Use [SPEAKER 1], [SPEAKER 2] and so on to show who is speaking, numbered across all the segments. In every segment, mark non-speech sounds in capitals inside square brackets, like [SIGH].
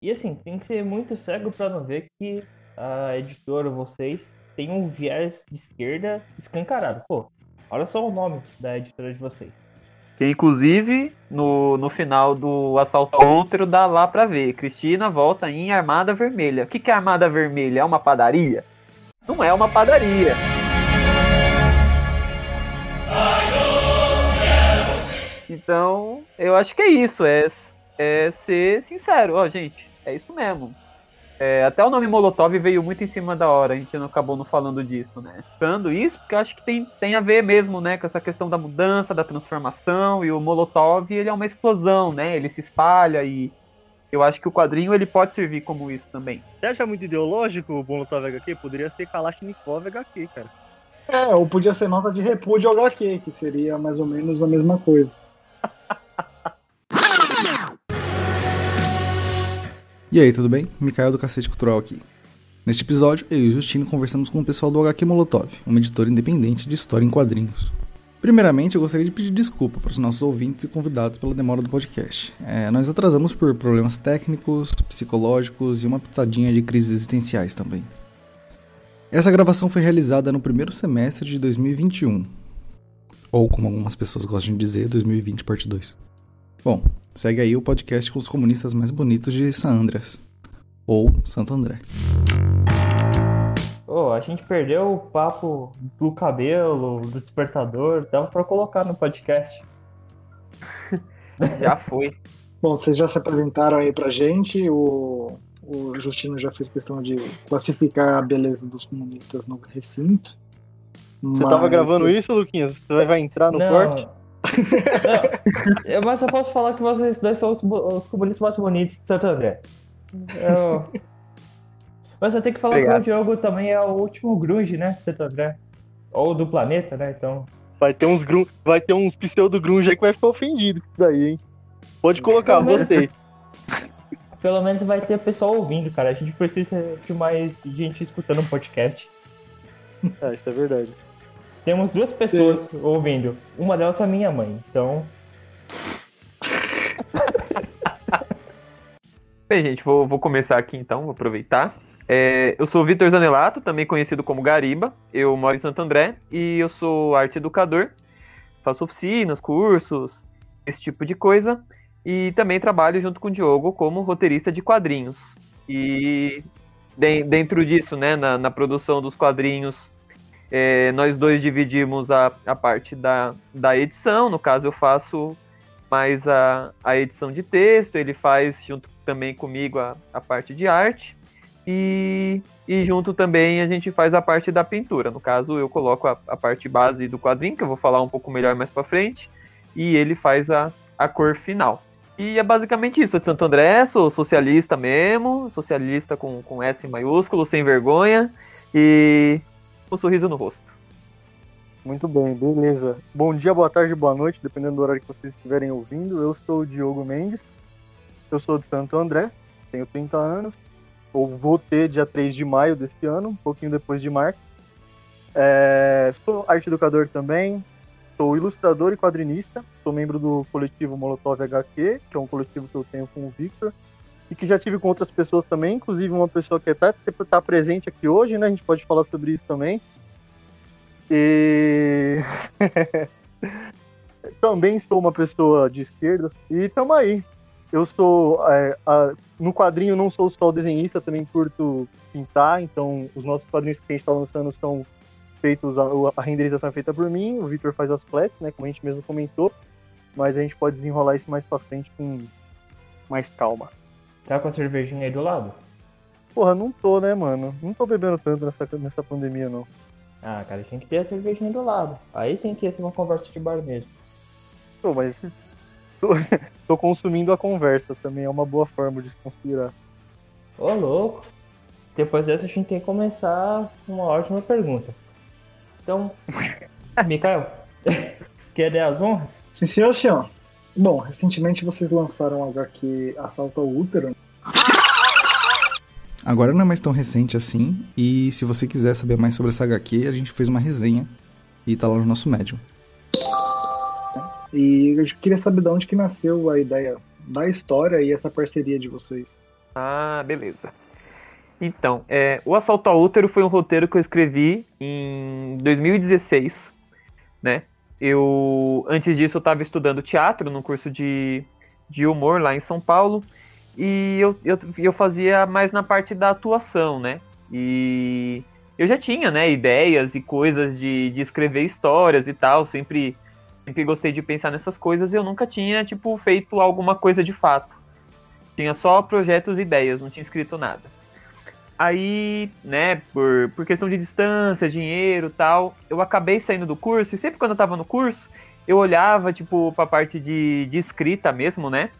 [SPEAKER 1] E assim, tem que ser muito cego para não ver que a editora, vocês, tem um viés de esquerda escancarado. Pô, olha só o nome da editora de vocês.
[SPEAKER 2] Que inclusive, no, no final do assalto ao útero, dá lá pra ver. Cristina volta em Armada Vermelha. O que, que é Armada Vermelha? É uma padaria? Não é uma padaria. Então, eu acho que é isso. É, é ser sincero. Ó, gente, é isso mesmo. É, até o nome Molotov veio muito em cima da hora, a gente não acabou não falando disso, né? Falando isso, porque eu acho que tem, tem a ver mesmo, né, com essa questão da mudança, da transformação, e o Molotov, ele é uma explosão, né? Ele se espalha e eu acho que o quadrinho ele pode servir como isso também.
[SPEAKER 3] Você acha muito ideológico o Molotov HQ? Poderia ser Kalashnikov HQ, cara.
[SPEAKER 4] É, ou podia ser nota de repúdio HQ, que seria mais ou menos a mesma coisa. [LAUGHS]
[SPEAKER 5] E aí, tudo bem? Mikael do Cacete Cultural aqui. Neste episódio, eu e o Justino conversamos com o pessoal do HQ Molotov, uma editora independente de história em quadrinhos. Primeiramente, eu gostaria de pedir desculpa para os nossos ouvintes e convidados pela demora do podcast. É, nós atrasamos por problemas técnicos, psicológicos e uma pitadinha de crises existenciais também. Essa gravação foi realizada no primeiro semestre de 2021. Ou, como algumas pessoas gostam de dizer, 2020 parte 2. Bom, segue aí o podcast com os comunistas mais bonitos de San Andreas. Ou Santo André.
[SPEAKER 1] Oh, a gente perdeu o papo do cabelo, do despertador, dava pra colocar no podcast.
[SPEAKER 2] já foi.
[SPEAKER 4] Bom, vocês já se apresentaram aí pra gente, o, o Justino já fez questão de classificar a beleza dos comunistas no recinto.
[SPEAKER 3] Você mas... tava gravando isso, Luquinhas? Você vai entrar no
[SPEAKER 1] Não.
[SPEAKER 3] corte?
[SPEAKER 1] Não, mas eu posso falar que vocês dois são os, os comunistas mais bonitos de Santo André. Eu... Mas eu tenho que falar
[SPEAKER 2] Obrigado.
[SPEAKER 1] que o Diogo também é o último grunge, né, Santo André? Ou do planeta, né, então...
[SPEAKER 3] Vai ter uns, grun... vai ter uns pseudo grunge aí que vai ficar ofendido com isso daí, hein? Pode colocar, vocês.
[SPEAKER 1] Pelo menos vai ter pessoal ouvindo, cara. A gente precisa de mais gente escutando um podcast.
[SPEAKER 3] Ah, isso é verdade.
[SPEAKER 1] Temos duas pessoas ouvindo. Uma delas é a minha mãe, então... [LAUGHS]
[SPEAKER 2] Bem, gente, vou, vou começar aqui então, vou aproveitar. É, eu sou o Vitor Zanelato, também conhecido como Gariba. Eu moro em Santo André e eu sou arte educador. Faço oficinas, cursos, esse tipo de coisa. E também trabalho junto com o Diogo como roteirista de quadrinhos. E de- dentro disso, né, na, na produção dos quadrinhos, é, nós dois dividimos a, a parte da, da edição. No caso, eu faço mais a, a edição de texto, ele faz junto também comigo a, a parte de arte. E, e junto também a gente faz a parte da pintura. No caso, eu coloco a, a parte base do quadrinho, que eu vou falar um pouco melhor mais pra frente, e ele faz a, a cor final. E é basicamente isso. Sou de Santo André, sou socialista mesmo, socialista com, com S maiúsculo, sem vergonha, e um sorriso no rosto.
[SPEAKER 3] Muito bem, beleza. Bom dia, boa tarde, boa noite, dependendo do horário que vocês estiverem ouvindo. Eu sou o Diogo Mendes, eu sou de Santo André, tenho 30 anos, ou vou ter dia 3 de maio desse ano, um pouquinho depois de março. É, sou arte educador também, sou ilustrador e quadrinista, sou membro do coletivo Molotov HQ, que é um coletivo que eu tenho com o Victor, e que já tive com outras pessoas também, inclusive uma pessoa que está tá presente aqui hoje, né? A gente pode falar sobre isso também. E [LAUGHS] também sou uma pessoa de esquerda e tamo aí. Eu sou é, a- no quadrinho não sou só desenhista, também curto pintar, então os nossos quadrinhos que a gente está lançando são feitos a, a renderização é feita por mim, o Victor faz as flats, né, como a gente mesmo comentou, mas a gente pode desenrolar isso mais pra frente com mais calma.
[SPEAKER 1] Tá com a cervejinha aí do lado?
[SPEAKER 3] Porra, não tô, né, mano? Não tô bebendo tanto nessa, nessa pandemia, não.
[SPEAKER 1] Ah, cara, tem que ter a cervejinha do lado. Aí sim que ia ser uma conversa de bar mesmo.
[SPEAKER 3] Pô, mas [LAUGHS] tô, tô consumindo a conversa também, é uma boa forma de se conspirar.
[SPEAKER 1] Ô, louco. Depois dessa a gente tem que começar uma ótima pergunta. Então, [LAUGHS] Mikael, [LAUGHS] quer dar as honras?
[SPEAKER 4] Sim, senhor, senhor. Bom, recentemente vocês lançaram o HQ Assalto ao Útero.
[SPEAKER 5] Agora não é mais tão recente assim, e se você quiser saber mais sobre essa HQ, a gente fez uma resenha e tá lá no nosso Medium.
[SPEAKER 4] E eu queria saber de onde que nasceu a ideia da história e essa parceria de vocês.
[SPEAKER 2] Ah, beleza. Então, é, o Assalto ao Útero foi um roteiro que eu escrevi em 2016, né? Eu, antes disso, eu estava estudando teatro no curso de, de humor lá em São Paulo, e eu, eu, eu fazia mais na parte da atuação, né? E eu já tinha, né, ideias e coisas de, de escrever histórias e tal, sempre, sempre gostei de pensar nessas coisas e eu nunca tinha, tipo, feito alguma coisa de fato. Tinha só projetos e ideias, não tinha escrito nada. Aí, né, por, por questão de distância, dinheiro tal, eu acabei saindo do curso, e sempre quando eu tava no curso, eu olhava, tipo, pra parte de, de escrita mesmo, né,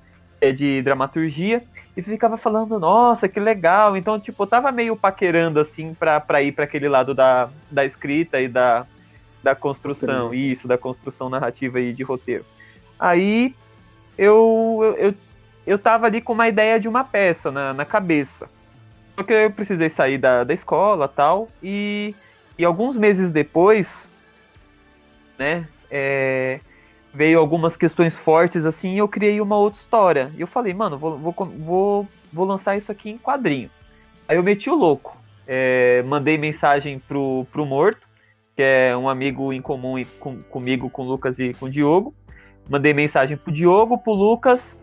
[SPEAKER 2] é, de dramaturgia, e ficava falando, nossa, que legal. Então, tipo, eu tava meio paquerando, assim, pra, pra ir para aquele lado da, da escrita e da, da construção, isso, da construção narrativa e de roteiro. Aí, eu, eu, eu, eu tava ali com uma ideia de uma peça na, na cabeça. Só que eu precisei sair da, da escola tal, e, e alguns meses depois, né, é, veio algumas questões fortes assim, e eu criei uma outra história. E eu falei, mano, vou, vou, vou, vou lançar isso aqui em quadrinho. Aí eu meti o louco. É, mandei mensagem pro, pro Morto, que é um amigo em comum com, comigo, com o Lucas e com o Diogo. Mandei mensagem pro Diogo, pro Lucas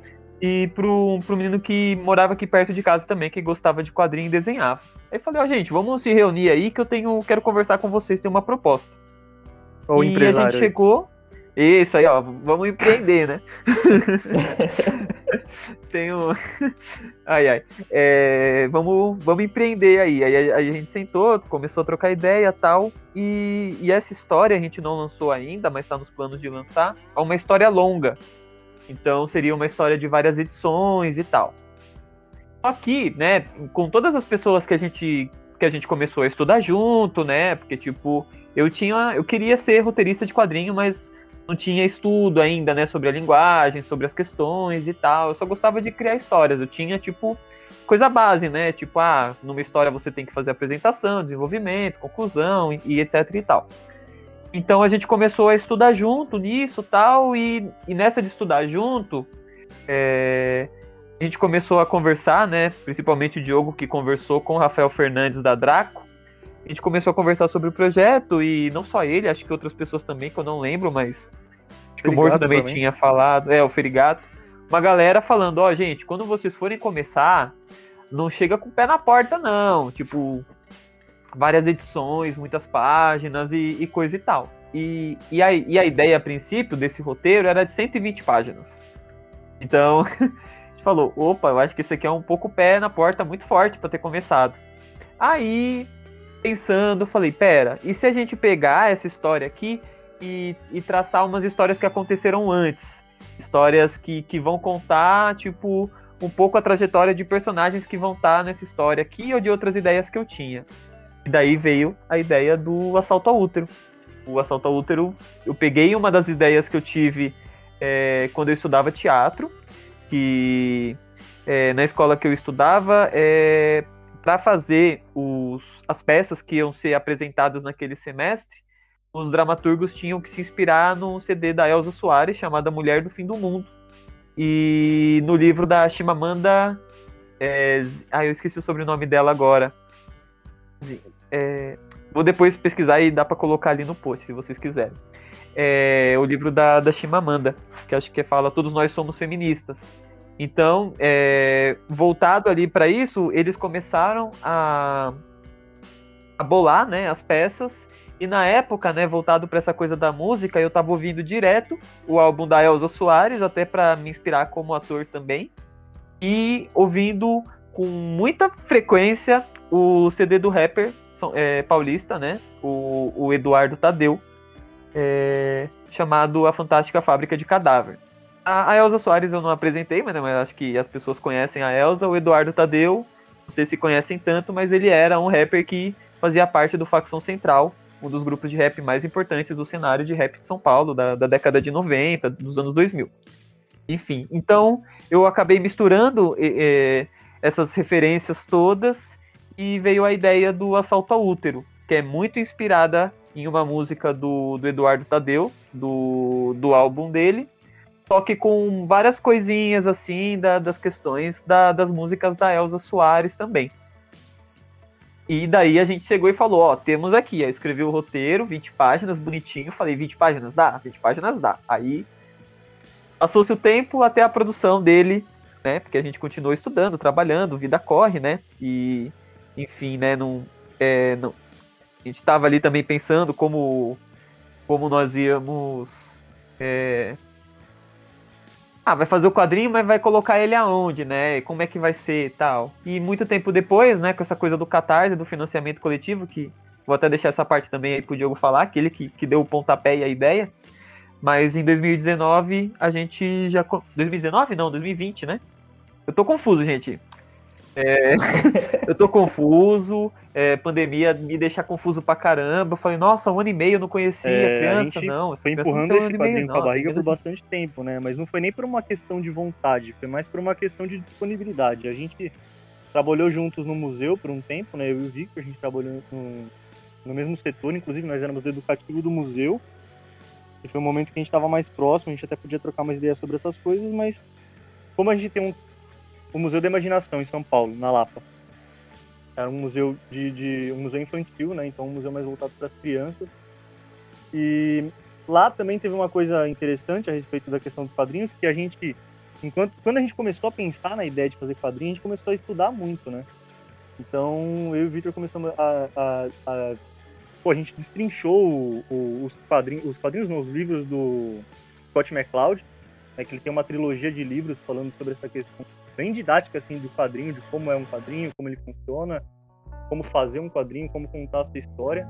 [SPEAKER 2] e pro, pro menino que morava aqui perto de casa também, que gostava de quadrinho e desenhava. Aí falei, ó, oh, gente, vamos se reunir aí que eu tenho, quero conversar com vocês, tem uma proposta.
[SPEAKER 3] Ou
[SPEAKER 2] e a gente chegou. Isso aí, ó, vamos empreender, né? [LAUGHS] tem um. [LAUGHS] Ai, ai. É, vamos, vamos empreender aí. Aí a, a, gente sentou, começou a trocar ideia tal. E, e essa história a gente não lançou ainda, mas está nos planos de lançar. É uma história longa. Então seria uma história de várias edições e tal. Só que, né, com todas as pessoas que a gente que a gente começou a estudar junto, né? Porque tipo, eu tinha, eu queria ser roteirista de quadrinho, mas não tinha estudo ainda, né, sobre a linguagem, sobre as questões e tal. Eu só gostava de criar histórias. Eu tinha tipo coisa base, né? Tipo, ah, numa história você tem que fazer apresentação, desenvolvimento, conclusão e, e etc e tal. Então a gente começou a estudar junto nisso tal, e, e nessa de estudar junto, é, a gente começou a conversar, né? Principalmente o Diogo que conversou com o Rafael Fernandes da Draco. A gente começou a conversar sobre o projeto e não só ele, acho que outras pessoas também, que eu não lembro, mas acho que o Morto também, também, tinha falado, é, o Ferigato. Uma galera falando, ó, oh, gente, quando vocês forem começar, não chega com o pé na porta, não. Tipo, várias edições, muitas páginas e, e coisa e tal. E, e, a, e a ideia, a princípio, desse roteiro era de 120 páginas. Então, [LAUGHS] a gente falou: opa, eu acho que esse aqui é um pouco pé na porta muito forte para ter começado. Aí, pensando, falei: pera, e se a gente pegar essa história aqui e, e traçar umas histórias que aconteceram antes? Histórias que, que vão contar, tipo, um pouco a trajetória de personagens que vão estar nessa história aqui ou de outras ideias que eu tinha. E daí veio a ideia do assalto ao útero. O assalto ao útero, eu peguei uma das ideias que eu tive é, quando eu estudava teatro, que é, na escola que eu estudava, é, para fazer os, as peças que iam ser apresentadas naquele semestre, os dramaturgos tinham que se inspirar no CD da Elza Soares, chamada Mulher do Fim do Mundo. E no livro da Chimamanda. É, ah, eu esqueci o sobrenome dela agora. É, vou depois pesquisar e dá para colocar ali no post, se vocês quiserem. É, o livro da, da Chimamanda, que acho que fala Todos Nós Somos Feministas. Então, é, voltado ali para isso, eles começaram a, a bolar né, as peças. E na época, né, voltado para essa coisa da música, eu estava ouvindo direto o álbum da Elza Soares, até para me inspirar como ator também. E ouvindo com muita frequência o CD do rapper é, paulista, né? O, o Eduardo Tadeu, é, chamado A Fantástica Fábrica de Cadáver. A, a Elza Soares eu não apresentei, mas, né, mas acho que as pessoas conhecem a Elza. O Eduardo Tadeu, não sei se conhecem tanto, mas ele era um rapper que fazia parte do Facção Central, um dos grupos de rap mais importantes do cenário de rap de São Paulo, da, da década de 90, dos anos 2000. Enfim, então eu acabei misturando é, essas referências todas e veio a ideia do Assalto ao Útero, que é muito inspirada em uma música do, do Eduardo Tadeu, do, do álbum dele, só que com várias coisinhas assim da, das questões da, das músicas da Elza Soares também. E daí a gente chegou e falou, ó, temos aqui, eu escrevi o roteiro, 20 páginas, bonitinho, falei, 20 páginas dá? 20 páginas dá. Aí passou-se o tempo até a produção dele, né? Porque a gente continuou estudando, trabalhando, vida corre, né? E, enfim, né, não, é, não, a gente estava ali também pensando como, como nós íamos é, ah, vai fazer o quadrinho, mas vai colocar ele aonde, né? Como é que vai ser e tal. E muito tempo depois, né, com essa coisa do catarse, do financiamento coletivo, que vou até deixar essa parte também aí pro Diogo falar, aquele que, que deu o pontapé e a ideia. Mas em 2019 a gente já. 2019? Não, 2020, né? Eu tô confuso, gente. É, [LAUGHS] eu tô confuso, é, pandemia me deixa confuso pra caramba. Eu falei, nossa, um ano e meio eu não conhecia
[SPEAKER 3] É,
[SPEAKER 2] criança, não.
[SPEAKER 3] Foi
[SPEAKER 2] criança não
[SPEAKER 3] empurrando
[SPEAKER 2] tem um
[SPEAKER 3] esse quadrinho com a
[SPEAKER 2] não,
[SPEAKER 3] barriga por bastante tempo, né? Mas não foi nem por uma questão de vontade, foi mais por uma questão de disponibilidade. A gente trabalhou juntos no museu por um tempo, né? Eu e o Victor, a gente trabalhou no, no mesmo setor, inclusive nós éramos do educativo do museu. E foi um momento que a gente estava mais próximo, a gente até podia trocar mais ideias sobre essas coisas, mas como a gente tem um, o Museu da Imaginação em São Paulo, na Lapa, era um museu de, de um museu infantil, né? Então um museu mais voltado para as crianças. E lá também teve uma coisa interessante a respeito da questão dos quadrinhos, que a gente, enquanto quando a gente começou a pensar na ideia de fazer quadrinhos, a gente começou a estudar muito, né? Então eu e o Victor começamos a, a, a pô, a gente destrinchou o- o- os quadrinhos, os quadrinhos, não, os livros do Scott McCloud, né, que ele tem uma trilogia de livros falando sobre essa questão bem didática assim do quadrinho, de como é um quadrinho, como ele funciona, como fazer um quadrinho, como contar a sua história.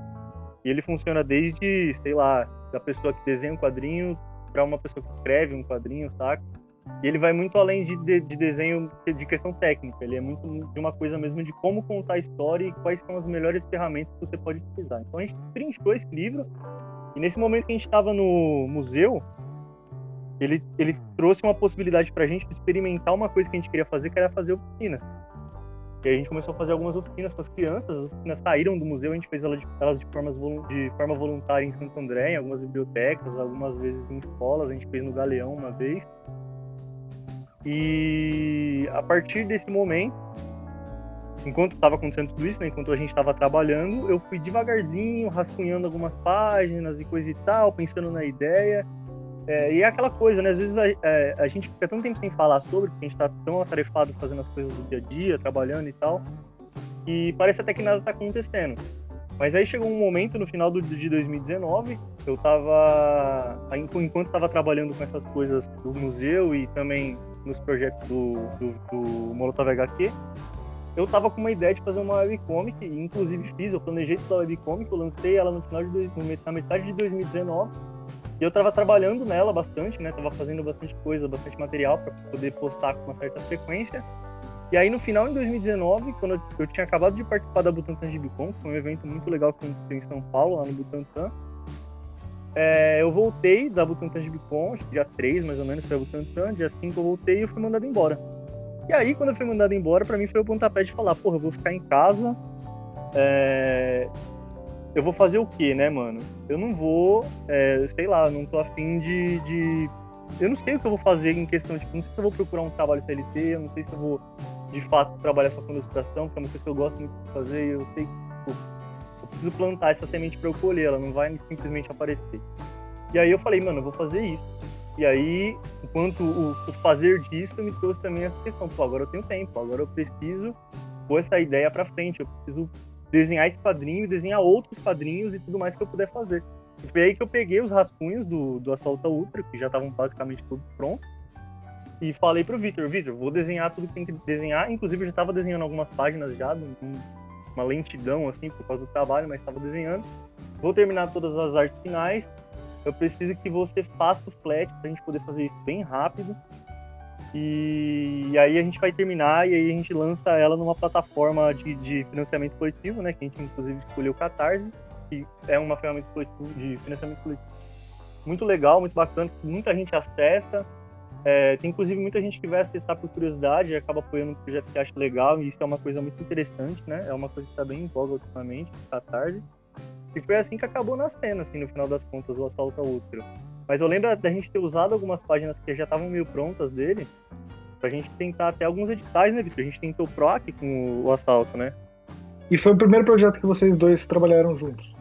[SPEAKER 3] E ele funciona desde, sei lá, da pessoa que desenha um quadrinho para uma pessoa que escreve um quadrinho, saca? E ele vai muito além de, de, de desenho de questão técnica, ele é muito de uma coisa mesmo de como contar a história e quais são as melhores ferramentas que você pode utilizar. Então a gente trinchou esse livro e nesse momento que a gente estava no museu, ele, ele trouxe uma possibilidade pra gente experimentar uma coisa que a gente queria fazer, que era fazer oficinas. E a gente começou a fazer algumas oficinas com as crianças, as oficinas saíram do museu, a gente fez elas de, elas de, formas, de forma voluntária em Santo André, em algumas bibliotecas, algumas vezes em escolas, a gente fez no Galeão uma vez. E a partir desse momento, enquanto estava acontecendo tudo isso, né, enquanto a gente estava trabalhando, eu fui devagarzinho, rascunhando algumas páginas e coisa e tal, pensando na ideia. É, e é aquela coisa, né? Às vezes a, é, a gente fica tanto tempo sem falar sobre, porque a gente tá tão atarefado fazendo as coisas do dia a dia, trabalhando e tal, e parece até que nada tá acontecendo. Mas aí chegou um momento no final do, de 2019, eu tava. Enquanto estava trabalhando com essas coisas do museu e também nos projetos do, do, do Molotov HQ, eu tava com uma ideia de fazer uma webcomic, e inclusive fiz, eu planejei toda a webcomic, eu lancei ela no final de dois, na metade de 2019. E eu tava trabalhando nela bastante, né? Tava fazendo bastante coisa, bastante material para poder postar com uma certa frequência. E aí no final, em 2019, quando eu, tinha acabado de participar da Butantan Gibicon, que foi um evento muito legal que aconteceu em São Paulo, lá no Butantan, é, eu voltei da Butantan Gibicon, acho que dia 3 mais ou menos foi a Butantan, dia 5 eu voltei e eu fui mandado embora. E aí, quando eu fui mandado embora, pra mim foi o pontapé de falar, porra, eu vou ficar em casa, é, eu vou fazer o quê, né, mano? Eu não vou, é, sei lá, não tô afim de, de. Eu não sei o que eu vou fazer em questão, tipo, não sei se eu vou procurar um trabalho CLT, eu não sei se eu vou, de fato, trabalhar com ilustração, que é uma coisa que eu gosto muito de fazer, eu sei que tipo, eu preciso plantar essa semente pra eu colher, ela não vai simplesmente aparecer. E aí eu falei, mano, eu vou fazer isso. E aí, enquanto o, o fazer disso me trouxe também essa questão, pô, agora eu tenho tempo, agora eu preciso pôr essa ideia pra frente, eu preciso desenhar esse quadrinho, desenhar outros quadrinhos e tudo mais que eu puder fazer. E foi aí que eu peguei os rascunhos do, do Assalto Ultra, que já estavam basicamente todos prontos, e falei pro Vitor, Vitor, vou desenhar tudo que tem que desenhar, inclusive eu já estava desenhando algumas páginas já, uma lentidão assim, por causa do trabalho, mas estava desenhando. Vou terminar todas as artes finais, eu preciso que você faça o flat pra gente poder fazer isso bem rápido. E, e aí a gente vai terminar e aí a gente lança ela numa plataforma de, de financiamento coletivo, né? Que a gente inclusive escolheu o Catarse, que é uma ferramenta de financiamento coletivo muito legal, muito bacana, que muita gente acessa. É, tem inclusive muita gente que vai acessar por curiosidade e acaba apoiando um projeto que acha legal, e isso é uma coisa muito interessante, né? É uma coisa que está bem em voga ultimamente, o Catarse. E foi assim que acabou nascendo, assim, no final das contas, o assalto ao útero. Mas eu lembro da gente ter usado algumas páginas que já estavam meio prontas dele, pra gente tentar até alguns editais, né, Vitor? A gente tentou PROC com o, o assalto, né?
[SPEAKER 4] E foi o primeiro projeto que vocês dois trabalharam juntos.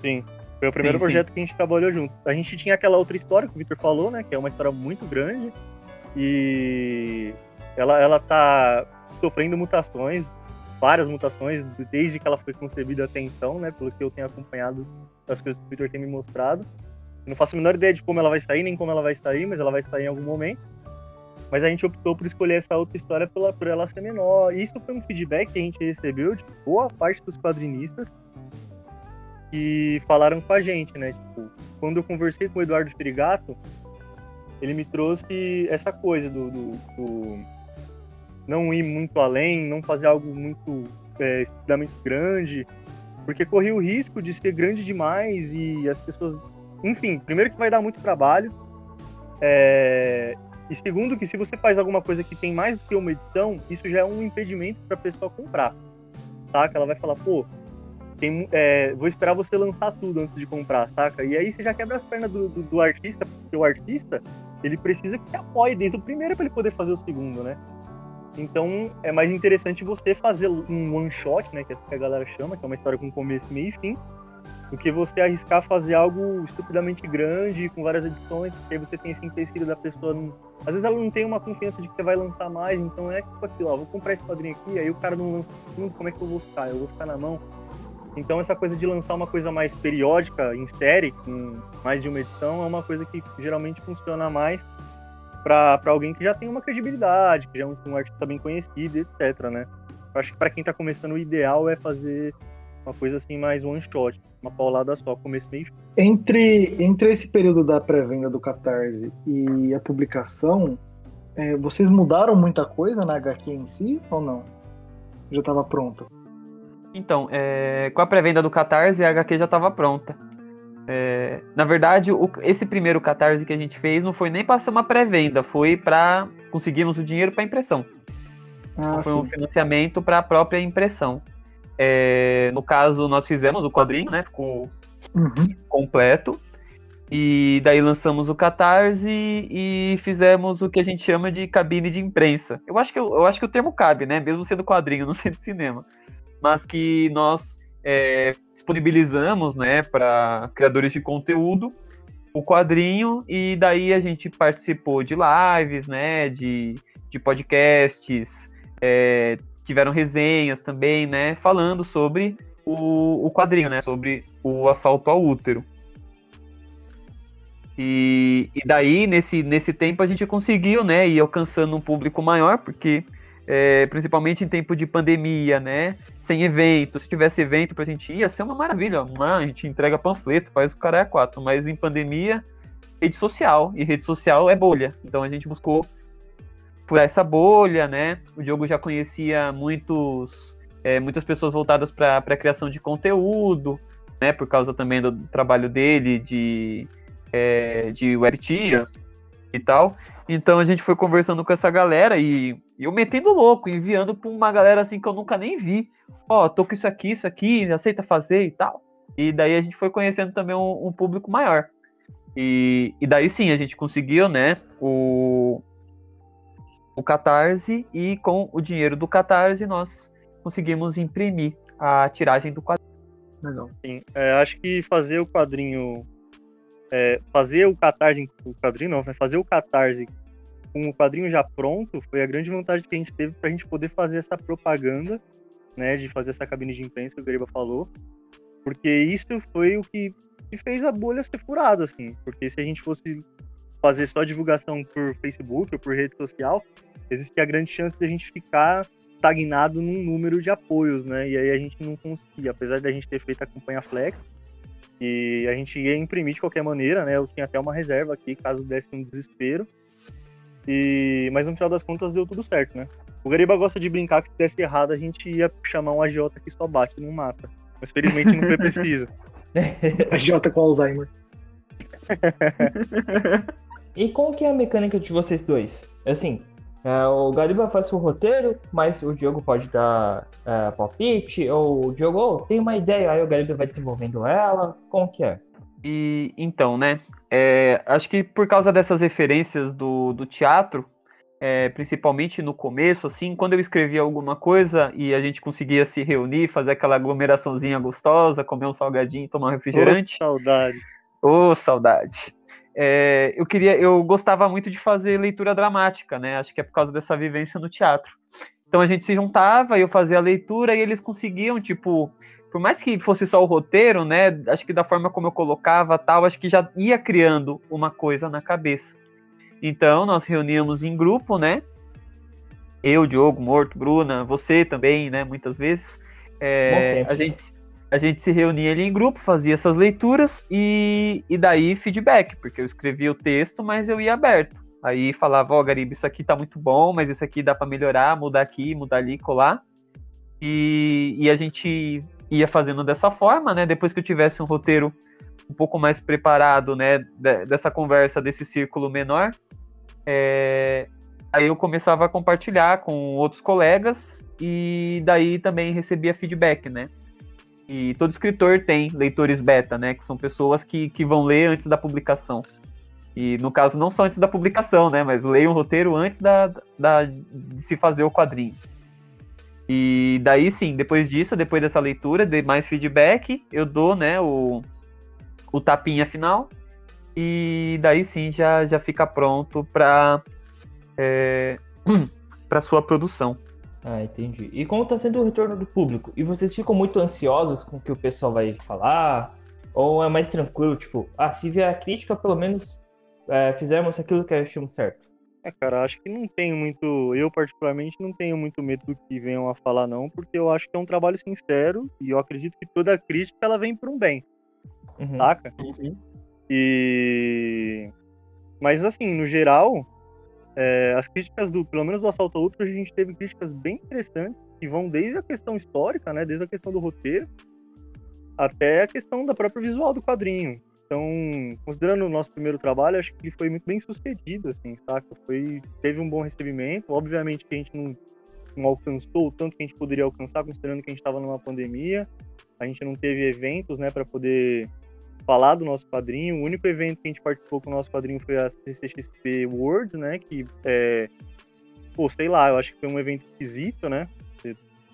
[SPEAKER 3] Sim. Foi o primeiro
[SPEAKER 2] Sim, sim.
[SPEAKER 3] projeto que a gente trabalhou junto. A gente tinha aquela outra história que o Victor falou, né? Que é uma história muito grande. E ela, ela tá sofrendo mutações, várias mutações, desde que ela foi concebida até então, né? Pelo que eu tenho acompanhado das coisas que o Victor tem me mostrado. Eu não faço a menor ideia de como ela vai sair, nem como ela vai sair, mas ela vai sair em algum momento. Mas a gente optou por escolher essa outra história pela, por ela ser menor. E isso foi um feedback que a gente recebeu de boa parte dos quadrinistas que falaram com a gente, né? Tipo, quando eu conversei com o Eduardo Ferigato, ele me trouxe essa coisa do, do- do não ir muito além, não fazer algo muito é, grande, porque corria o risco de ser grande demais e as pessoas. Enfim, primeiro que vai dar muito trabalho, é, e segundo que se você faz alguma coisa que tem mais do que uma edição, isso já é um impedimento para a pessoa comprar, saca? Ela vai falar, pô, tem, é, vou esperar você lançar tudo antes de comprar, saca? E aí você já quebra as pernas do, do, do artista, porque o artista, ele precisa que apoie desde o primeiro para ele poder fazer o segundo, né? Então é mais interessante você fazer um one shot, né? Que é que a galera chama, que é uma história com começo, meio e fim, do que você arriscar fazer algo estupidamente grande, com várias edições, porque aí você tem esse empecilho da pessoa. Não... Às vezes ela não tem uma confiança de que você vai lançar mais, então é tipo aquilo, ó, vou comprar esse quadrinho aqui, aí o cara não lança tudo, como é que eu vou ficar? Eu vou ficar na mão. Então essa coisa de lançar uma coisa mais periódica, em série, com mais de uma edição, é uma coisa que geralmente funciona mais para alguém que já tem uma credibilidade, que já é um, um artista bem conhecido, etc, né? Eu acho que para quem tá começando, o ideal é fazer uma coisa assim mais one shot, uma paulada só, começo, meio.
[SPEAKER 4] Entre, entre esse período da pré-venda do Catarse e a publicação, é, vocês mudaram muita coisa na HQ em si ou não? Já estava pronta?
[SPEAKER 2] Então, é, com a pré-venda do Catarse, a HQ já estava pronta. É, na verdade, o- esse primeiro Catarse que a gente fez não foi nem para ser uma pré-venda, foi para conseguirmos o dinheiro para impressão.
[SPEAKER 4] Ah,
[SPEAKER 2] foi um
[SPEAKER 4] sim.
[SPEAKER 2] financiamento para a própria impressão. É, no caso, nós fizemos o quadrinho, né? Ficou
[SPEAKER 4] Uhum.
[SPEAKER 2] completo. E daí lançamos o Catarse e fizemos o que a gente chama de cabine de imprensa. Eu acho que, eu, eu acho que o termo cabe, né? Mesmo sendo quadrinho, [LAUGHS] não sendo cinema. Mas que nós é, disponibilizamos, né, para criadores de conteúdo o quadrinho e daí a gente participou de lives, né, de, de podcasts, é, tiveram resenhas também, né, falando sobre o, o quadrinho, né, sobre o assalto ao útero. E, e daí, nesse, nesse tempo, a gente conseguiu, né, ir alcançando um público maior, porque, é, principalmente em tempo de pandemia, né, sem evento, se tivesse evento pra gente ir, ia ser uma maravilha, uma- a gente entrega panfleto, faz o cara é quatro, mas em pandemia, rede social, e rede social é bolha, então a gente buscou furar essa bolha, né, o Diogo já conhecia muitos, é, muitas pessoas voltadas para a criação de conteúdo, né, por causa também do trabalho dele de é, de webtia e tal. Então a gente foi conversando com essa galera e, eu metendo louco, enviando pra uma galera assim que eu nunca nem vi. Ó, tô com isso aqui, isso aqui, aceita fazer e tal. E daí a gente foi conhecendo também um, um público maior. E, e daí sim, a gente conseguiu, né, o, o Catarse e com o dinheiro do Catarse nós conseguimos imprimir a tiragem do quadrinho.
[SPEAKER 4] Legal.
[SPEAKER 3] Sim, é, acho que fazer o quadrinho. É, fazer o catarse. O quadrinho não? Fazer o catarse com o quadrinho já pronto foi a grande vantagem que a gente teve pra gente poder fazer essa propaganda, né? De fazer essa cabine de imprensa que o Gariba falou. Porque isso foi o que, que fez a bolha ser furada, assim. Porque se a gente fosse fazer só divulgação por Facebook ou por rede social, existe a grande chance de a gente ficar estagnado num número de apoios, né? E aí a gente não conseguia, apesar da gente ter feito a campanha Flex, e a gente ia imprimir de qualquer maneira, né? Eu tinha até uma reserva aqui, caso desse um desespero. E... Mas no final das contas deu tudo certo, né? O Gariba gosta de brincar que se desse errado a gente ia chamar um agiota que só bate e não mata. Mas felizmente não foi [LAUGHS] preciso. [LAUGHS]
[SPEAKER 4] A Jota com Alzheimer. [LAUGHS]
[SPEAKER 1] E qual que é a mecânica de vocês dois? Assim, É, o Gariba faz o roteiro, mas o Diogo pode dar é, palpite, ou o Diogo oh, tem uma ideia, aí o Gariba vai desenvolvendo ela, como que é?
[SPEAKER 2] E então, né? É, acho que por causa dessas referências do, do teatro, é, principalmente no começo, assim, quando eu escrevia alguma coisa e a gente conseguia se reunir, fazer aquela aglomeraçãozinha gostosa, comer um salgadinho, tomar um refrigerante.
[SPEAKER 3] Oh, saudade.
[SPEAKER 2] Ô, oh, saudade. É, eu queria, eu gostava muito de fazer leitura dramática, né? Acho que é por causa dessa vivência no teatro. Então a gente se juntava, eu fazia a leitura e eles conseguiam, tipo, por mais que fosse só o roteiro, né? Acho que da forma como eu colocava tal, acho que já ia criando uma coisa na cabeça. Então nós reuníamos em grupo, né? Eu, Diogo, Morto, Bruna, você também, né? Muitas vezes. É, a, gente, a gente se reunia ali em grupo, fazia essas leituras e, e daí feedback, porque eu escrevia o texto, mas eu ia aberto. Aí falava, ó, oh, Gariba, isso aqui tá muito bom, mas isso aqui dá para melhorar, mudar aqui, mudar ali, colar. E, e a gente ia fazendo dessa forma, né? Depois que eu tivesse um roteiro um pouco mais preparado, né, dessa conversa, desse círculo menor, é, aí eu começava a compartilhar com outros colegas e daí também recebia feedback, né? E todo escritor tem leitores beta, né? Que são pessoas que, que vão ler antes da publicação. E no caso, não só antes da publicação, né? Mas leiam o roteiro antes da, da, de se fazer o quadrinho. E daí sim, depois disso, depois dessa leitura, de mais feedback, eu dou, né, o, o tapinha final. E daí sim já, já fica pronto para é, [CLEARS THROAT] para sua produção.
[SPEAKER 1] Ah, entendi. E como está sendo o retorno do público? E vocês ficam muito ansiosos com o que o pessoal vai falar? Ou é mais tranquilo, tipo, ah, se vier a crítica, pelo menos é, fizemos aquilo que achamos certo?
[SPEAKER 3] É, cara, acho que não tenho muito. Eu, particularmente, não tenho muito medo do que venham a falar, não, porque eu acho que é um trabalho sincero e eu acredito que toda crítica ela vem por um bem. Uhum. Saca? Uhum. E. Mas, assim, no geral, é, as críticas do. Pelo menos do Assalto Outro, a gente teve críticas bem interessantes que vão desde a questão histórica, né? Desde a questão do roteiro até a questão da própria visual do quadrinho. Então, considerando o nosso primeiro trabalho, acho que ele foi muito bem sucedido, assim, saca? Foi, teve um bom recebimento. Obviamente que a gente não, não alcançou o tanto que a gente poderia alcançar, considerando que a gente estava numa pandemia. A gente não teve eventos, né, para poder falar do nosso quadrinho. O único evento que a gente participou com o nosso quadrinho foi a CCXP World, né, que é, pô, sei lá, eu acho que foi um evento esquisito, né?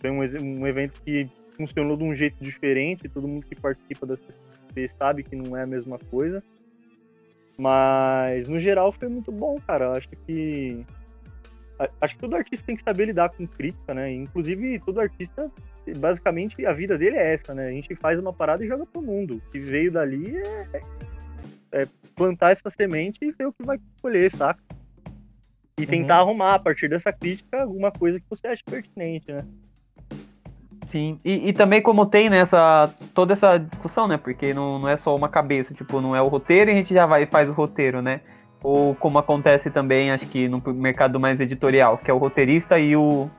[SPEAKER 3] Foi um, um evento que funcionou de um jeito diferente, todo mundo que participa da CCXP sabe que não é a mesma coisa. Mas no geral foi muito bom, cara. acho que acho que todo artista tem que saber lidar com crítica, né? Inclusive todo artista, basicamente a vida dele é essa, né? A gente faz uma parada e joga pro mundo. O que veio dali é, é plantar essa semente e ver o que vai colher, saca? E tentar uhum. arrumar a partir dessa crítica alguma coisa que você acha pertinente, né?
[SPEAKER 2] Sim, e, e, também como tem nessa né, toda essa discussão, né? Porque não, não é só uma cabeça, tipo, não é o roteiro e a gente já vai e faz o roteiro, né? Ou como acontece também, acho que no mercado mais editorial, que é o roteirista e o,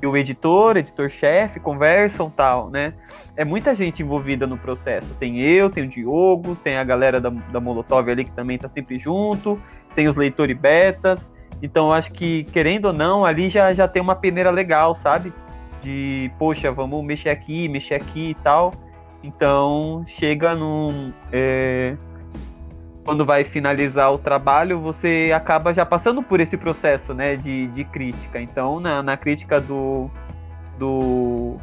[SPEAKER 2] e o editor, editor-chefe, conversam tal, né? É muita gente envolvida no processo. Tem eu, tem o Diogo, tem a galera da, da Molotov ali que também tá sempre junto, tem os leitores betas. Então acho que, querendo ou não, ali já, já tem uma peneira legal, sabe? de, poxa, vamos mexer aqui, mexer aqui e tal. Então, chega num. É, quando vai finalizar o trabalho, você acaba já passando por esse processo né, de, de crítica. Então, na, na crítica do, do,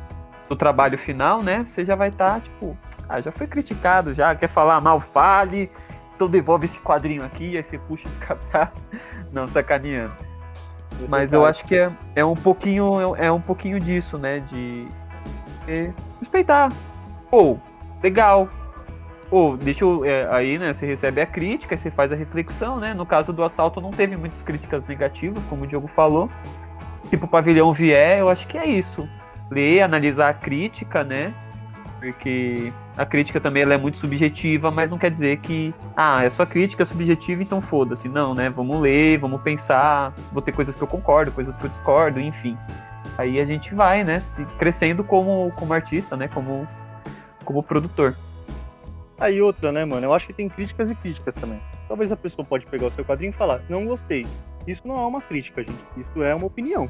[SPEAKER 2] do, trabalho final, né, você já vai estar, tá, tipo, ah, já foi criticado, já quer falar mal, fale, então devolve esse quadrinho aqui, aí você puxa [LAUGHS] de cá Não, sacaneando. Mas eu acho que é, é um pouquinho é, é um pouquinho disso, né? De é, respeitar. Pô, legal. Pô, deixa eu. É, aí, né? Você recebe a crítica, você faz a reflexão, né? No caso do assalto não teve muitas críticas negativas, como o Diogo falou. Tipo, o pavilhão vier, eu acho que é isso. Ler, analisar a crítica, né? Porque a crítica também ela é muito subjetiva, mas não quer dizer que, ah, é só crítica subjetiva, então foda-se. Não, né? Vamos ler, vamos pensar, vou ter coisas que eu concordo, coisas que eu discordo, enfim. Aí a gente vai, né, se crescendo como, como artista, né, como, como produtor.
[SPEAKER 3] Aí outra, né, mano? Eu acho que tem críticas e críticas também. Talvez a pessoa pode pegar o seu quadrinho e falar, não gostei. isso não é uma crítica, gente. Isso é uma opinião.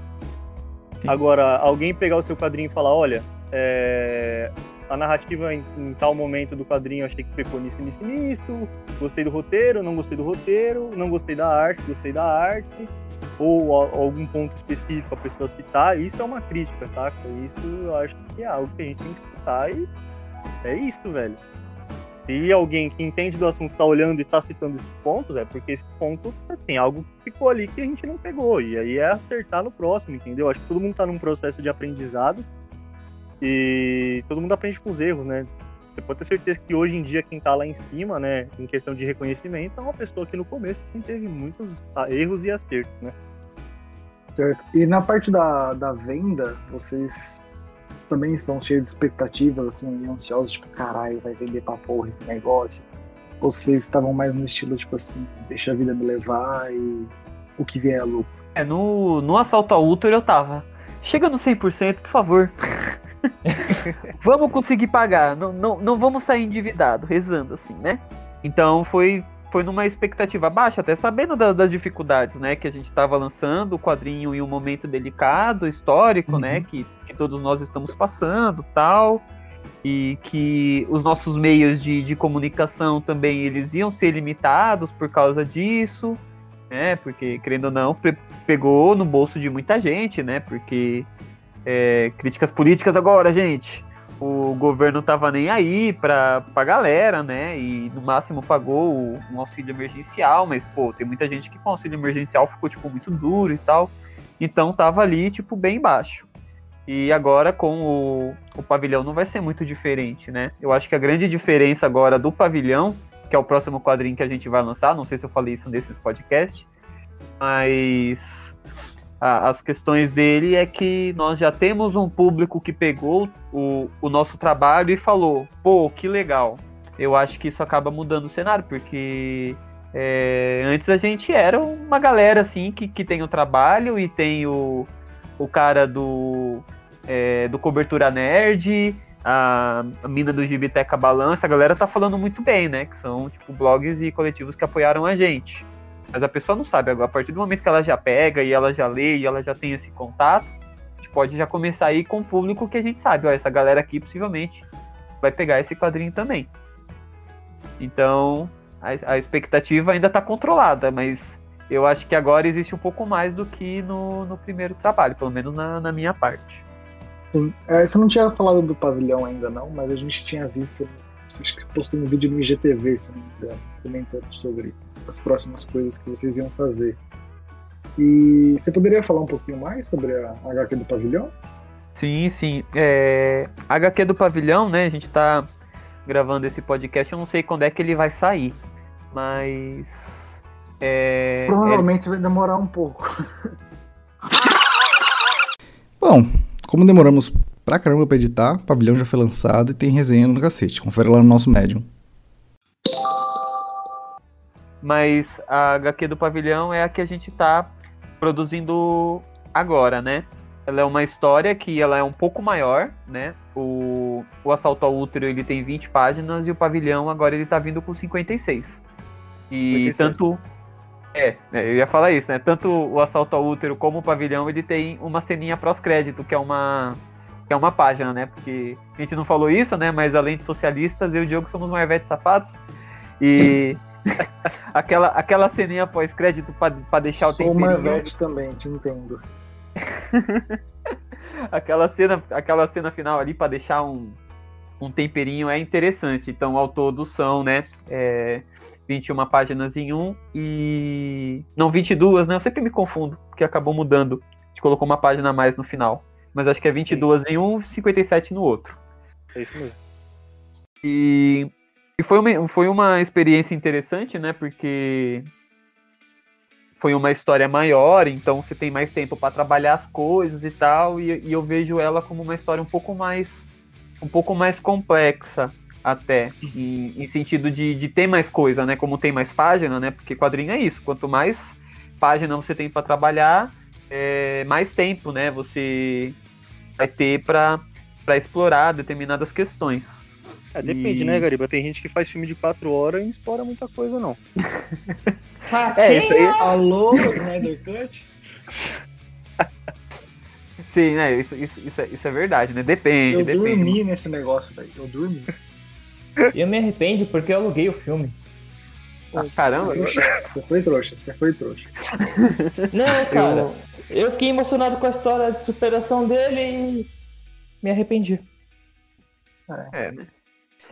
[SPEAKER 3] Sim. Agora, alguém pegar o seu quadrinho e falar, olha, é, a narrativa em, em, tal momento do quadrinho achei que pecou nisso, nisso, nisso, gostei do roteiro, não gostei do roteiro, não gostei da arte, gostei da arte, ou algum ponto específico a pessoa citar, isso é uma crítica, saca? Isso eu acho que é algo que a gente tem que citar e é isso, velho. Se alguém que entende do assunto está olhando e está citando esses pontos, é porque esse ponto tem algo que ficou ali que a gente não pegou. E aí é acertar no próximo, entendeu? Acho que todo mundo está num processo de aprendizado e todo mundo aprende com os erros, né? Você pode ter certeza que hoje em dia quem está lá em cima, né, em questão de reconhecimento, é uma pessoa que no começo teve muitos erros e acertos, né?
[SPEAKER 4] Certo. E na parte da, da venda, vocês também estão cheios de expectativas, assim, ansiosos, tipo, caralho, vai vender pra porra esse negócio? Ou vocês estavam mais no estilo, tipo assim, deixa a vida me levar e o que vier é lucro?
[SPEAKER 2] É, no, no assalto ao útero eu tava. Chega no 100%, por favor. [LAUGHS] vamos conseguir pagar, não, não, não vamos sair endividado, rezando assim, né? Então foi foi numa expectativa baixa, até sabendo da, das dificuldades, né, que a gente estava lançando o quadrinho em um momento delicado, histórico, né, uhum. né, que, todos nós estamos passando, tal, e que os nossos meios de, de comunicação também eles iam ser limitados por causa disso, né, porque querendo ou não pegou no bolso de muita gente, né, porque é, críticas políticas agora, gente. O governo tava nem aí pra, pra galera, né? E no máximo pagou um auxílio emergencial, mas, pô, tem muita gente que com auxílio emergencial ficou, tipo, muito duro e tal. Então tava ali, tipo, bem baixo. E agora com o, o pavilhão não vai ser muito diferente, né? Eu acho que a grande diferença agora do pavilhão, que é o próximo quadrinho que a gente vai lançar, não sei se eu falei isso nesse podcast, mas a, as questões dele é que nós já temos um público que pegou o, o nosso trabalho e falou: pô, que legal. Eu acho que isso acaba mudando o cenário, porque é, antes a gente era uma galera assim que, que tem o trabalho e tem o, o cara do, é, do Cobertura Nerd, a, a mina do Gibiteca Balança, a galera tá falando muito bem, né? Que são tipo blogs e coletivos que apoiaram a gente. Mas a pessoa não sabe. A partir do momento que ela já pega e ela já lê e ela já tem esse contato, a gente pode já começar aí com o público que a gente sabe. Ó, essa galera aqui possivelmente vai pegar esse quadrinho também. Então, a, a expectativa ainda está controlada, mas eu acho que agora existe um pouco mais do que no, no primeiro trabalho, pelo menos na, na minha parte.
[SPEAKER 4] Sim. É, você não tinha falado do pavilhão ainda não, mas a gente tinha visto, acho que postou um vídeo no IGTV, se não me engano, comentando sobre as próximas coisas que vocês iam fazer. E você poderia falar um pouquinho mais sobre a HQ do Pavilhão?
[SPEAKER 2] Sim, sim. É... A HQ do Pavilhão, né? A gente tá gravando esse podcast, eu não sei quando é que ele vai sair, mas. É...
[SPEAKER 4] Provavelmente é... vai demorar um pouco.
[SPEAKER 5] Bom, como demoramos pra caramba pra editar, o Pavilhão já foi lançado e tem resenha no cacete. Confere lá no nosso Medium.
[SPEAKER 2] mas a HQ do Pavilhão é a que a gente está produzindo agora, né? Ela é uma história que ela é um pouco maior, né? O, o Assalto ao Útero ele tem 20 páginas e o Pavilhão agora ele tá vindo com 56. E 56. tanto é, é, eu ia falar isso, né? Tanto o Assalto ao Útero como o Pavilhão, ele tem uma ceninha pós-crédito, que é uma que é uma página, né? Porque a gente não falou isso, né? Mas além de socialistas, eu e o Diogo somos marvetes safados. E [LAUGHS] aquela, aquela ceninha pós-crédito pra, deixar
[SPEAKER 4] Sou
[SPEAKER 2] o temperinho.
[SPEAKER 4] Sou Marvete também, te entendo. [LAUGHS]
[SPEAKER 2] aquela, cena, aquela cena final ali pra deixar um, um temperinho é interessante. Então, ao todo são, né, é, 21 páginas em um e... Não, 22, né? Eu sempre me confundo, porque acabou mudando. A gente colocou uma página a mais no final. Mas acho que é 22 Sim. em um e 57 no outro.
[SPEAKER 3] É isso mesmo.
[SPEAKER 2] E e foi uma, foi uma experiência interessante, né? Porque foi uma história maior, então você tem mais tempo para trabalhar as coisas e tal, e, e, eu vejo ela como uma história um pouco mais um pouco mais complexa até, em, em sentido de, de, ter mais coisa, né? Como tem mais página, né? Porque quadrinho é isso, quanto mais página você tem para trabalhar, é, mais tempo, né? Você vai ter para explorar determinadas questões.
[SPEAKER 3] É, depende,
[SPEAKER 2] E-
[SPEAKER 3] né, Gariba? Tem gente que faz filme de 4 horas e não explora muita coisa, não. [LAUGHS]
[SPEAKER 2] É, isso aí.
[SPEAKER 4] Alô, Snyder Cut?
[SPEAKER 2] Sim, né? Isso, isso, isso, é, isso é verdade, né? Depende,
[SPEAKER 4] Eu
[SPEAKER 2] depende.
[SPEAKER 4] dormi nesse negócio, velho. Eu dormi. [LAUGHS]
[SPEAKER 1] Eu me arrependo porque eu aluguei o filme.
[SPEAKER 2] Ah, caramba.
[SPEAKER 4] Você foi trouxa, você foi trouxa. [LAUGHS]
[SPEAKER 1] Não, cara. Eu fiquei emocionado com a história de superação dele e me arrependi.
[SPEAKER 2] É, né?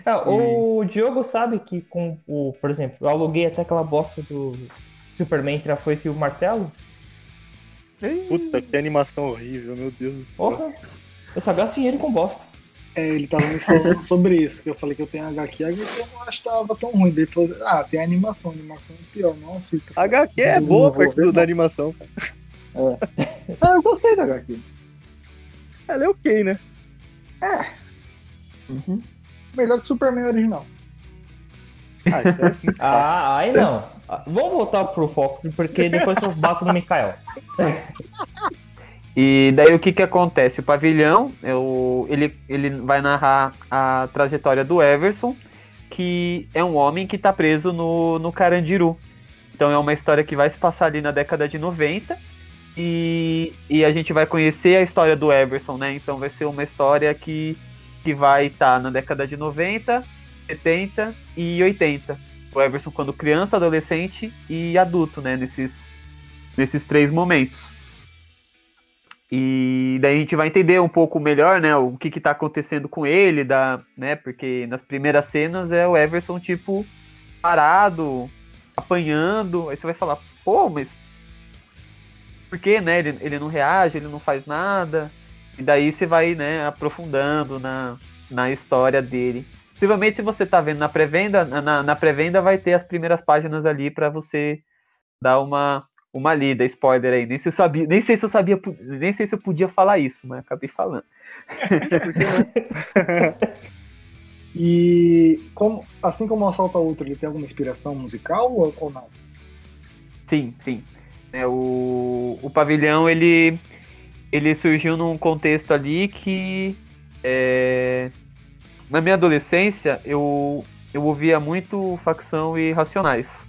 [SPEAKER 1] É, o Diogo sabe que com o, por exemplo, eu aluguei até aquela bosta do Superman entre a foice e o martelo.
[SPEAKER 3] Puta, que animação horrível, meu Deus do céu.
[SPEAKER 1] Porra, eu só gasto dinheiro com bosta.
[SPEAKER 4] É, ele tava me falando [LAUGHS] sobre isso, que eu falei que eu tenho HQ, a HQ eu não achava tão ruim. Ele falou, ah, tem animação, animação é pior, não assista.
[SPEAKER 3] HQ é boa perto
[SPEAKER 4] ver,
[SPEAKER 3] do-
[SPEAKER 4] não.
[SPEAKER 3] da animação.
[SPEAKER 4] Ah, eu gostei da HQ.
[SPEAKER 3] Ela é ok, né?
[SPEAKER 4] Melhor que o Superman original.
[SPEAKER 3] Ah, isso é assim.
[SPEAKER 1] Ah, aí não. Ah, Vamos voltar pro foco, porque depois eu bato no Mikael. [LAUGHS]
[SPEAKER 2] E daí o que que acontece? O pavilhão, o- ele, ele vai narrar a trajetória do Everson, que é um homem que tá preso no, no Carandiru. Então é uma história que vai se passar ali na década de 90. E, e a gente vai conhecer a história do Everson, né? Então vai ser uma história que, que vai estar na década de 90, 70 e 80. O Everson quando criança, adolescente e adulto, né? Nesses, nesses três momentos. E daí a gente vai entender um pouco melhor, né, o que que tá acontecendo com ele, da, né, porque nas primeiras cenas é o Everson, tipo, parado, apanhando, aí você vai falar, pô, mas por que, né, ele, ele não reage, ele não faz nada, e daí você vai, né, aprofundando na, na história dele. Possivelmente se você tá vendo na pré-venda, na, na pré-venda vai ter as primeiras páginas ali para você dar uma, uma lida, spoiler aí. Nem sei, se eu sabia, nem sei se eu sabia, nem sei se eu podia falar isso, mas acabei falando. [LAUGHS]
[SPEAKER 4] E como, assim como o Assalto ao Outro, ele tem alguma inspiração musical ou, ou não?
[SPEAKER 2] Sim, sim. É, o, o pavilhão ele, ele surgiu num contexto ali que é, na minha adolescência eu, eu ouvia muito facção e racionais.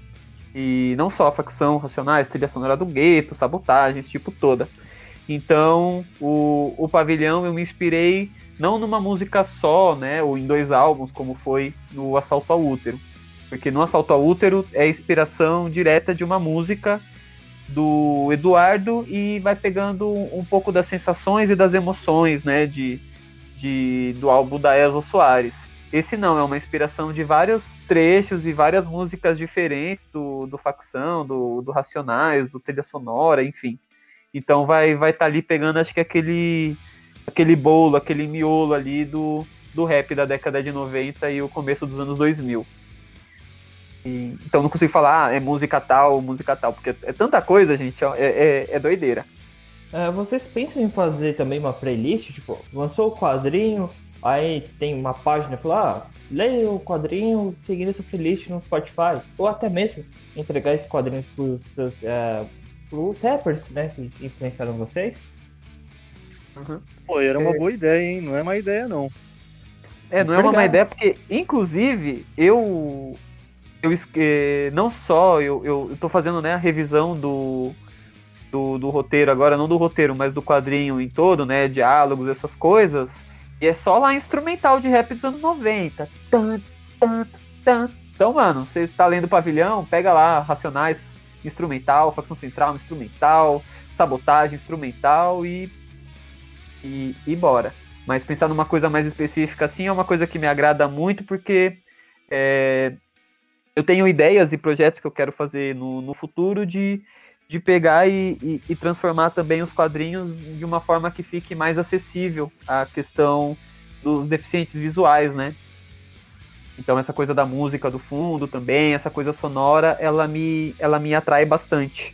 [SPEAKER 2] E não só facção, racionais, trilha sonora do gueto, sabotagem, esse tipo toda. Então o, o pavilhão eu me inspirei não numa música só, né, ou em dois álbuns, como foi no Assalto ao Útero. Porque no Assalto ao Útero é inspiração direta de uma música do Eduardo e vai pegando um pouco das sensações e das emoções, né, de, de do álbum da Elza Soares. Esse não, é uma inspiração de vários trechos e várias músicas diferentes do, do Facção, do, do Racionais, do Trilha Sonora, enfim. Então vai vai estar ali pegando, acho que aquele aquele bolo, aquele miolo ali do, do rap da década de 90 e o começo dos anos 2000. E, então não consigo falar, ah, é música tal, música tal, porque é tanta coisa, gente, ó, é, é, é doideira.
[SPEAKER 1] É, vocês pensam em fazer também uma playlist? Tipo, lançou o quadrinho, aí tem uma página, fala, ah, leia o quadrinho seguindo essa playlist no Spotify. Ou até mesmo entregar esse quadrinho pros, seus, é, pros rappers, né, que influenciaram vocês.
[SPEAKER 3] Pô, era uma boa ideia, hein? Não é má ideia, não.
[SPEAKER 2] É, não é uma má ideia, porque, inclusive, eu. eu eh, não só eu, eu, eu tô fazendo né, a revisão do, do, do roteiro agora, não do roteiro, mas do quadrinho em todo, né? Diálogos, essas coisas. E é só lá instrumental de rap dos anos 90. Tan, tan, tan. Então, mano, você tá lendo Pavilhão, pega lá Racionais instrumental, Facção Central instrumental, Sabotagem instrumental e. E, e bora. Mas pensar numa coisa mais específica assim é uma coisa que me agrada muito porque é, eu tenho ideias e projetos que eu quero fazer no, no futuro de, de pegar e, e, e transformar também os quadrinhos de uma forma que fique mais acessível à questão dos deficientes visuais, né? Então essa coisa da música do fundo também, essa coisa sonora, ela me, ela me atrai bastante.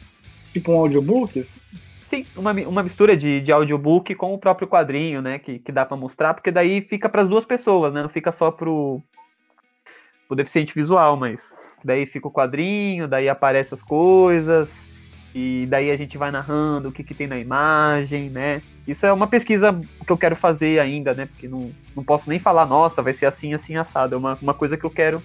[SPEAKER 4] Tipo um audiobook? assim?
[SPEAKER 2] Sim, uma, uma mistura de, de audiobook com o próprio quadrinho, né? Que, que dá pra mostrar, porque daí fica para as duas pessoas, né? Não fica só pro, pro deficiente visual, mas daí fica o quadrinho, daí aparece as coisas. E daí a gente vai narrando o que, que tem na imagem, né? Isso é uma pesquisa que eu quero fazer ainda, né? Porque não, não posso nem falar, nossa, vai ser assim, assim, assado. É uma, uma coisa que eu quero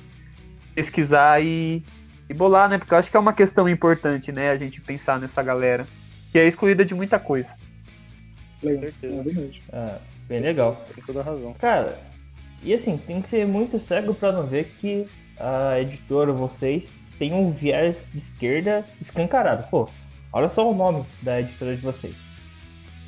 [SPEAKER 2] pesquisar e, e bolar, né? Porque eu acho que é uma questão importante, né? A gente pensar nessa galera que é excluída de muita coisa.
[SPEAKER 4] Legal. Exatamente.
[SPEAKER 1] Ah, bem legal.
[SPEAKER 3] Tem toda a razão.
[SPEAKER 1] Cara, e assim, tem que ser muito cego pra não ver que a editora, vocês, tem um viés de esquerda escancarado. Pô, olha só o nome da editora de vocês.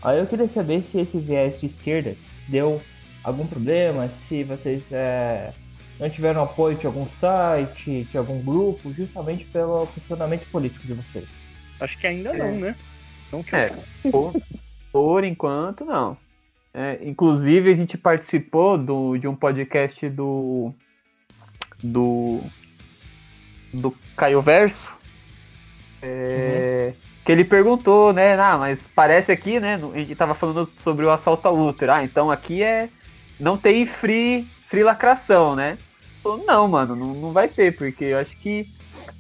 [SPEAKER 1] Aí eu queria saber se esse viés de esquerda deu algum problema, se vocês é, não tiveram apoio de algum site, de algum grupo, justamente pelo posicionamento político de vocês.
[SPEAKER 3] Acho que ainda não, né? Não
[SPEAKER 2] É, por, por enquanto, não. É, inclusive, a gente participou do, de um podcast do. do. Do Caio Verso. é, Que ele perguntou, né? Ah, mas parece aqui, né? A gente tava falando sobre o assalto ao útero. Ah, então aqui é. Não tem free, free lacração, né? Não, mano, não, não vai ter, porque eu acho que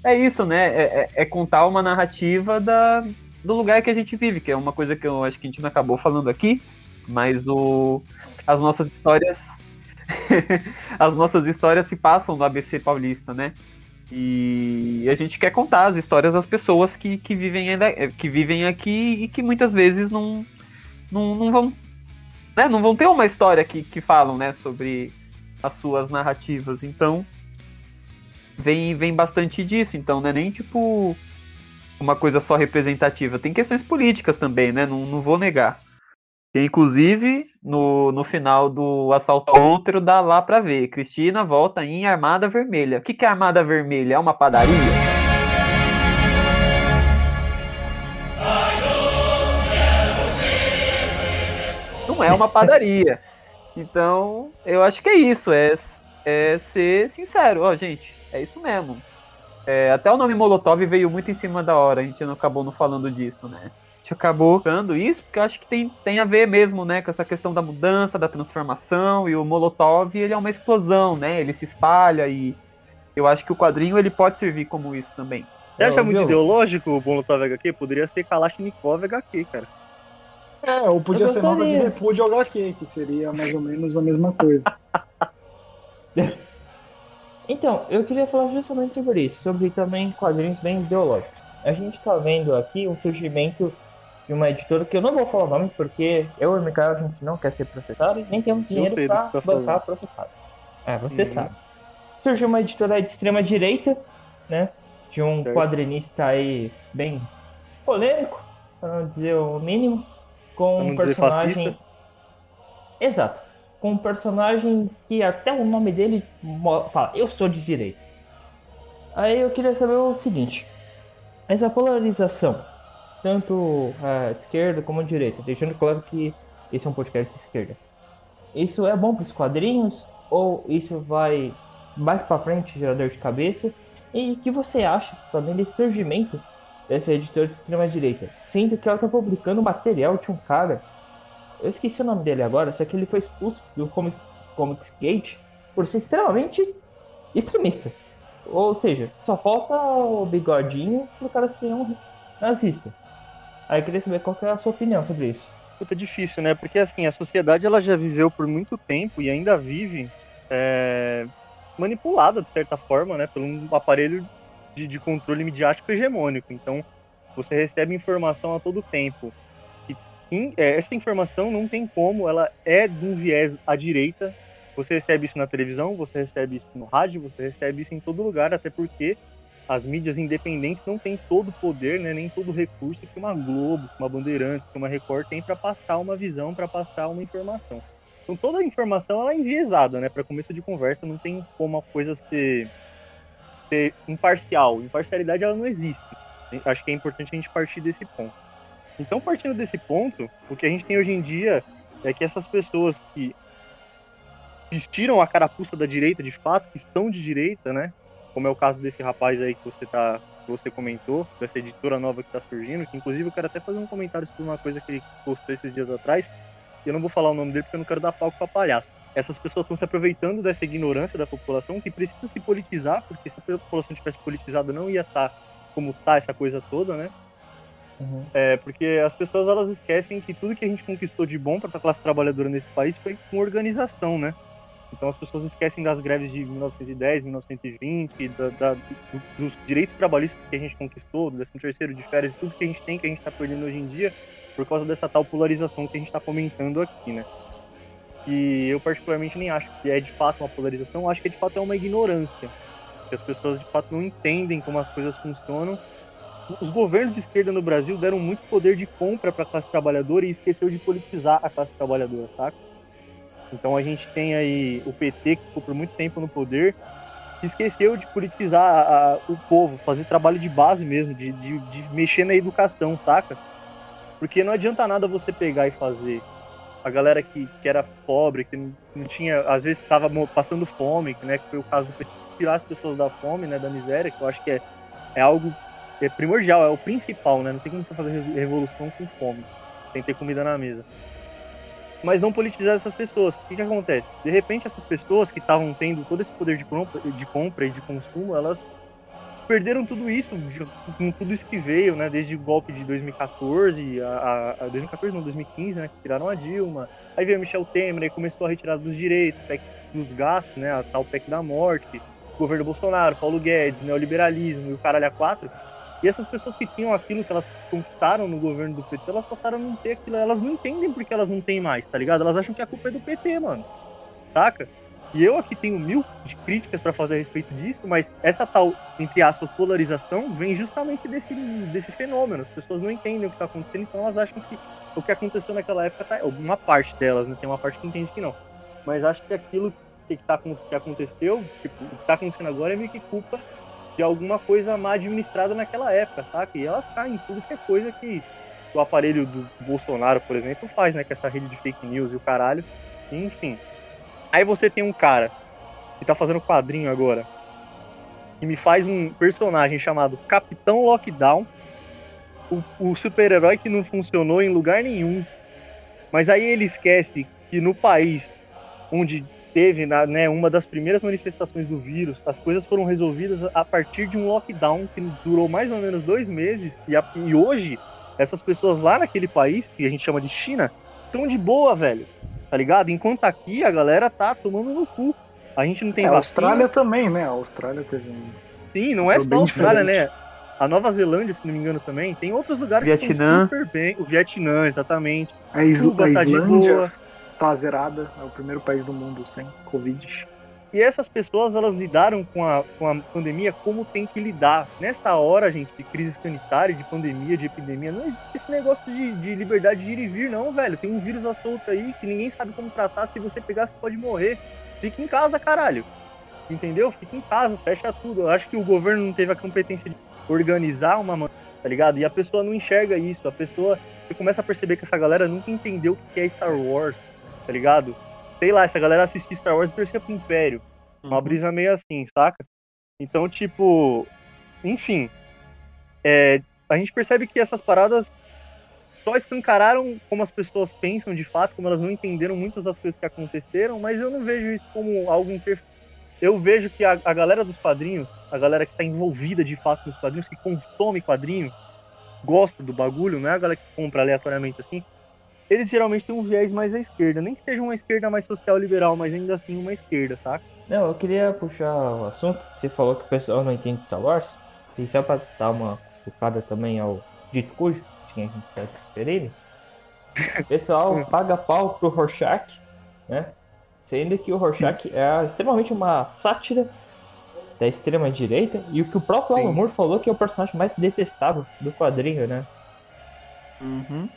[SPEAKER 2] é isso, né? É, é- é contar uma narrativa da, do lugar que a gente vive, que é uma coisa que eu acho que a gente não acabou falando aqui, mas o, as nossas histórias. [LAUGHS] as nossas histórias se passam no ABC Paulista, né? E a gente quer contar as histórias das pessoas que, que, vivem, ainda, que vivem aqui e que muitas vezes não, não, não vão. Né, não vão ter uma história que, que falam né, sobre as suas narrativas. Então, vem, vem bastante disso. Então, não é nem tipo uma coisa só representativa. Tem questões políticas também, né? Não, não vou negar. Que, inclusive, no, no final do assalto ao útero, dá lá pra ver. Cristina volta em Armada Vermelha. O que, que é Armada Vermelha? É uma padaria? Não é uma padaria. Então, eu acho que é isso. É, é ser sincero. Ó, gente, é isso mesmo. É, até o nome Molotov veio muito em cima da hora, a gente não acabou não falando disso, né? A gente acabou dando isso porque eu acho que tem, tem a ver mesmo, né, com essa questão da mudança, da transformação, e o Molotov, ele é uma explosão, né? Ele se espalha e eu acho que o quadrinho ele pode servir como isso também.
[SPEAKER 3] Você acha muito ideológico o Molotov HQ? Poderia ser Kalashnikov HQ, cara.
[SPEAKER 4] É, ou podia ser nova de repúdio HQ, que seria mais ou menos a mesma coisa. [LAUGHS]
[SPEAKER 1] Então, eu queria falar justamente sobre isso, sobre também quadrinhos bem ideológicos. A gente tá vendo aqui o surgimento de uma editora que eu não vou falar o nome porque eu e o Mikael a gente não quer ser processado e nem temos dinheiro
[SPEAKER 3] que tá
[SPEAKER 1] bancar processado. É, você
[SPEAKER 3] Uhum.
[SPEAKER 1] sabe. Surgiu uma editora de extrema direita, né? De um
[SPEAKER 3] Certo.
[SPEAKER 1] quadrinista aí bem polêmico, pra não dizer o mínimo, com um personagem. Exato. Com um personagem que até o nome dele fala, eu sou de direita. Aí eu queria saber o seguinte: essa polarização, tanto a de esquerda como a direita, deixando claro que esse é um podcast de esquerda. Isso é bom para os quadrinhos ou isso vai mais para frente gerar dor de cabeça? E o que você acha também desse surgimento dessa editora de extrema direita? Sendo que ela está publicando material de um cara eu esqueci o nome dele agora, só que ele foi expulso do Comics, Comics Gate por ser extremamente extremista. Ou seja, só falta o bigodinho pro cara ser um nazista. Aí eu queria saber qual que é a sua opinião sobre isso.
[SPEAKER 3] Puta difícil, né? Porque assim, a sociedade ela já viveu por muito tempo e ainda vive é, manipulada, de certa forma, né? Por um aparelho de, de controle midiático hegemônico. Então, você recebe informação a todo tempo. E em- é, essa informação não tem como, ela é de um viés à direita. Você recebe isso na televisão, você recebe isso no rádio, você recebe isso em todo lugar, até porque as mídias independentes não têm todo o poder, né, nem todo o recurso que uma Globo, que uma Bandeirantes, que uma Record tem para passar uma visão, para passar uma informação. Então toda a informação ela é enviesada, né? Para começo de conversa não tem como a coisa ser, ser imparcial. Imparcialidade ela não existe. Acho que é importante a gente partir desse ponto. Então partindo desse ponto, o que a gente tem hoje em dia é que essas pessoas que vestiram a carapuça da direita de fato, que estão de direita, né? Como é o caso desse rapaz aí que você tá, que você comentou, dessa editora nova que está surgindo, que inclusive eu quero até fazer um comentário sobre uma coisa que ele postou esses dias atrás. E eu não vou falar o nome dele porque eu não quero dar palco para palhaço. Essas pessoas estão se aproveitando dessa ignorância da população que precisa se politizar, porque se a população tivesse politizada não ia estar como tá essa coisa toda, né?
[SPEAKER 1] Uhum.
[SPEAKER 3] É, porque as pessoas elas esquecem que tudo que a gente conquistou de bom para a classe trabalhadora nesse país foi com organização, né? Então as pessoas esquecem das greves de 1910, 1920, da, da, do, dos direitos trabalhistas que a gente conquistou, do 13 terceiro de férias, tudo que a gente tem que a gente está perdendo hoje em dia por causa dessa tal polarização que a gente está comentando aqui, né? E eu particularmente nem acho que é de fato uma polarização, acho que de fato é uma ignorância, que as pessoas de fato não entendem como as coisas funcionam. Os governos de esquerda no Brasil deram muito poder de compra para a classe trabalhadora e esqueceu de politizar a classe trabalhadora, saca? Então a gente tem aí o PT que ficou por muito tempo no poder, que esqueceu de politizar a, a, o povo, fazer trabalho de base mesmo, de, de, de mexer na educação, saca? Porque não adianta nada você pegar e fazer a galera que, que era pobre, que não, não tinha, às vezes estava passando fome, né, que foi o caso do tirar as pessoas da fome, né, da miséria, que eu acho que é, é algo é primordial, é o principal, né, não tem como você fazer revolução com fome, que ter comida na mesa. Mas não politizar essas pessoas. O que, que acontece? De repente, essas pessoas que estavam tendo todo esse poder de compra, de compra e de consumo, elas perderam tudo isso, com tudo isso que veio, né? Desde o golpe de 2014, a, a 2014 não, 2015, né? Que tiraram a Dilma. Aí veio Michel Temer, aí começou a retirada dos direitos, dos gastos, né? A tal PEC da morte, governo Bolsonaro, Paulo Guedes, neoliberalismo e o caralho a quatro. E essas pessoas que tinham aquilo que elas conquistaram no governo do PT, elas passaram a não ter aquilo. Elas não entendem porque elas não têm mais, tá ligado? Elas acham que a culpa é do PT, mano. Saca? E eu aqui tenho mil de críticas para fazer a respeito disso, mas essa tal, entre aspas, polarização vem justamente desse, desse fenômeno. As pessoas não entendem o que está acontecendo, então elas acham que o que aconteceu naquela época tá. Uma parte delas, né? Tem uma parte que entende que não. Mas acho que aquilo que, tá, que aconteceu, tipo, o que está acontecendo agora é meio que culpa de alguma coisa mal administrada naquela época, saca? E elas caem em tudo que é coisa que o aparelho do Bolsonaro, por exemplo, faz, né? Com essa rede de fake news e o caralho. Enfim. Aí você tem um cara que tá fazendo quadrinho agora, que me faz um personagem chamado Capitão Lockdown, o, o super-herói que não funcionou em lugar nenhum. Mas aí ele esquece que no país onde teve né, uma das primeiras manifestações do vírus, as coisas foram resolvidas a partir de um lockdown que durou mais ou menos dois meses. E, a, e hoje, essas pessoas lá naquele país, que a gente chama de China, estão de boa, velho tá ligado? Enquanto aqui a galera tá tomando no cu. A gente não tem é,
[SPEAKER 4] A Austrália também, né? A Austrália teve um.
[SPEAKER 3] Sim, não é só a Austrália, diferente. né? A Nova Zelândia, se não me engano, também. Tem outros lugares
[SPEAKER 2] Vietnã.
[SPEAKER 3] que estão super bem. O Vietnã, exatamente.
[SPEAKER 4] A, Isla, a tá Islândia tá zerada. É o primeiro país do mundo sem Covid.
[SPEAKER 3] E essas pessoas, elas lidaram com a, com a pandemia como tem que lidar. Nessa hora, gente, de crise sanitária, de pandemia, de epidemia, não existe esse negócio de, de liberdade de ir e vir, não, velho. Tem um vírus à solta aí que ninguém sabe como tratar. Se você pegar, você pode morrer. Fica em casa, caralho. Entendeu? Fica em casa, fecha tudo. Eu acho que o governo não teve a competência de organizar uma tá ligado? E a pessoa não enxerga isso. A pessoa, você começa a perceber que essa galera nunca entendeu o que é Star Wars, tá ligado? sei lá, essa galera assistir Star Wars e torcia pro Império. Uhum. Uma brisa meio assim, saca? Então, tipo, enfim, é, a gente percebe que essas paradas só escancararam como as pessoas pensam de fato, como elas não entenderam muitas das coisas que aconteceram, mas eu não vejo isso como algo inter... Eu vejo que a, a galera dos quadrinhos, a galera que está envolvida de fato nos quadrinhos, que consome quadrinho, gosta do bagulho, não é a galera que compra aleatoriamente assim, eles geralmente têm um viés mais à esquerda. Nem que seja uma esquerda mais social liberal, mas ainda assim uma esquerda, saca?
[SPEAKER 1] Não, eu queria puxar o assunto. Você falou que o pessoal não entende Star Wars. E só pra dar uma focada também ao dito cujo, de quem a gente está se referindo. O pessoal [LAUGHS] paga pau pro Rorschach, né? Sendo que o Rorschach é extremamente uma sátira da extrema direita e o que o próprio Alan Moore falou que é o personagem mais detestável do quadrinho, né?
[SPEAKER 2] Uhum.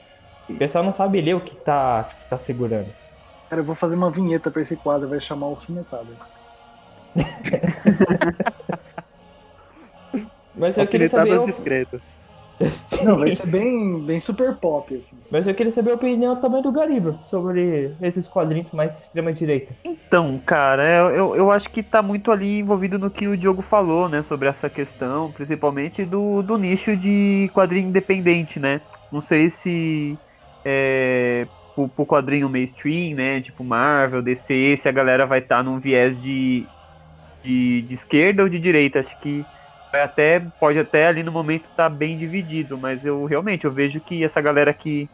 [SPEAKER 1] O pessoal não sabe ler o que tá, tipo, tá segurando.
[SPEAKER 4] Cara, eu vou fazer uma vinheta pra esse quadro, vai chamar Alfinetadas. [LAUGHS]
[SPEAKER 1] Mas eu queria saber.
[SPEAKER 3] discretas. [LAUGHS]
[SPEAKER 4] Não, vai ser bem, bem super pop, assim.
[SPEAKER 1] Mas eu queria saber a opinião também do Gariba sobre esses quadrinhos mais de extrema direita.
[SPEAKER 2] Então, cara, eu, eu acho que tá muito ali envolvido no que o Diogo falou, né? Sobre essa questão, principalmente do, do nicho de quadrinho independente, né? Não sei se é, pro, pro quadrinho mainstream, né? Tipo Marvel, DC, se a galera vai estar tá num viés de, de, de, esquerda ou de direita. Acho que vai até pode até ali no momento estar tá bem dividido, mas eu realmente eu vejo que essa galera que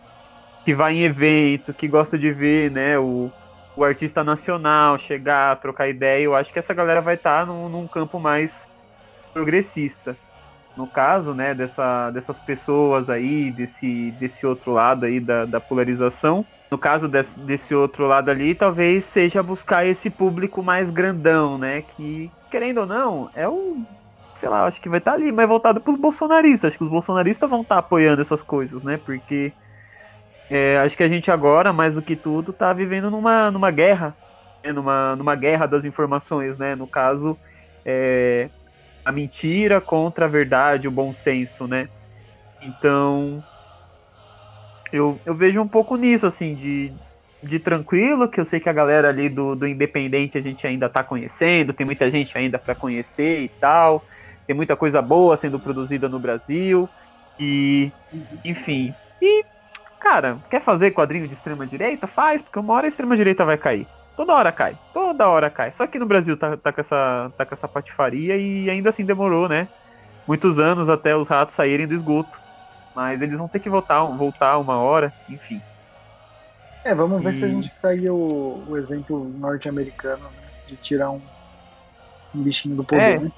[SPEAKER 2] que vai em evento, que gosta de ver, né, o, o artista nacional chegar, trocar ideia, eu acho que essa galera vai estar tá num, num campo mais progressista. No caso, né, dessa, dessas pessoas aí, desse, desse outro lado aí da, da polarização, no caso desse, desse outro lado ali, talvez seja buscar esse público mais grandão, né, que, querendo ou não, é o sei lá, acho que vai estar tá ali, mais voltado para os bolsonaristas. Acho que os bolsonaristas vão estar tá apoiando essas coisas, né? Porque é, acho que a gente agora, mais do que tudo, está vivendo numa, numa guerra, né? numa, numa guerra das informações, né? No caso, é, a mentira contra a verdade, o bom senso, né? Então, eu, eu vejo um pouco nisso, assim, de, de tranquilo, que eu sei que a galera ali do, do Independente a gente ainda está conhecendo, tem muita gente ainda para conhecer e tal tem muita coisa boa sendo produzida no Brasil e enfim. E cara, quer fazer quadrinho de extrema direita? Faz, porque uma hora a extrema direita vai cair. Toda hora cai, toda hora cai. Só que no Brasil tá, tá, com, essa, tá com essa patifaria e ainda assim demorou, né? Muitos anos até os ratos saírem do esgoto. Mas eles vão ter que voltar, voltar uma hora, enfim.
[SPEAKER 4] É, vamos ver e... se a gente segue o, o exemplo norte-americano, né? De tirar um, um bichinho do poder, é. né?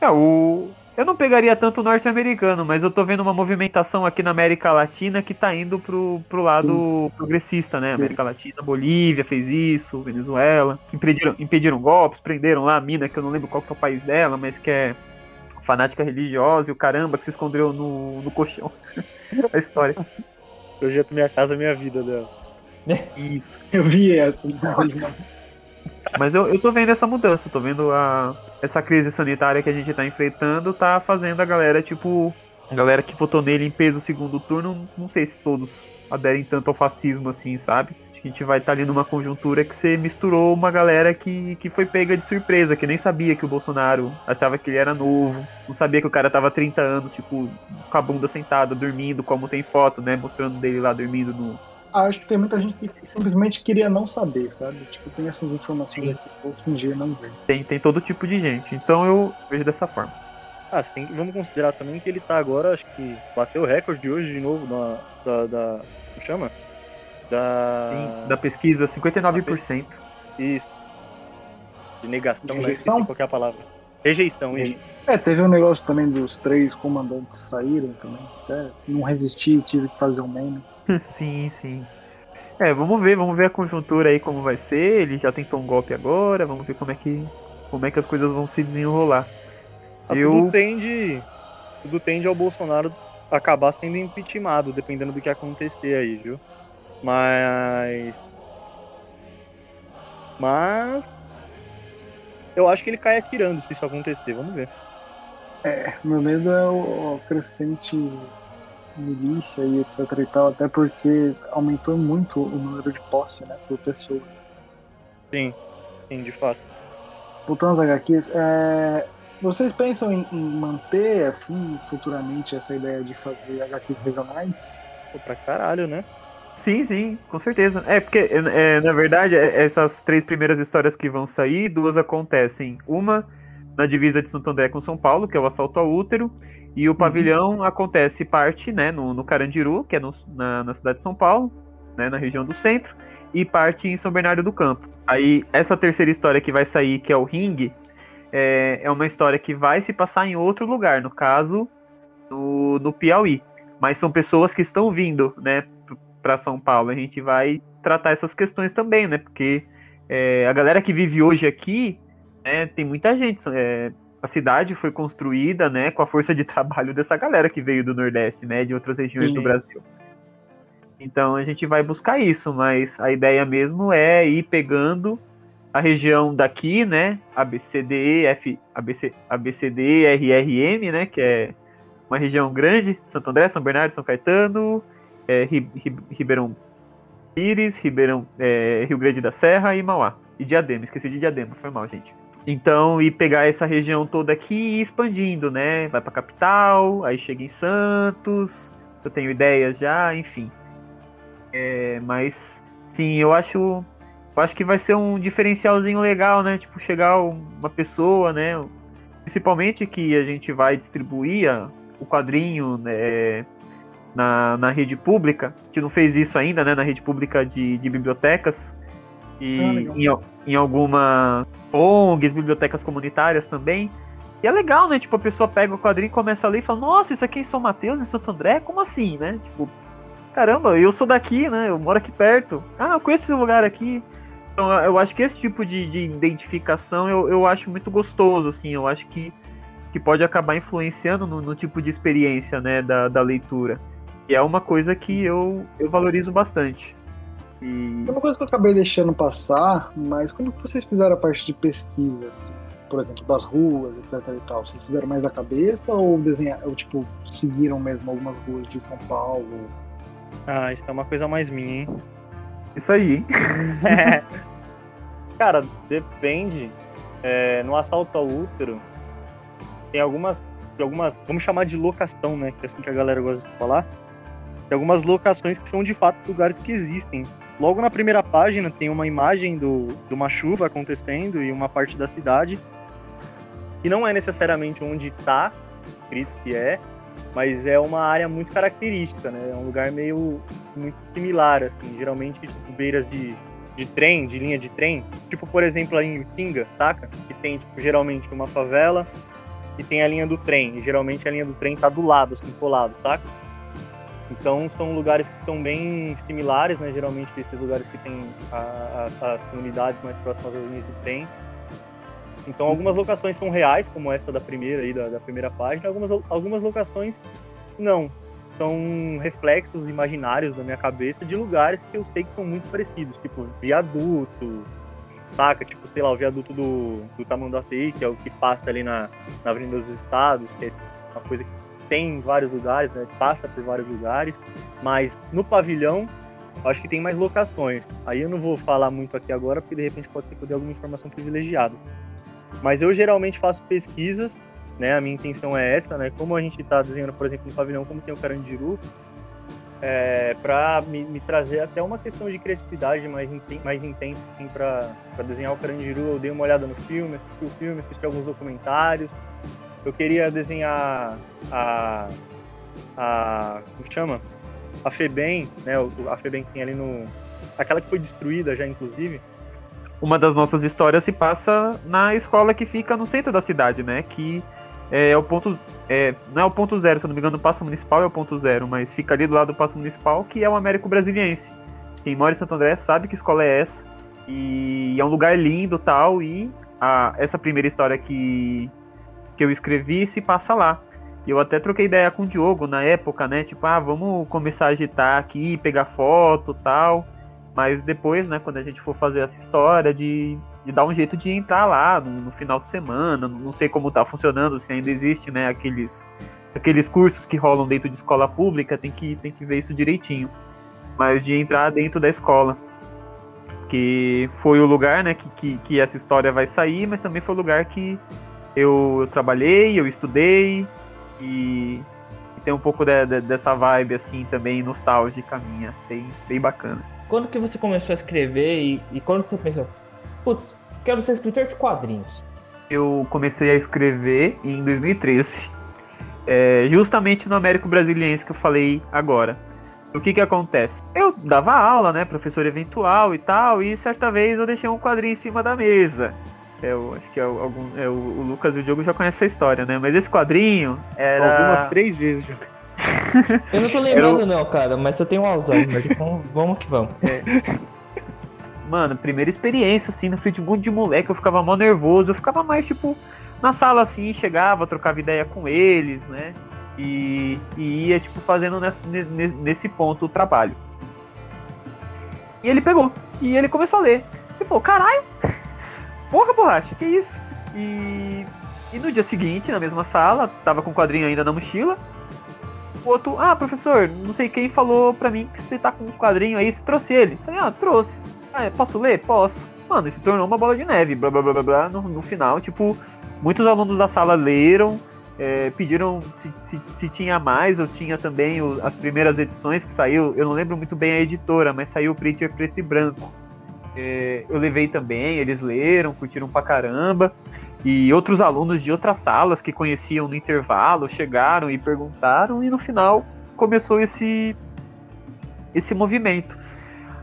[SPEAKER 2] É, o. Eu não pegaria tanto o norte-americano, mas eu tô vendo uma movimentação aqui na América Latina que tá indo pro, pro lado Sim. progressista, né? América Latina, Bolívia fez isso, Venezuela. Impediram, impediram golpes, prenderam lá a mina, que eu não lembro qual que é o país dela, mas que é fanática religiosa e o caramba que se escondeu no, no colchão. [LAUGHS] a história.
[SPEAKER 3] Projeto Minha Casa Minha Vida dela.
[SPEAKER 2] Isso.
[SPEAKER 4] Eu vi essa. [LAUGHS]
[SPEAKER 2] Mas eu, eu tô vendo essa mudança, tô vendo a, essa crise sanitária que a gente tá enfrentando, tá fazendo a galera, tipo, a galera que votou nele em peso segundo turno, não sei se todos aderem tanto ao fascismo assim, sabe? Acho que a gente vai estar tá ali numa conjuntura que você misturou uma galera que, que foi pega de surpresa, que nem sabia que o Bolsonaro achava que ele era novo, não sabia que o cara tava 30 anos, tipo, com a bunda sentada, dormindo, como tem foto, né? Mostrando dele lá dormindo no,
[SPEAKER 4] acho que tem muita gente que simplesmente queria não saber, sabe? Tipo, tem essas informações aqui, vou fingir não ver.
[SPEAKER 2] Tem, tem todo tipo de gente, então eu vejo dessa forma.
[SPEAKER 3] Ah, sim, vamos considerar também que ele tá agora, acho que bateu o recorde hoje de novo na, da, da. Como chama?
[SPEAKER 2] Da. Sim, da pesquisa, 59%.
[SPEAKER 3] Isso. De negação, Rejeição? né? Qualquer palavra. Rejeição, isso.
[SPEAKER 4] É, teve um negócio também dos três comandantes saírem também. Até não resisti, tive que fazer um meme. [LAUGHS]
[SPEAKER 2] sim, sim. É, vamos ver, vamos ver a conjuntura aí como vai ser. Ele já tentou um golpe agora, vamos ver como é que como é que as coisas vão se desenrolar.
[SPEAKER 3] Ah, Eu... Tudo tende tudo tende ao Bolsonaro acabar sendo impeachmentado, dependendo do que acontecer aí, viu? Mas mas eu acho que ele cai atirando se isso acontecer, vamos ver.
[SPEAKER 4] É, meu medo é o crescente milícia e etc e tal, até porque aumentou muito o número de posse, né, por pessoa.
[SPEAKER 3] Sim, sim, de fato.
[SPEAKER 4] Voltando às HQs, é... vocês pensam em, em, manter, assim, futuramente essa ideia de fazer HQs regionais?
[SPEAKER 3] Pô, pra caralho, né?
[SPEAKER 2] Sim, sim, com certeza. É, porque, é, na verdade, é, essas três primeiras histórias que vão sair, duas acontecem. Uma na divisa de Santo André com São Paulo, que é o assalto ao útero, e o uhum. pavilhão acontece parte né, no, no Carandiru, que é no, na, na cidade de São Paulo, né, na região do centro, e parte em São Bernardo do Campo. Aí, essa terceira história que vai sair, que é o Ring, é, é uma história que vai se passar em outro lugar, no caso, no, no Piauí. Mas são pessoas que estão vindo né, para São Paulo. A gente vai tratar essas questões também, né? Porque é, a galera que vive hoje aqui, né, tem muita gente. É, a cidade foi construída, né, com a força de trabalho dessa galera que veio do Nordeste, né, de outras regiões Sim. do Brasil. Então a gente vai buscar isso, mas a ideia mesmo é ir pegando a região daqui, né, ABCD, F, ABC, ABCD, RRM, né, que é uma região grande, Santo André, São Bernardo, São Caetano, é, Ri, Ri, Ribeirão Pires, Ribeirão, é, Rio Grande da Serra e Mauá. E Diadema, esqueci de Diadema, foi mal, gente. Então, e pegar essa região toda aqui e ir expandindo, né? Vai pra capital, aí chega em Santos, eu tenho ideias já, enfim. É, mas, sim, eu acho, eu acho que vai ser um diferencialzinho legal, né? Tipo, chegar uma pessoa, né? principalmente que a gente vai distribuir a, o quadrinho né, na, na rede pública. A gente não fez isso ainda, né? Na rede pública de, de bibliotecas. E
[SPEAKER 4] Ah,
[SPEAKER 2] em, em algumas ONGs, bibliotecas comunitárias também. E é legal, né? Tipo, a pessoa pega o quadrinho e começa a ler e fala, nossa, isso aqui é em São Mateus, em Santo André? Como assim, né? Tipo, caramba, eu sou daqui, né? Eu moro aqui perto. Ah, eu conheço esse lugar aqui. Então, eu acho que esse tipo de, de identificação eu, eu acho muito gostoso, assim. Eu acho que, que pode acabar influenciando no, no tipo de experiência, né, da, da leitura. E é uma coisa que eu, eu valorizo bastante. E...
[SPEAKER 4] É uma coisa que eu acabei deixando passar, mas como que vocês fizeram a parte de pesquisa, assim? Por exemplo, das ruas, etc e tal. Vocês fizeram mais da cabeça ou desenhar, ou tipo, seguiram mesmo algumas ruas de São Paulo?
[SPEAKER 3] Ah, isso é uma coisa mais minha, hein?
[SPEAKER 2] Isso aí, hein? [LAUGHS] [LAUGHS]
[SPEAKER 3] Cara, depende. É, no assalto ao útero, tem algumas, algumas. Vamos chamar de locação, né? Que é assim que a galera gosta de falar. Tem algumas locações que são de fato lugares que existem. Logo na primeira página tem uma imagem do, de uma chuva acontecendo e uma parte da cidade. Que não é necessariamente onde está escrito que é, mas é uma área muito característica, né? É um lugar meio muito similar, assim, geralmente tipo, beiras de, de trem, de linha de trem, tipo por exemplo aí em Pinga, saca? Que tem tipo, geralmente uma favela e tem a linha do trem, e geralmente a linha do trem tá do lado, assim, colado, saca? Então são lugares que são bem similares, né? Geralmente esses lugares que tem a- a- as comunidades mais próximas às linhas de. Então algumas locações são reais, como essa da primeira aí, da, da primeira página, algumas, algumas locações não. São reflexos imaginários da minha cabeça de lugares que eu sei que são muito parecidos, tipo viaduto, saca? Tipo, sei lá, o viaduto do, do Tamanduateí, que é o que passa ali na, na Avenida dos Estados, que é uma coisa que tem em vários lugares, né? Passa por vários lugares, mas no pavilhão acho que tem mais locações. Aí eu não vou falar muito aqui agora, porque de repente pode ser que eu dê alguma informação privilegiada. Mas eu geralmente faço pesquisas, né? A minha intenção é essa, né? Como a gente está desenhando, por exemplo, no pavilhão, como tem o Carandiru, é, para me, me trazer até uma questão de criatividade mais, mais intensa, assim, para desenhar o Carandiru. Eu dei uma olhada no filme, assisti o filme, assisti alguns documentários. Eu queria desenhar a. a como chama? A FEBEM, né? A FEBEM que tem ali no. Aquela que foi destruída já, inclusive.
[SPEAKER 2] uma das nossas histórias se passa na escola que fica no centro da cidade, né? Que é o ponto. É, não é o ponto zero, se eu não me engano, o Passo Municipal é o ponto zero, mas fica ali do lado do Passo Municipal, que é o Américo Brasiliense. Quem mora em Santo André sabe que escola é essa. E é um lugar lindo tal. E a, essa primeira história que, que eu escrevi se passa lá. Eu até troquei ideia com o Diogo na época, né? Tipo, ah, vamos começar a agitar aqui, pegar foto tal. Mas depois, né, quando a gente for fazer essa história, de, de dar um jeito de entrar lá no, no final de semana, não sei como tá funcionando, se ainda existe, né, aqueles, aqueles cursos que rolam dentro de escola pública, tem que, tem que ver isso direitinho. Mas de entrar dentro da escola. Que foi o lugar, né, que, que, que essa história vai sair, mas também foi o lugar que eu, eu trabalhei, eu estudei, e, e tem um pouco de- de- dessa vibe, assim, também nostálgica minha, bem, bem bacana.
[SPEAKER 1] Quando que você começou a escrever e, e quando você pensou, putz, quero ser escritor de quadrinhos?
[SPEAKER 2] eu comecei a escrever em 2013. É, justamente no Américo Brasiliense que eu falei agora. O que que acontece? Eu dava aula, né, professor eventual e tal, e certa vez eu deixei um quadrinho em cima da mesa. Eu acho que é o, algum, é o, o Lucas e o Diogo já conhecem essa história, né? Mas esse quadrinho era.
[SPEAKER 3] Algumas três vezes já. [LAUGHS]
[SPEAKER 1] Eu não tô lembrando não, cara, mas eu tenho um Alzheimer, [LAUGHS] então vamos que vamos.
[SPEAKER 2] Mano, primeira experiência, assim, no futebol de moleque, eu ficava mó nervoso, eu ficava mais, tipo, na sala, assim, chegava, trocava ideia com eles, né, e, e ia, tipo, fazendo nesse, ne- nesse ponto o trabalho. E ele pegou, e ele começou a ler. Ele falou, caralho, porra, borracha, que isso? E, e no dia seguinte, na mesma sala, tava com o quadrinho ainda na mochila, o outro, ah, professor, não sei quem falou pra mim que você tá com um quadrinho aí, você trouxe ele. Falei, ah, trouxe. Ah, é, posso ler? Posso. Mano, se tornou uma bola de neve, blá blá blá blá. No, no final, tipo, muitos alunos da sala leram, é, pediram se, se, se tinha mais, eu tinha também o- as primeiras edições que saiu, eu não lembro muito bem a editora, mas saiu o Preacher preto e branco. É, eu levei também, eles leram, curtiram pra caramba. E outros alunos de outras salas que conheciam no intervalo chegaram e perguntaram, e no final começou esse, esse movimento.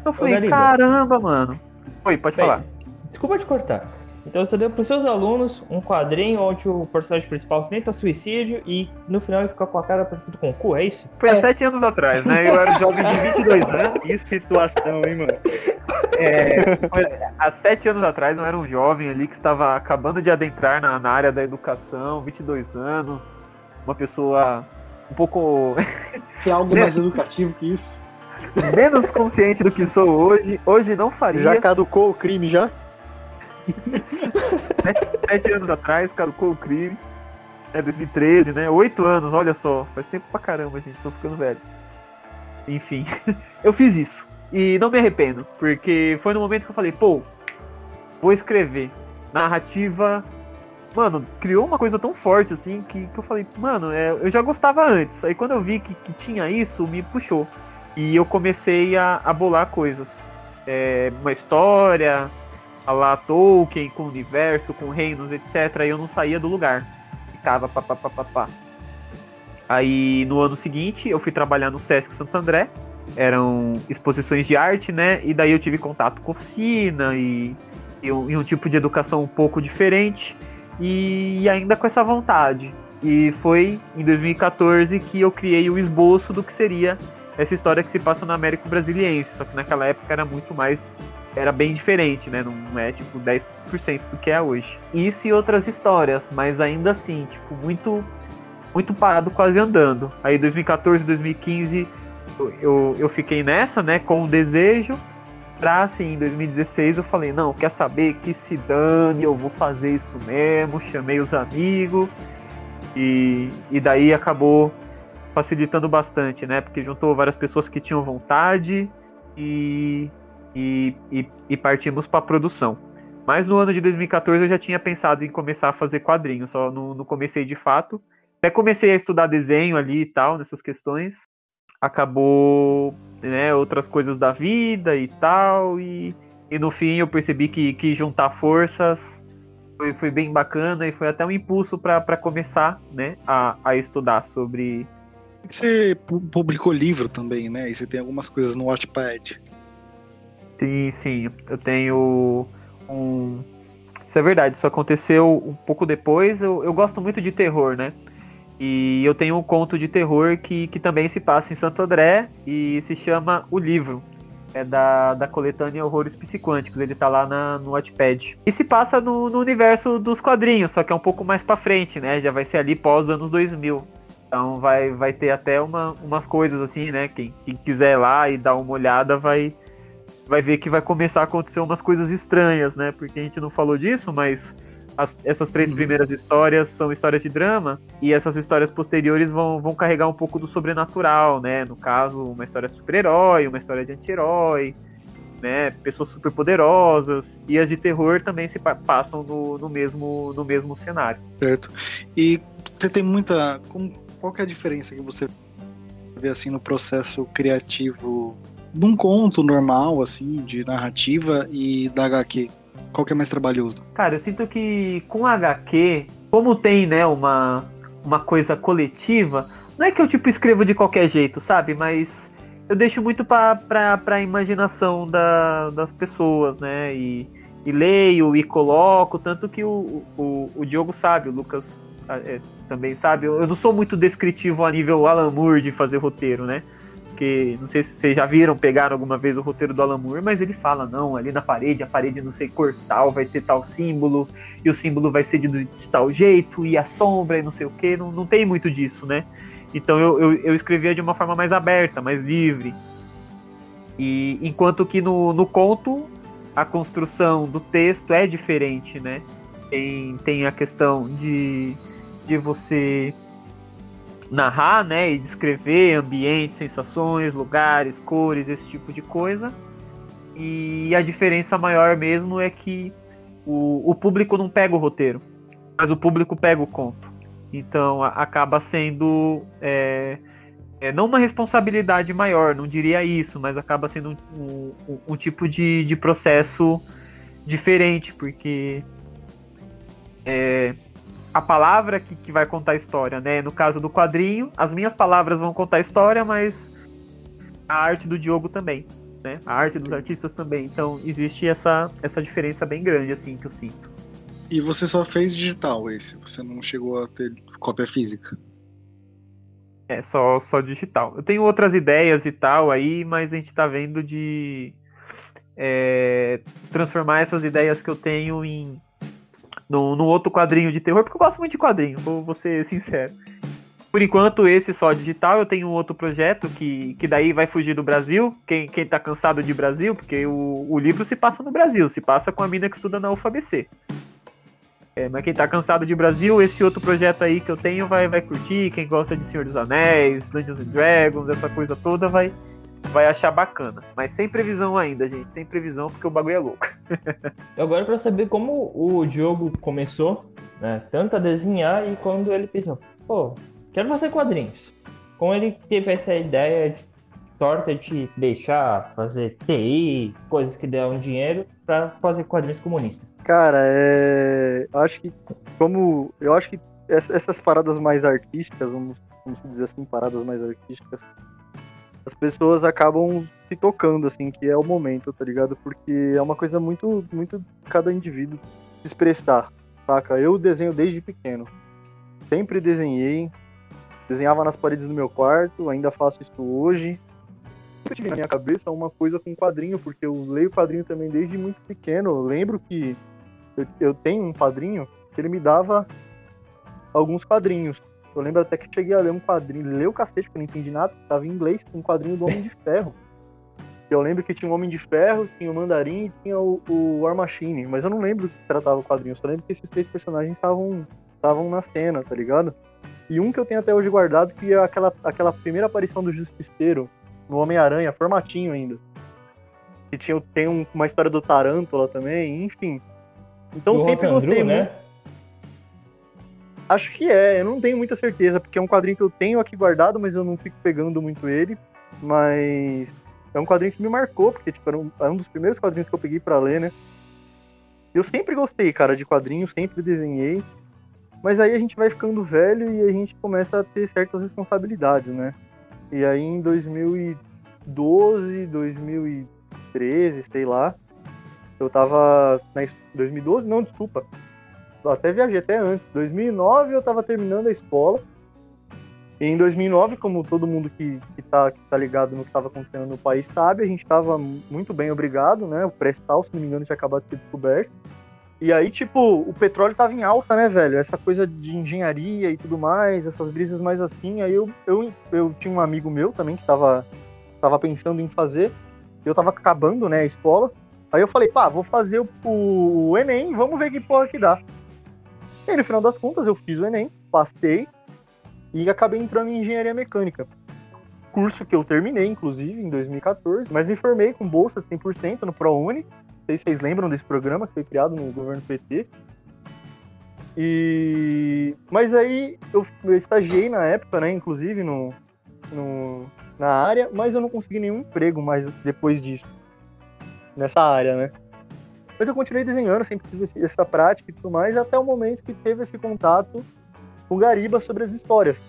[SPEAKER 2] Eu falei,
[SPEAKER 1] Gariba.
[SPEAKER 2] caramba, mano. Oi, pode
[SPEAKER 1] Bem,
[SPEAKER 2] falar.
[SPEAKER 1] Desculpa te cortar. Então você deu pros seus alunos um quadrinho onde o personagem principal tenta suicídio e no final ele fica com a cara parecida com o cu, é isso?
[SPEAKER 2] Foi há sete anos atrás, né? Eu era um jovem de 22 anos.
[SPEAKER 3] Que situação, hein, mano?
[SPEAKER 2] É, foi- há sete anos atrás eu era um jovem ali que estava acabando de adentrar na, na área da educação, 22 anos, uma pessoa um pouco [LAUGHS]
[SPEAKER 4] Tem algo mais educativo que isso?
[SPEAKER 2] menos consciente do que sou hoje. Hoje não faria.
[SPEAKER 3] Já caducou o crime já?
[SPEAKER 2] Sete anos atrás, caducou o crime. É 2013, né? Oito anos, olha só. Faz tempo pra caramba, gente. Tô ficando velho. Enfim, [LAUGHS] eu fiz isso. E não me arrependo, porque foi no momento que eu falei, pô, vou escrever. Narrativa. Mano, criou uma coisa tão forte assim que, que eu falei, mano, é, eu já gostava antes. Aí quando eu vi que, que tinha isso, me puxou. E eu comecei a, a bolar coisas. É, uma história, lá Tolkien, com o universo, com reinos, etc. Aí eu não saía do lugar. Ficava pá, pá, pá, pá, pá. Aí no ano seguinte eu fui trabalhar no Sesc Santo André. Eram exposições de arte, né? E daí eu tive contato com oficina e, e, um, e um tipo de educação um pouco diferente. E ainda com essa vontade. E foi em 2014 que eu criei o esboço do que seria essa história que se passa na América Brasiliense. Só que naquela época era muito mais era bem diferente, né? Não é tipo 10% do que é hoje. Isso e outras histórias, mas ainda assim, tipo, muito muito parado, quase andando. Aí 2014, 2015 eu, eu, fiquei nessa, né, com o desejo. Pra assim, em 2016 eu falei, não, quer saber que se dane, eu vou fazer isso mesmo, chamei os amigos. E, e daí acabou facilitando bastante, né? Porque juntou várias pessoas que tinham vontade e, e, e, e partimos para produção. Mas no ano de 2014 eu já tinha pensado em começar a fazer quadrinhos, só não, não comecei de fato. Até comecei a estudar desenho ali e tal, nessas questões. Acabou, né, outras coisas da vida e tal, e, e no fim eu percebi que, que juntar forças foi, foi bem bacana e foi até um impulso para começar, né, a, a estudar sobre,
[SPEAKER 6] Você pu- publicou livro também, né? E você tem algumas coisas no Wattpad.
[SPEAKER 2] Sim, sim. Eu tenho um. Isso é verdade, isso aconteceu um pouco depois. Eu, eu gosto muito de terror, né? E eu tenho um conto de terror que, que também se passa em Santo André e se chama O Livro. É da, da coletânea Horrores Psiquânticos. Ele tá lá na, no Wattpad. E se passa no, no universo dos quadrinhos, só que é um pouco mais pra frente, né? Já vai ser ali pós anos 2000. Então vai, vai ter até uma, umas coisas assim, né? Quem, quem quiser ir lá e dar uma olhada vai, vai ver que vai começar a acontecer umas coisas estranhas, né? Porque a gente não falou disso, mas as- essas três
[SPEAKER 6] Uhum.
[SPEAKER 2] primeiras histórias são histórias de drama e essas histórias posteriores vão, vão carregar um pouco do sobrenatural, né? No caso, uma história de super-herói, uma história de anti-herói, né? Pessoas super poderosas e as de terror também se pa- passam no, no mesmo no mesmo cenário.
[SPEAKER 6] Certo. E você tem muita. como- qual é a diferença que você vê assim no processo criativo de um conto normal, assim, de narrativa e da HQ? Qual que é mais trabalhoso?
[SPEAKER 2] Cara, eu sinto que com HQ, como tem, né, uma, uma coisa coletiva, não é que eu, tipo, escrevo de qualquer jeito, sabe? Mas eu deixo muito pra, pra, pra imaginação da, das pessoas, né? E, e leio e coloco, tanto que o, o, o Diogo sabe, o Lucas ah, é, também sabe. Eu eu não sou muito descritivo a nível Alan Moore de fazer roteiro, né? Porque não sei se vocês já viram, pegaram alguma vez o roteiro do Alan Moore, mas ele fala, não, ali na parede, a parede não sei cor tal, vai ter tal símbolo, e o símbolo vai ser de, de tal jeito, e a sombra e não sei o que, não, não tem muito disso, né? Então eu, eu, eu escrevia de uma forma mais aberta, mais livre. E enquanto que no, no conto a construção do texto é diferente, né? Tem, tem a questão de, de você narrar, né, e descrever ambientes, sensações, lugares, cores, esse tipo de coisa. E a diferença maior mesmo é que o, o público não pega o roteiro, mas o público pega o conto. Então a- acaba sendo é, é, não uma responsabilidade maior, não diria isso, mas acaba sendo um, um- um tipo de, de processo diferente, porque é, a palavra que, que vai contar a história, né? No caso do quadrinho, as minhas palavras vão contar a história, mas a arte do Diogo também, né? A arte dos artistas também. Então existe essa, essa diferença bem grande, assim, que eu sinto.
[SPEAKER 6] E você só fez digital esse, você não chegou a ter cópia física.
[SPEAKER 2] É, só, só digital. Eu tenho outras ideias e tal aí, mas a gente tá vendo de é, transformar essas ideias que eu tenho em no, no outro quadrinho de terror, porque eu gosto muito de quadrinho, vou, vou ser sincero. Por enquanto, esse só digital, eu tenho um outro projeto que, que daí vai fugir do Brasil. Quem, quem tá cansado de Brasil, porque o, o livro se passa no Brasil, se passa com a mina que estuda na UFABC. É, mas quem tá cansado de Brasil, esse outro projeto aí que eu tenho vai, vai curtir. Quem gosta de Senhor dos Anéis, Dungeons and Dragons, essa coisa toda, vai, vai achar bacana. Mas sem previsão ainda, gente. Sem previsão, porque o bagulho é louco.
[SPEAKER 1] Agora para saber como o Diogo começou, né? Tanto a desenhar e quando ele pensou, pô, quero fazer quadrinhos. Como ele teve essa ideia de torta de deixar fazer TI, coisas que dão dinheiro, para fazer quadrinhos comunistas.
[SPEAKER 3] Cara, é. Eu acho que como. Eu acho que essas paradas mais artísticas, vamos, vamos dizer assim, paradas mais artísticas, as pessoas acabam se tocando, assim, que é o momento, tá ligado? Porque é uma coisa muito, muito cada indivíduo se expressar, saca? Eu desenho desde pequeno. Sempre desenhei, desenhava nas paredes do meu quarto, ainda faço isso hoje. Eu tive na minha cabeça uma coisa com quadrinho, porque eu leio quadrinho também desde muito pequeno. Eu lembro que eu, eu tenho um padrinho que ele me dava alguns quadrinhos. Eu lembro até que cheguei a ler um quadrinho, ler o cacete, porque eu não entendi nada, tava em inglês, um quadrinho do Homem de Ferro. Eu lembro que tinha o Homem de Ferro, tinha o Mandarim e tinha o, o War Machine, mas eu não lembro que tratava o quadrinho, eu só lembro que esses três personagens estavam estavam na cena, tá ligado? E um que eu tenho até hoje guardado, que é aquela, aquela primeira aparição do Justiceiro no Homem-Aranha, formatinho ainda. Que tinha, tem um, uma história do Tarântula também, enfim. Então
[SPEAKER 1] Do
[SPEAKER 3] sempre
[SPEAKER 1] Rossandru,
[SPEAKER 3] gostei
[SPEAKER 1] né?
[SPEAKER 3] muito. Acho que é, eu não tenho muita certeza, porque é um quadrinho que eu tenho aqui guardado, mas eu não fico pegando muito ele. Mas é um quadrinho que me marcou, porque tipo, era, um, era um dos primeiros quadrinhos que eu peguei pra ler, né? Eu sempre gostei, cara, de quadrinhos, sempre desenhei. Mas aí a gente vai ficando velho e a gente começa a ter certas responsabilidades, né? E aí em 2012, 2013, sei lá, eu tava na es- 2012, não, desculpa. Eu até viajei até antes. 2009 eu tava terminando a escola. E em 2009, como todo mundo que, que, tá, que tá ligado no que estava acontecendo no país sabe, a gente estava muito bem obrigado, né? O pré-sal, se não me engano, tinha acabado de ser descoberto. E aí, tipo, o petróleo tava em alta, né, velho? Essa coisa de engenharia e tudo mais, essas brisas mais assim. Aí eu, eu, eu tinha um amigo meu também que tava, tava pensando em fazer. Eu tava acabando, né, a escola. Aí eu falei, pá, vou fazer o, o Enem, vamos ver que porra que dá. E aí, no final das contas, eu fiz o Enem, passei e acabei entrando em engenharia mecânica. Curso que eu terminei, inclusive, em 2014, mas me formei com bolsa de 100% no ProUni. Não sei se vocês lembram desse programa que foi criado no governo PT. E... Mas aí eu, eu estagiei na época, né, inclusive no, no, na área, mas eu não consegui nenhum emprego mais depois disso, nessa área, né. Mas eu continuei desenhando, sempre tive essa prática e tudo mais, até o momento que teve esse contato com o Gariba sobre as histórias.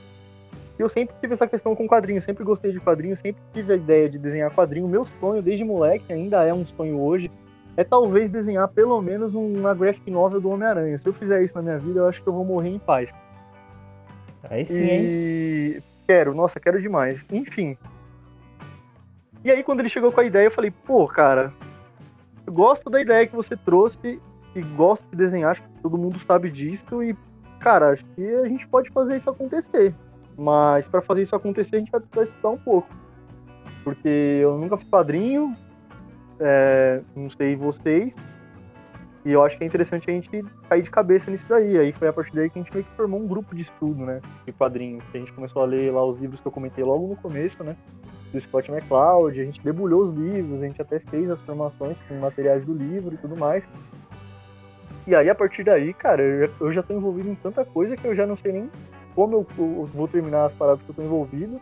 [SPEAKER 3] E eu sempre tive essa questão com quadrinhos, sempre gostei de quadrinhos, sempre tive a ideia de desenhar quadrinho. Meu sonho desde moleque, ainda é um sonho hoje, é talvez desenhar pelo menos uma graphic novel do Homem-Aranha. Se eu fizer isso na minha vida, eu acho que eu vou morrer em paz.
[SPEAKER 1] Aí sim, hein?
[SPEAKER 3] E quero, nossa, quero demais. Enfim. E aí quando ele chegou com a ideia, eu falei, pô, cara, eu gosto da ideia que você trouxe e gosto de desenhar, acho que todo mundo sabe disso e, cara, acho que a gente pode fazer isso acontecer. Mas para fazer isso acontecer, a gente vai precisar estudar um pouco. Porque eu nunca fiz quadrinho, é, não sei vocês, e eu acho que é interessante a gente cair de cabeça nisso daí. Aí foi a partir daí que a gente meio que formou um grupo de estudo, né? De quadrinhos. A gente começou a ler lá os livros que eu comentei logo no começo, né? Do Scott McCloud, a gente debulhou os livros, a gente até fez as formações com materiais do livro e tudo mais. E aí, a partir daí, cara, eu já, eu já tô envolvido em tanta coisa que eu já não sei nem como eu, eu vou terminar as paradas que eu tô envolvido.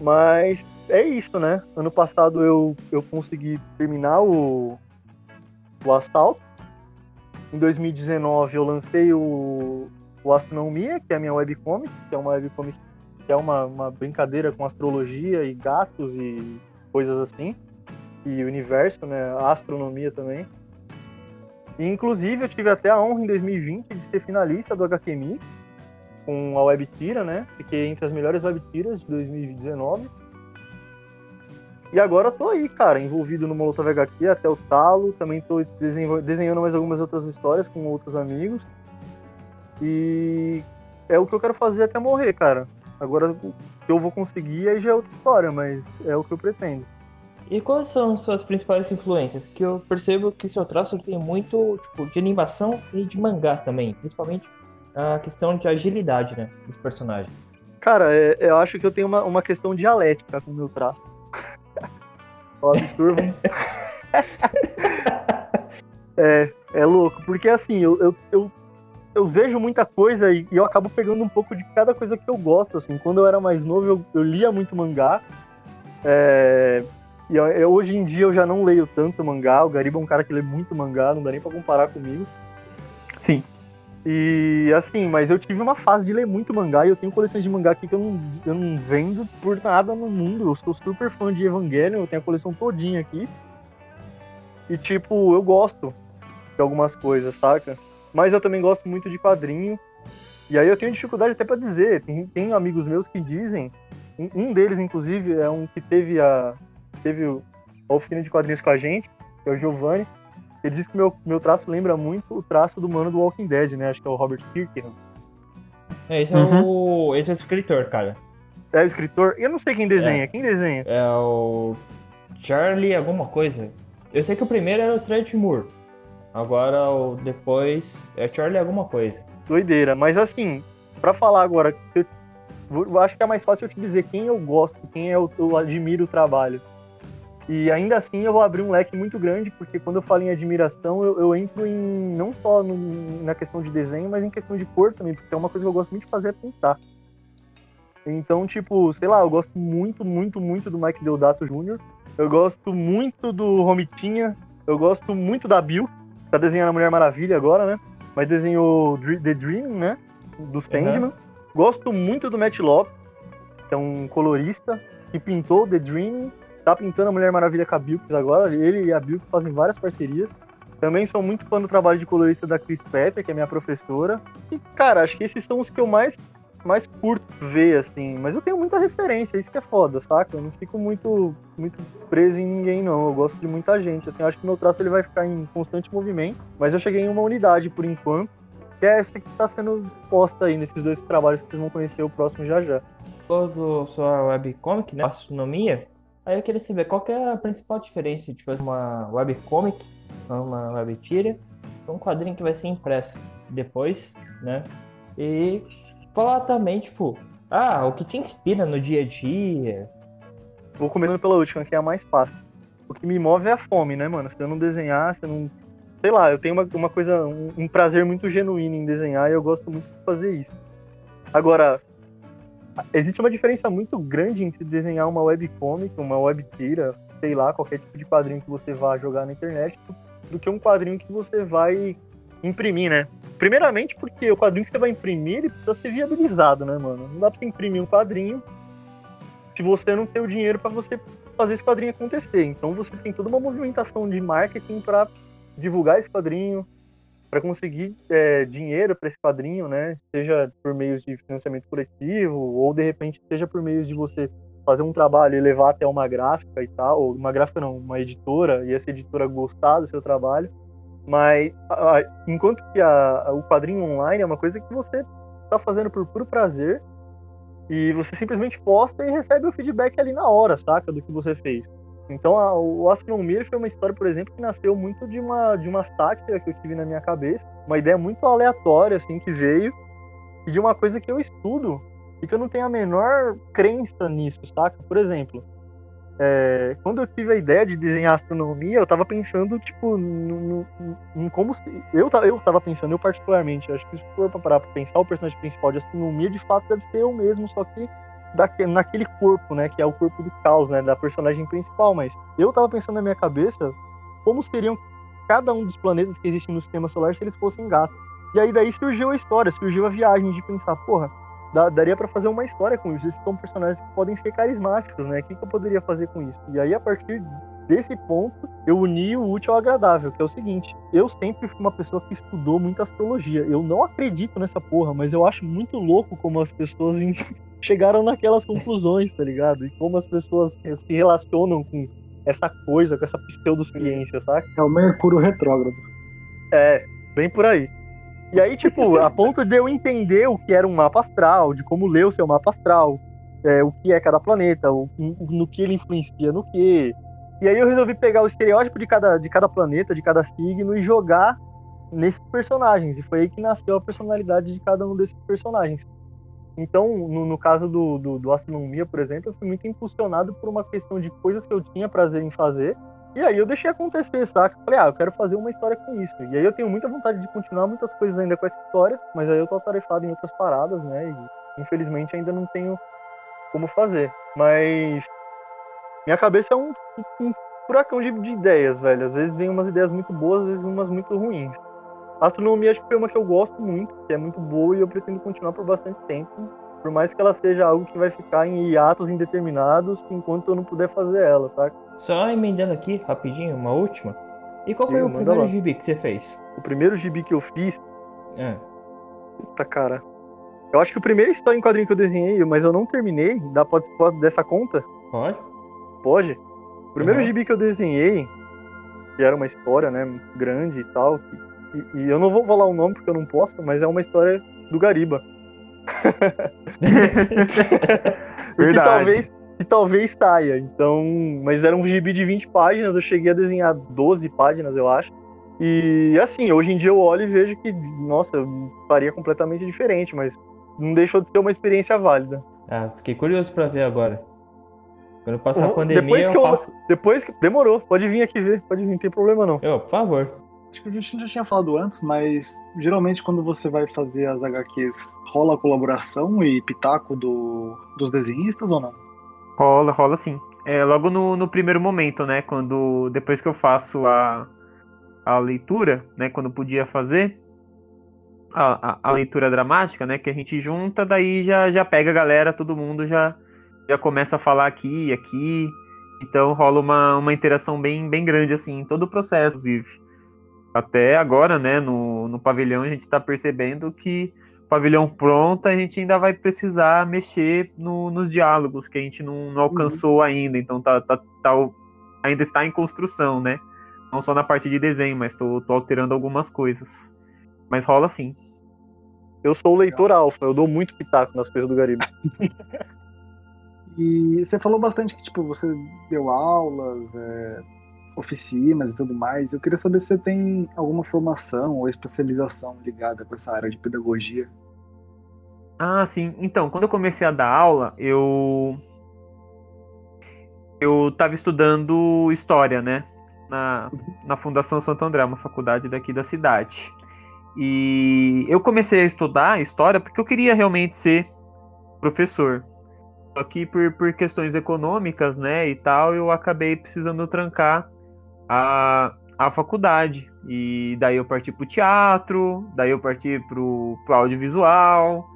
[SPEAKER 3] Mas é isso, né? Ano passado eu, eu consegui terminar o, o assalto. Em 2019 eu lancei o, o Astronomia, que é a minha webcomic, que é uma webcomic que é uma, uma brincadeira com astrologia e gatos e coisas assim. E universo, né? Astronomia também. E, inclusive, eu tive até a honra em 2020 de ser finalista do HQMI com a Webtira, né? Fiquei entre as melhores Webtiras de 2019. E agora tô aí, cara, envolvido no Molotov HQ até o talo. Também tô desenhando mais algumas outras histórias com outros amigos. E é o que eu quero fazer até morrer, cara. Agora, o que eu vou conseguir aí já é outra história, mas é o que eu pretendo.
[SPEAKER 1] E quais são suas principais influências? Que eu percebo que seu traço tem muito tipo, de animação e de mangá também, principalmente a questão de agilidade, né, dos personagens.
[SPEAKER 3] Cara, é, eu acho que eu tenho uma, uma questão dialética com o meu traço. [LAUGHS] Ó, absurdo. [LAUGHS] [LAUGHS] é, é louco, porque assim, eu, eu, eu, eu vejo muita coisa e, e, eu acabo pegando um pouco de cada coisa que eu gosto, assim. Quando eu era mais novo, eu, eu lia muito mangá. É, e eu, hoje em dia eu já não leio tanto mangá. O Gariba é um cara que lê muito mangá, não dá nem pra comparar comigo.
[SPEAKER 2] Sim.
[SPEAKER 3] E assim, mas eu tive uma fase de ler muito mangá e eu tenho coleções de mangá aqui que eu não, eu não vendo por nada no mundo. Eu sou super fã de Evangelion, eu tenho a coleção todinha aqui. E tipo, eu gosto de algumas coisas, saca? Mas eu também gosto muito de quadrinho. E aí eu tenho dificuldade até para dizer. Tem, tem amigos meus que dizem, um deles inclusive é um que teve a, teve a oficina de quadrinhos com a gente, que é o Giovanni, ele disse que meu, meu traço lembra muito o traço do mano do Walking Dead, né? Acho que é o Robert Kirkman.
[SPEAKER 1] É, esse é uhum. o. Esse é o escritor, cara.
[SPEAKER 3] É o escritor? Eu não sei quem desenha. É. Quem desenha?
[SPEAKER 1] É o. Charlie alguma coisa. Eu sei que o primeiro era o Trent Moore. Agora o depois é Charlie alguma coisa.
[SPEAKER 3] Doideira, mas assim, para falar agora, eu, eu, acho que é mais fácil eu te dizer quem eu gosto, quem eu, eu admiro o trabalho. E ainda assim eu vou abrir um leque muito grande, porque quando eu falo em admiração, eu, eu entro em não só no, na questão de desenho, mas em questão de cor também, porque é uma coisa que eu gosto muito de fazer é pintar. Então, tipo, sei lá, eu gosto muito, muito, muito do Mike Deodato Jr., eu gosto muito do Romitinha, eu gosto muito da Bill, tá desenhando a Mulher Maravilha agora, né? Mas desenhou The Dream, né? Do Sandman. Uhum. Gosto muito do Matt Lopes, que é um colorista, que pintou The Dream tá pintando a Mulher Maravilha com a Bilks agora. Ele e a Bilks fazem várias parcerias. Também sou muito fã do trabalho de colorista da Chris Pepper, que é minha professora. E, cara, acho que esses são os que eu mais, mais curto ver, assim. Mas eu tenho muita referência, isso que é foda, saca? Eu não fico muito, muito preso em ninguém, não. Eu gosto de muita gente, assim. Acho que meu traço ele vai ficar em constante movimento. Mas eu cheguei em uma unidade, por enquanto, que é essa que está sendo exposta aí nesses dois trabalhos que vocês vão conhecer o próximo já já.
[SPEAKER 1] Todo sua webcomic, né? Astronomia, Aí eu queria saber qual que é a principal diferença de fazer uma webcomic, uma web tira, um quadrinho que vai ser impresso depois, né? E falar também, tipo, ah, o que te inspira no dia a dia.
[SPEAKER 3] Vou começando pela última, que é a mais fácil. O que me move é a fome, né, mano? Se eu não desenhar, se eu não. Sei lá, eu tenho uma, uma coisa, um, um prazer muito genuíno em desenhar e eu gosto muito de fazer isso. Agora, existe uma diferença muito grande entre desenhar uma webcomic, uma webtira, sei lá, qualquer tipo de quadrinho que você vá jogar na internet, do que um quadrinho que você vai imprimir, né? Primeiramente porque o quadrinho que você vai imprimir, ele precisa ser viabilizado, né, mano? Não dá pra você imprimir um quadrinho se você não tem o dinheiro para você fazer esse quadrinho acontecer. Então você tem toda uma movimentação de marketing para divulgar esse quadrinho, para conseguir é, dinheiro para esse quadrinho, né? Seja por meio de financiamento coletivo ou de repente seja por meio de você fazer um trabalho e levar até uma gráfica e tal, ou uma gráfica não, uma editora e essa editora gostar do seu trabalho. Mas a, enquanto que a, a, o quadrinho online é uma coisa que você está fazendo por puro prazer e você simplesmente posta e recebe o feedback ali na hora, saca, do que você fez. Então, a, o Astronomia foi uma história, por exemplo, que nasceu muito de uma, de uma sátira que eu tive na minha cabeça, uma ideia muito aleatória, assim, que veio, e de uma coisa que eu estudo e que eu não tenho a menor crença nisso, saca? Por exemplo, é, quando eu tive a ideia de desenhar astronomia, eu tava pensando, tipo, no, no como se. Eu, eu tava pensando, eu particularmente, acho que se for pra parar pra pensar, o personagem principal de astronomia de fato deve ser eu mesmo, só que daquele, naquele corpo, né? Que é o corpo do caos, né? Da personagem principal. Mas eu tava pensando na minha cabeça como seriam cada um dos planetas que existem no sistema solar se eles fossem gatos. E aí daí surgiu a história, surgiu a viagem de pensar, porra, dá, daria para fazer uma história com isso. Esses são personagens que podem ser carismáticos, né? O que, que eu poderia fazer com isso? E aí, a partir desse ponto, eu uni o útil ao agradável, que é o seguinte: eu sempre fui uma pessoa que estudou muita astrologia. Eu não acredito nessa porra, mas eu acho muito louco como as pessoas [LAUGHS] chegaram naquelas conclusões, tá ligado? E como as pessoas se relacionam com essa coisa, com essa pseudociência, saca?
[SPEAKER 4] É o Mercúrio retrógrado.
[SPEAKER 3] É, bem por aí. E aí, tipo, a [LAUGHS] ponto de eu entender o que era um mapa astral, de como ler o seu mapa astral, é, o que é cada planeta, o, no que ele influencia no que. E aí eu resolvi pegar o estereótipo de cada, de cada planeta, de cada signo, e jogar nesses personagens. E foi aí que nasceu a personalidade de cada um desses personagens. Então, no, no caso do, do, do, Astronomia, por exemplo, eu fui muito impulsionado por uma questão de coisas que eu tinha prazer em fazer. E aí eu deixei acontecer, saca? Falei, ah, eu quero fazer uma história com isso. E aí eu tenho muita vontade de continuar muitas coisas ainda com essa história, mas aí eu tô atarefado em outras paradas, né? E infelizmente ainda não tenho como fazer. Mas minha cabeça é um, um furacão de, de, ideias, velho. Às vezes vem umas ideias muito boas, às vezes umas muito ruins. A astronomia acho que foi uma que eu gosto muito, que é muito boa e eu pretendo continuar por bastante tempo. Por mais que ela seja algo que vai ficar em hiatos indeterminados enquanto eu não puder fazer ela, tá?
[SPEAKER 1] Só emendando aqui, rapidinho, uma última. E qual foi o primeiro lá. gibi que você fez?
[SPEAKER 3] O primeiro gibi que eu fiz. É. Puta cara. Eu acho que o primeiro história em quadrinho que eu desenhei, mas eu não terminei, dá pode dessa conta?
[SPEAKER 1] Pode.
[SPEAKER 3] Pode? O primeiro uhum. gibi que eu desenhei, que era uma história, né, grande e tal, e, e, eu não vou falar o nome porque eu não posso, mas é uma história do Gariba. [LAUGHS] Verdade. talvez, e talvez saia. Então, mas era um gibi de 20 páginas, eu cheguei a desenhar 12 páginas, eu acho. E assim, hoje em dia eu olho e vejo que, nossa, faria completamente diferente, mas não deixou de ser uma experiência válida.
[SPEAKER 1] Ah, fiquei curioso para ver agora. Quando passar uhum, a pandemia,
[SPEAKER 3] depois que eu,
[SPEAKER 1] eu
[SPEAKER 3] Depois que. Demorou, pode vir aqui ver, pode vir, não tem problema não.
[SPEAKER 1] Eu, por favor.
[SPEAKER 4] Acho que a gente já tinha falado antes, mas geralmente quando você vai fazer as HQs, rola colaboração e pitaco do, dos desenhistas ou não?
[SPEAKER 2] Rola, rola sim. É, logo no, no primeiro momento, né? Quando. Depois que eu faço a, a leitura, né? Quando podia fazer a, a, a, leitura dramática, né? Que a gente junta, daí já, já pega a galera, todo mundo já, já começa a falar aqui e aqui. Então rola uma, uma interação bem, bem grande, assim, em todo o processo, inclusive até agora, né, no, no pavilhão, a gente está percebendo que o pavilhão pronto, a gente ainda vai precisar mexer no, nos diálogos, que a gente não, não alcançou uhum. ainda, então tá, tá, tá, ainda está em construção, né? Não só na parte de desenho, mas tô, tô alterando algumas coisas. Mas rola sim.
[SPEAKER 3] Eu sou o leitor alfa, eu dou muito pitaco nas coisas do Gariba. [LAUGHS]
[SPEAKER 4] e você falou bastante que tipo, você deu aulas, é, oficinas e tudo mais. Eu queria saber se você tem alguma formação ou especialização ligada com essa área de pedagogia.
[SPEAKER 2] Ah, sim. Então, quando eu comecei a dar aula, eu eu estava estudando história, né, na, na Fundação Santo André, uma faculdade daqui da cidade. E eu comecei a estudar história porque eu queria realmente ser professor. Só que por, por questões econômicas, né, e tal, eu acabei precisando trancar a, a faculdade. E daí eu parti pro teatro, daí eu parti pro, pro audiovisual,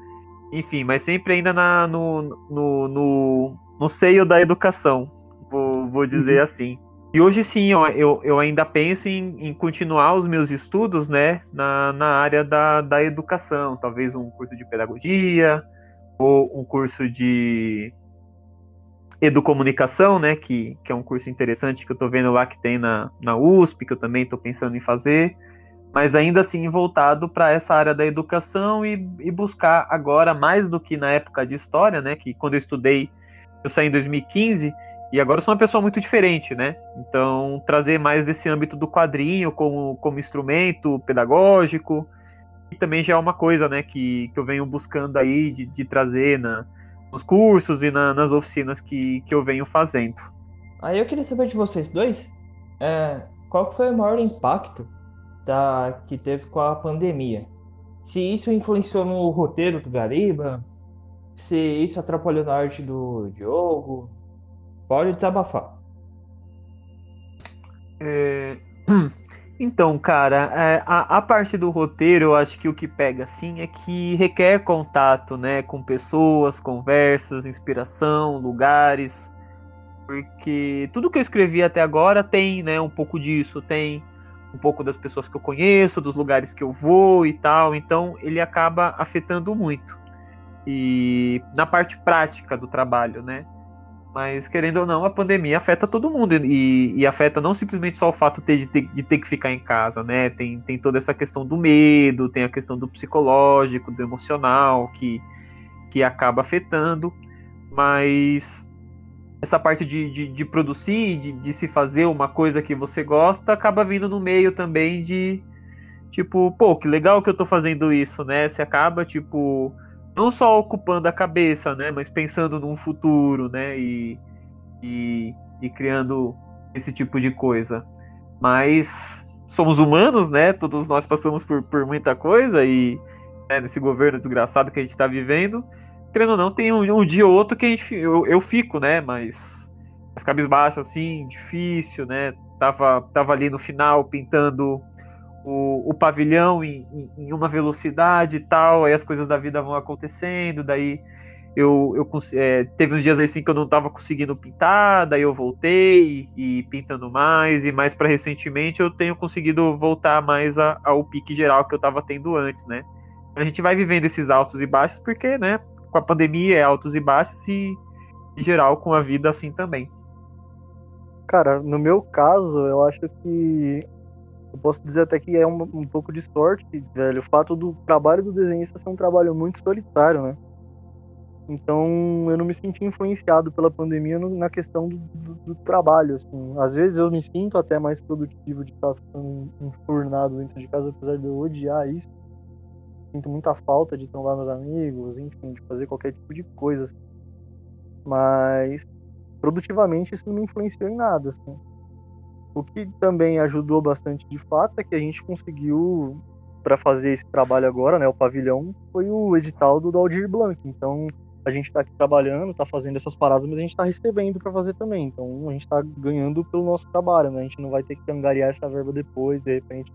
[SPEAKER 2] enfim, mas sempre ainda na, no, no, no, no seio da educação, vou, vou dizer uhum. assim. E hoje sim, ó, eu, eu ainda penso em, em, continuar os meus estudos né, na, na área da, da educação, talvez um curso de pedagogia, ou um curso de Educomunicação, né, que, que é um curso interessante que eu estou vendo lá que tem na, na USP, que eu também estou pensando em fazer, mas ainda assim voltado para essa área da educação e, e, buscar agora, mais do que na época de história, né, que quando eu estudei, eu saí em 2015, e agora eu sou uma pessoa muito diferente, né, então trazer mais desse âmbito do quadrinho como, como instrumento pedagógico, e também já é uma coisa, né, que, que eu venho buscando aí de, de trazer na nos cursos e na, nas oficinas que, que eu venho fazendo.
[SPEAKER 1] Aí eu queria saber de vocês dois, é, qual foi o maior impacto da, que teve com a pandemia? Se isso influenciou no roteiro do Gariba, se isso atrapalhou na arte do Diogo, pode desabafar.
[SPEAKER 2] É... [CLEARS THROAT] Então, cara, é, a, a, parte do roteiro, eu acho que o que pega assim é que requer contato, né, com pessoas, conversas, inspiração, lugares, porque tudo que eu escrevi até agora tem, né, um pouco disso, tem um pouco das pessoas que eu conheço, dos lugares que eu vou e tal, então ele acaba afetando muito. E na parte prática do trabalho, né? Mas, querendo ou não, a pandemia afeta todo mundo. E, e afeta não simplesmente só o fato de ter, de ter, que ficar em casa, né? Tem, tem toda essa questão do medo, tem a questão do psicológico, do emocional, que, que acaba afetando. Mas essa parte de, de, de produzir, de, de se fazer uma coisa que você gosta, acaba vindo no meio também de. Tipo, pô, que legal que eu tô fazendo isso, né? Você acaba, tipo não só ocupando a cabeça, né, mas pensando num futuro, né, e, e, e criando esse tipo de coisa. Mas somos humanos, né, todos nós passamos por, por muita coisa e né, nesse governo desgraçado que a gente está vivendo, querendo ou não, tem um, um, dia ou outro que gente, eu, eu fico, né, mas as cabisbaixo assim, difícil, né, tava, tava ali no final pintando o, o pavilhão em, em, em, uma velocidade e tal, aí as coisas da vida vão acontecendo, daí eu, eu é, teve uns dias assim que eu não estava conseguindo pintar, daí eu voltei e, e pintando mais, e mais para recentemente eu tenho conseguido voltar mais a, ao pique geral que eu estava tendo antes, né? A gente vai vivendo esses altos e baixos porque, né, com a pandemia é altos e baixos e em geral com a vida assim também.
[SPEAKER 3] Cara, no meu caso, eu acho que eu posso dizer até que é um, um pouco de sorte, velho, o fato do trabalho do desenhista ser um trabalho muito solitário, né? Então eu não me senti influenciado pela pandemia no, na questão do, do, do, trabalho, assim. Às vezes eu me sinto até mais produtivo de estar ficando enfurnado dentro de casa, apesar de eu odiar isso. Sinto muita falta de trombar meus amigos, enfim, de fazer qualquer tipo de coisa. Assim. Mas produtivamente isso não me influenciou em nada, assim. O que também ajudou bastante de fato é que a gente conseguiu, para fazer esse trabalho agora, né, o pavilhão, foi o edital do Aldir Blanc. Então, a gente está aqui trabalhando, está fazendo essas paradas, mas a gente está recebendo para fazer também. Então, a gente está ganhando pelo nosso trabalho, né? A gente não vai ter que angariar essa verba depois, de repente,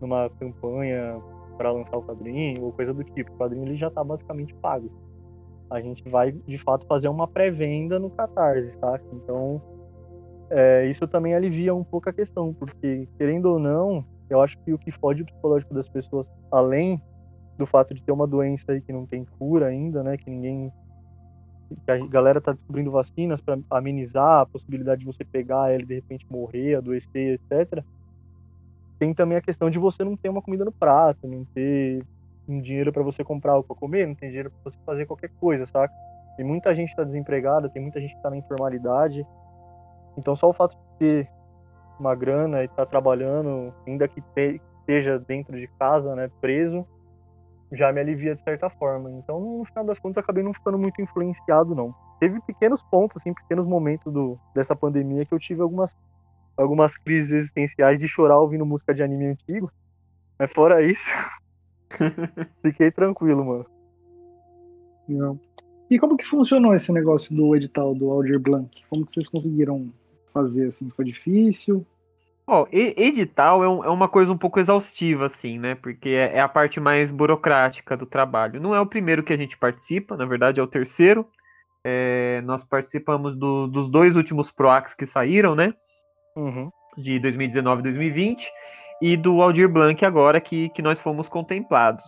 [SPEAKER 3] numa campanha para lançar o quadrinho ou coisa do tipo. O quadrinho ele já está basicamente pago. A gente vai, de fato, fazer uma pré-venda no Catarse, tá? Então, é, isso também alivia um pouco a questão, porque, querendo ou não, eu acho que o que fode o psicológico das pessoas, além do fato de ter uma doença aí que não tem cura ainda, né, que ninguém que a galera tá descobrindo vacinas para amenizar a possibilidade de você pegar ela e de repente morrer, adoecer, etc. Tem também a questão de você não ter uma comida no prato, não ter um dinheiro para você comprar algo para comer, não tem dinheiro para você fazer qualquer coisa, saca? Tem muita gente que tá desempregada, tem muita gente que tá na informalidade, então só o fato de ter uma grana e estar tá trabalhando, ainda que esteja dentro de casa, né, preso, já me alivia de certa forma. Então, no final das contas, acabei não ficando muito influenciado, não. Teve pequenos pontos, assim, pequenos momentos do, dessa pandemia que eu tive algumas, algumas crises existenciais de chorar ouvindo música de anime antigo. Mas fora isso, [LAUGHS] fiquei tranquilo, mano.
[SPEAKER 4] Não. E como que funcionou esse negócio do edital do Aldir Blanc? Como que vocês conseguiram fazer, assim? Foi difícil?
[SPEAKER 2] Ó, oh, edital é, um, é, uma coisa um pouco exaustiva, assim, né? Porque é, é, a parte mais burocrática do trabalho. Não é o primeiro que a gente participa, na verdade é o terceiro. É, nós participamos do, dos dois últimos PROACs que saíram, né?
[SPEAKER 3] Uhum.
[SPEAKER 2] De 2019 e 2020. E do Aldir Blanc agora que, que nós fomos contemplados.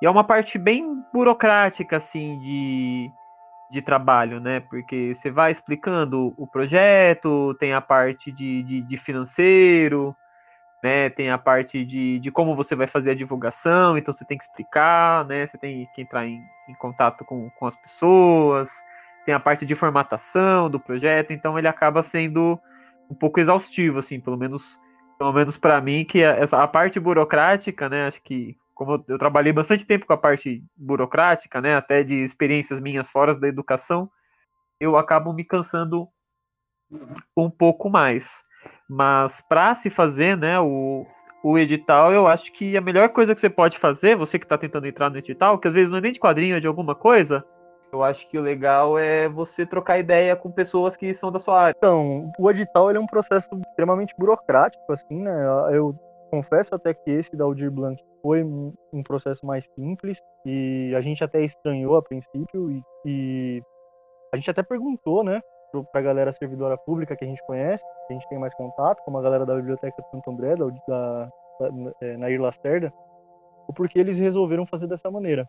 [SPEAKER 2] E é uma parte bem burocrática, assim, de de trabalho, né? Porque você vai explicando o projeto, tem a parte de, de, de financeiro, né? Tem a parte de, de como você vai fazer a divulgação, então você tem que explicar, né? Você tem que entrar em, em contato com, com as pessoas, tem a parte de formatação do projeto, então ele acaba sendo um pouco exaustivo, assim, pelo menos pelo menos para mim, que essa a parte burocrática, né? Acho que como eu, trabalhei bastante tempo com a parte burocrática, né, até de experiências minhas fora da educação, eu acabo me cansando um pouco mais. Mas para se fazer, né, o, o edital, eu acho que a melhor coisa que você pode fazer, você que está tentando entrar no edital, que às vezes não é nem de quadrinho, é de alguma coisa, eu acho que o legal é você trocar ideia com pessoas que são da sua área.
[SPEAKER 3] Então, o edital é um processo extremamente burocrático, assim, né? Eu confesso até que esse da Aldir Blanc foi um, processo mais simples e a gente até estranhou a princípio e, e a gente até perguntou, né, para a galera servidora pública que a gente conhece, que a gente tem mais contato, como a galera da Biblioteca de Santo André, da, da, da é, Nair Lacerda, o porquê eles resolveram fazer dessa maneira.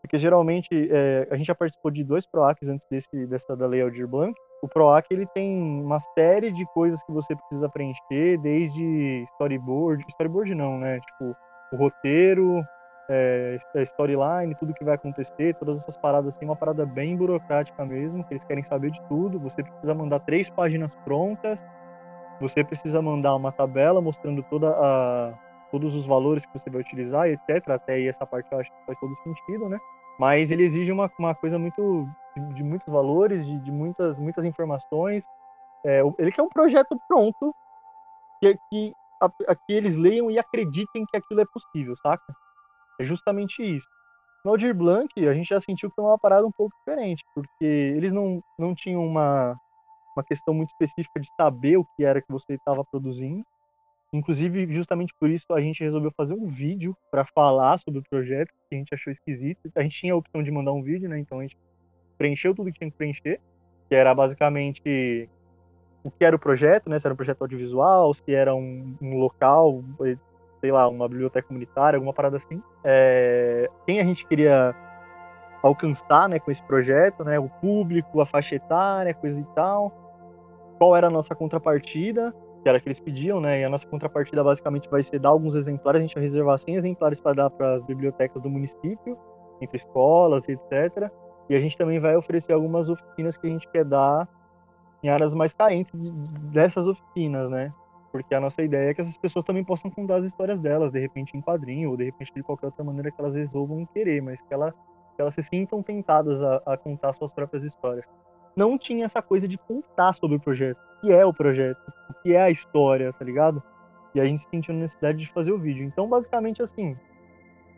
[SPEAKER 3] Porque geralmente é, a gente já participou de dois PROACs antes desse, dessa da Lei Aldir Blanc. O PROAC ele tem uma série de coisas que você precisa preencher, desde storyboard, storyboard não, né? Tipo, o roteiro, é, storyline, tudo que vai acontecer, todas essas paradas assim, uma parada bem burocrática mesmo, que eles querem saber de tudo. Você precisa mandar três páginas prontas, você precisa mandar uma tabela mostrando toda a, todos os valores que você vai utilizar, etc. Até aí essa parte eu acho que faz todo sentido, né? Mas ele exige uma, uma coisa muito de, de muitos valores, de, de, muitas muitas informações. É, ele quer um projeto pronto que, que, a, a, que eles leiam e acreditem que aquilo é possível, saca? É justamente isso. No Aldir Blanc, a gente já sentiu que foi uma parada um pouco diferente, porque eles não, não tinham uma, uma questão muito específica de saber o que era que você estava produzindo. Inclusive, justamente por isso, a gente resolveu fazer um vídeo para falar sobre o projeto, que a gente achou esquisito. A gente tinha a opção de mandar um vídeo, né? Então a gente preencheu tudo que tinha que preencher, que era basicamente o que era o projeto, né? Se era um projeto audiovisual, se era um, um local, sei lá, uma biblioteca comunitária, alguma parada assim. É, quem a gente queria alcançar, né, com esse projeto, né? O público, a faixa etária, coisa e tal. Qual era a nossa contrapartida? que era que eles pediam, né? E a nossa contrapartida basicamente vai ser dar alguns exemplares, a gente vai reservar 100 exemplares para dar para as bibliotecas do município, entre escolas, etc. E a gente também vai oferecer algumas oficinas que a gente quer dar em áreas mais carentes dessas oficinas, né? Porque a nossa ideia é que essas pessoas também possam contar as histórias delas, de repente em quadrinho, ou de repente de qualquer outra maneira que elas resolvam querer, mas que, ela, que elas se sintam tentadas a, a contar suas próprias histórias. Não tinha essa coisa de contar sobre o projeto que é o projeto, o que é a história, tá ligado? E a gente sentiu a necessidade de fazer o vídeo. Então, basicamente, assim,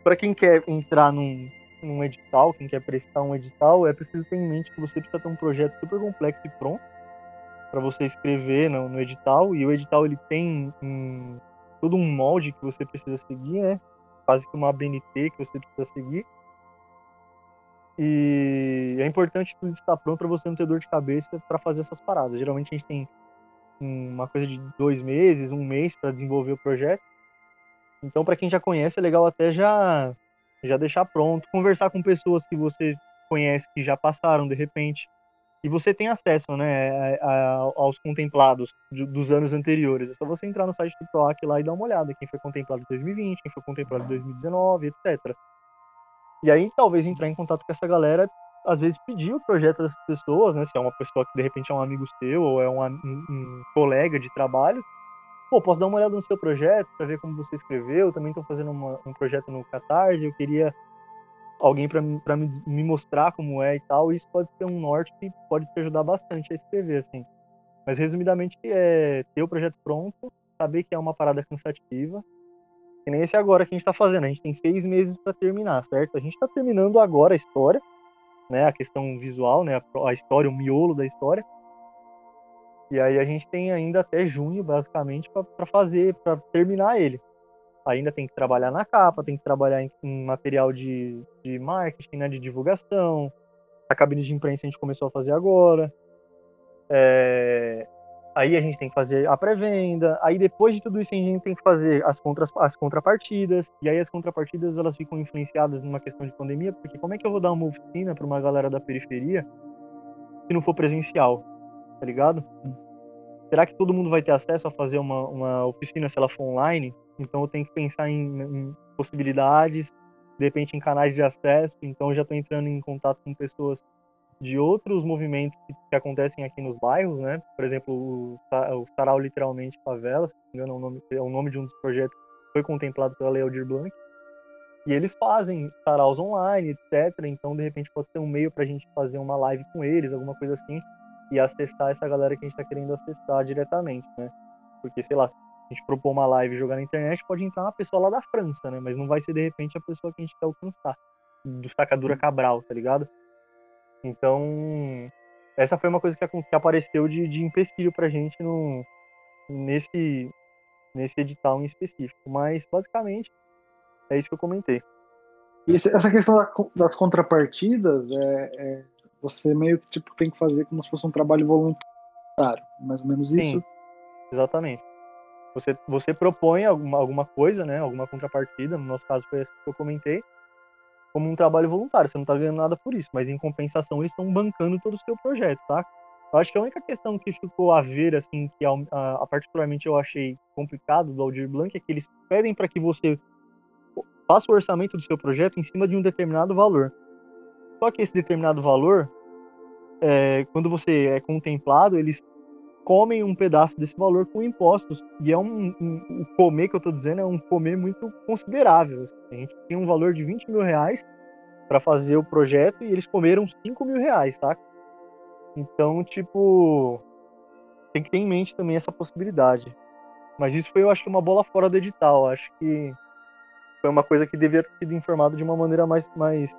[SPEAKER 3] para quem quer entrar num, num edital, quem quer prestar um edital, é preciso ter em mente que você precisa ter um projeto super complexo e pronto para você escrever no, no, edital. E o edital ele tem um, todo um molde que você precisa seguir, né? Quase que uma ABNT que você precisa seguir. E é importante tudo estar pronto para você não ter dor de cabeça para fazer essas paradas. Geralmente a gente tem uma coisa de dois meses, um mês para desenvolver o projeto. Então, para quem já conhece, é legal até já já deixar pronto, conversar com pessoas que você conhece que já passaram de repente e você tem acesso, né, a, a, aos contemplados dos anos anteriores. É só você entrar no site do PROAC lá e dar uma olhada quem foi contemplado em 2020, quem foi contemplado em 2019, etc. E aí, talvez entrar em contato com essa galera, às vezes pedir o projeto dessas pessoas, né? Se é uma pessoa que de repente é um amigo seu ou é um, um, um colega de trabalho. Pô, posso dar uma olhada no seu projeto para ver como você escreveu? Eu também estou fazendo uma, um projeto no Catarse. Eu queria alguém para me, me mostrar como é e tal. Isso pode ser um norte que pode te ajudar bastante a escrever, assim. Mas resumidamente é ter o projeto pronto, saber que é uma parada cansativa, que nem esse agora que a gente está fazendo. A gente tem seis meses para terminar, certo? A gente está terminando agora a história, né? A questão visual, né? A história, o miolo da história. E aí a gente tem ainda até junho, basicamente, para fazer, para terminar ele. Ainda tem que trabalhar na capa, tem que trabalhar em, em material de, de marketing, né? De divulgação. A cabine de imprensa a gente começou a fazer agora. É, Aí a gente tem que fazer a pré-venda. Aí depois de tudo isso a gente tem que fazer as, contra, as contrapartidas. E aí as contrapartidas elas ficam influenciadas numa questão de pandemia, porque como é que eu vou dar uma oficina para uma galera da periferia se não for presencial? Tá ligado? Será que todo mundo vai ter acesso a fazer uma, uma oficina se ela for online? Então eu tenho que pensar em, em possibilidades, de repente em canais de acesso. Então eu já estou entrando em contato com pessoas de outros movimentos que, que, acontecem aqui nos bairros, né? Por exemplo, o, o Sarau Literalmente Favela, se não me engano, é o nome, é o nome de um dos projetos que foi contemplado pela Lei Aldir Blanc. E eles fazem saraus online, etc. Então, de repente, pode ser um meio para a gente fazer uma live com eles, alguma coisa assim, e acessar essa galera que a gente está querendo acessar diretamente, né? Porque, sei lá, se a gente propor uma live e jogar na internet, pode entrar uma pessoa lá da França, né? Mas não vai ser, de repente, a pessoa que a gente quer alcançar. Do Sacadura Cabral, tá ligado? Então, essa foi uma coisa que, que apareceu de, de empecilho pra gente no, nesse, nesse edital em específico. Mas, basicamente, é isso que eu comentei.
[SPEAKER 4] E essa questão das contrapartidas, é, é, você meio que tipo, tem que fazer como se fosse um trabalho voluntário. Mais ou menos
[SPEAKER 3] Sim.
[SPEAKER 4] isso.
[SPEAKER 3] Exatamente. Você, você propõe alguma, alguma coisa, né? Alguma contrapartida, no nosso caso foi essa que eu comentei, como um trabalho voluntário. Você não tá ganhando nada por isso, mas em compensação eles estão bancando todo o seu projeto, tá? Eu acho que a única questão que ficou a ver, assim, que a, a- a particularmente eu achei complicado do Aldir Blanc é que eles pedem para que você faça o orçamento do seu projeto em cima de um determinado valor. Só que esse determinado valor, é, quando você é contemplado, eles comem um pedaço desse valor com impostos. E é um, um- o comer que eu tô dizendo é um comer muito considerável. assim. A gente tinha um valor de 20 mil reais para fazer o projeto e eles comeram 5 mil reais, tá? Então, tipo, tem que ter em mente também essa possibilidade. Mas isso foi, eu acho, uma bola fora do edital. Acho que foi uma coisa que deveria ter sido informado de uma maneira mais, mais,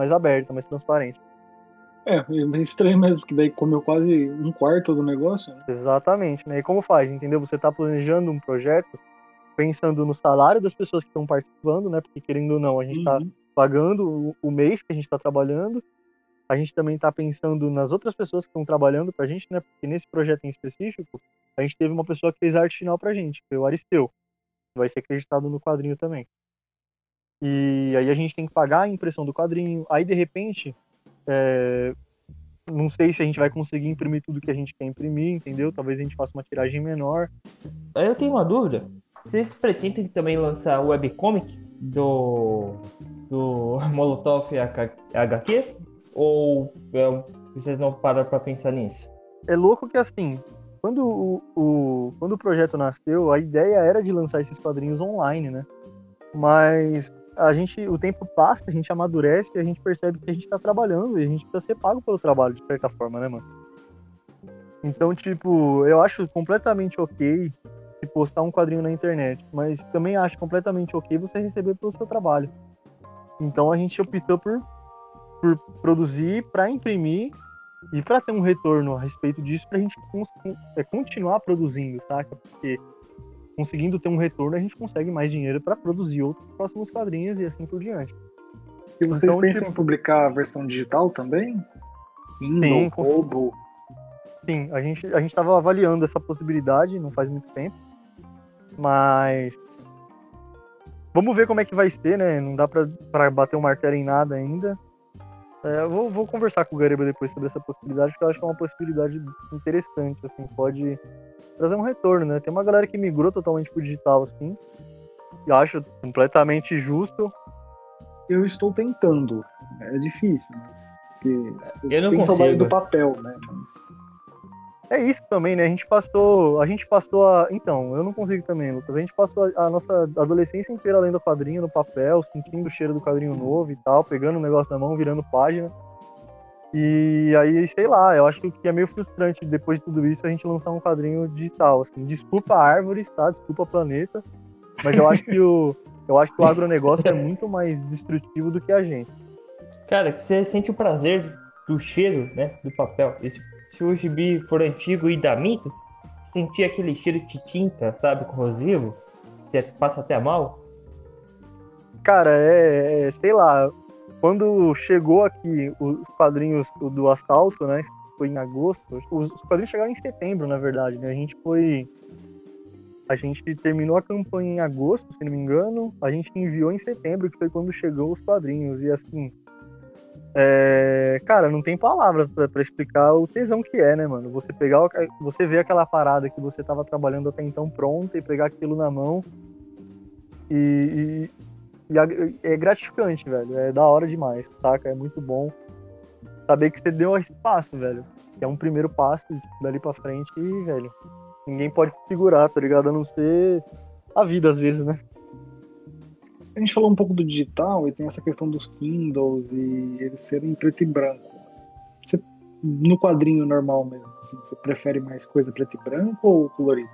[SPEAKER 3] mais aberta, mais transparente.
[SPEAKER 4] É, é estranho mesmo, porque daí comeu quase um quarto do negócio. Né?
[SPEAKER 3] Exatamente, né? E como faz, entendeu? Você está planejando um projeto pensando no salário das pessoas que estão participando, né? Porque querendo ou não, a gente está
[SPEAKER 4] Uhum.
[SPEAKER 3] pagando o, o mês que a gente está trabalhando. A gente também está pensando nas outras pessoas que estão trabalhando pra gente, né? Porque nesse projeto em específico, a gente teve uma pessoa que fez a arte final pra gente, que foi o Aristeu. que Vai ser acreditado no quadrinho também. E aí a gente tem que pagar a impressão do quadrinho. Aí, de repente, é, não sei se a gente vai conseguir imprimir tudo que a gente quer imprimir, entendeu? Talvez a gente faça uma tiragem menor.
[SPEAKER 1] Aí eu tenho uma dúvida. Vocês pretendem também lançar o webcomic do, do [LAUGHS] Molotov HQ? Ou é, vocês não pararam pra pensar nisso?
[SPEAKER 3] É louco que assim, quando o, o- quando o projeto nasceu, a ideia era de lançar esses quadrinhos online, né? Mas a gente, o tempo passa, a gente amadurece e a gente percebe que a gente tá trabalhando e a gente precisa ser pago pelo trabalho, de certa forma, né, mano? Então, tipo, eu acho completamente ok se postar um quadrinho na internet, mas também acho completamente ok você receber pelo seu trabalho. Então a gente optou por, por produzir para imprimir e para ter um retorno a respeito disso, pra gente é, continuar produzindo, saca? Porque conseguindo ter um retorno, a gente consegue mais dinheiro para produzir outros próximos quadrinhos e assim por diante.
[SPEAKER 4] E vocês
[SPEAKER 3] Então,
[SPEAKER 4] pensam
[SPEAKER 3] tipo-
[SPEAKER 4] em publicar a versão digital também? Kindle, Kobo.
[SPEAKER 3] Sim, a gente a gente estava avaliando essa possibilidade, não faz muito tempo, mas vamos ver como é que vai ser, né? Não dá pra bater o martelo em nada ainda. É, eu vou, vou conversar com o Gariba depois sobre essa possibilidade, porque eu acho que é uma possibilidade interessante, assim, pode trazer um retorno, né? Tem uma galera que migrou totalmente pro digital, assim, e eu acho completamente justo.
[SPEAKER 4] Eu estou tentando. É difícil, mas. Porque
[SPEAKER 1] Eu não
[SPEAKER 4] tem saudade
[SPEAKER 1] consigo.
[SPEAKER 4] do papel, né?
[SPEAKER 3] É isso também, né? A gente passou. A gente passou a. Então, eu não consigo também, Lucas. A gente passou a, a nossa adolescência inteira lendo quadrinho no papel, sentindo o cheiro do quadrinho novo e tal, pegando o negócio na mão, virando página. E aí, sei lá, eu acho que é meio frustrante depois de tudo isso a gente lançar um quadrinho digital. Assim, desculpa árvores, tá? Desculpa planeta. Mas eu acho que o. Eu acho que o agronegócio é muito mais destrutivo do que a gente.
[SPEAKER 1] Cara, você sente o prazer do cheiro, né, do papel. Esse, se o gibi for antigo e da Mitas, sentir aquele cheiro de tinta, sabe, corrosivo, você passa até mal.
[SPEAKER 3] Cara, é, é, sei lá, quando chegou aqui os quadrinhos do assalto, né? Foi em agosto. Os, os quadrinhos chegaram em setembro, na verdade, né? A gente foi. A gente terminou a campanha em agosto, se não me engano. A gente enviou em setembro, que foi quando chegou os quadrinhos. E assim. É, cara, não tem palavras pra explicar o tesão que é, né, mano? Você pegar, você ver aquela parada que você tava trabalhando até então pronta e pegar aquilo na mão e, e- e é gratificante, velho. É da hora demais, saca? É muito bom saber que você deu esse passo, velho. Que é um primeiro passo dali pra frente e, velho, ninguém pode segurar, tá ligado? A não ser a vida, às vezes, né?
[SPEAKER 4] A gente falou um pouco do digital e tem essa questão dos Kindles e eles serem preto e branco. Você, no quadrinho normal mesmo, assim, você prefere mais coisa preto e branco ou colorido?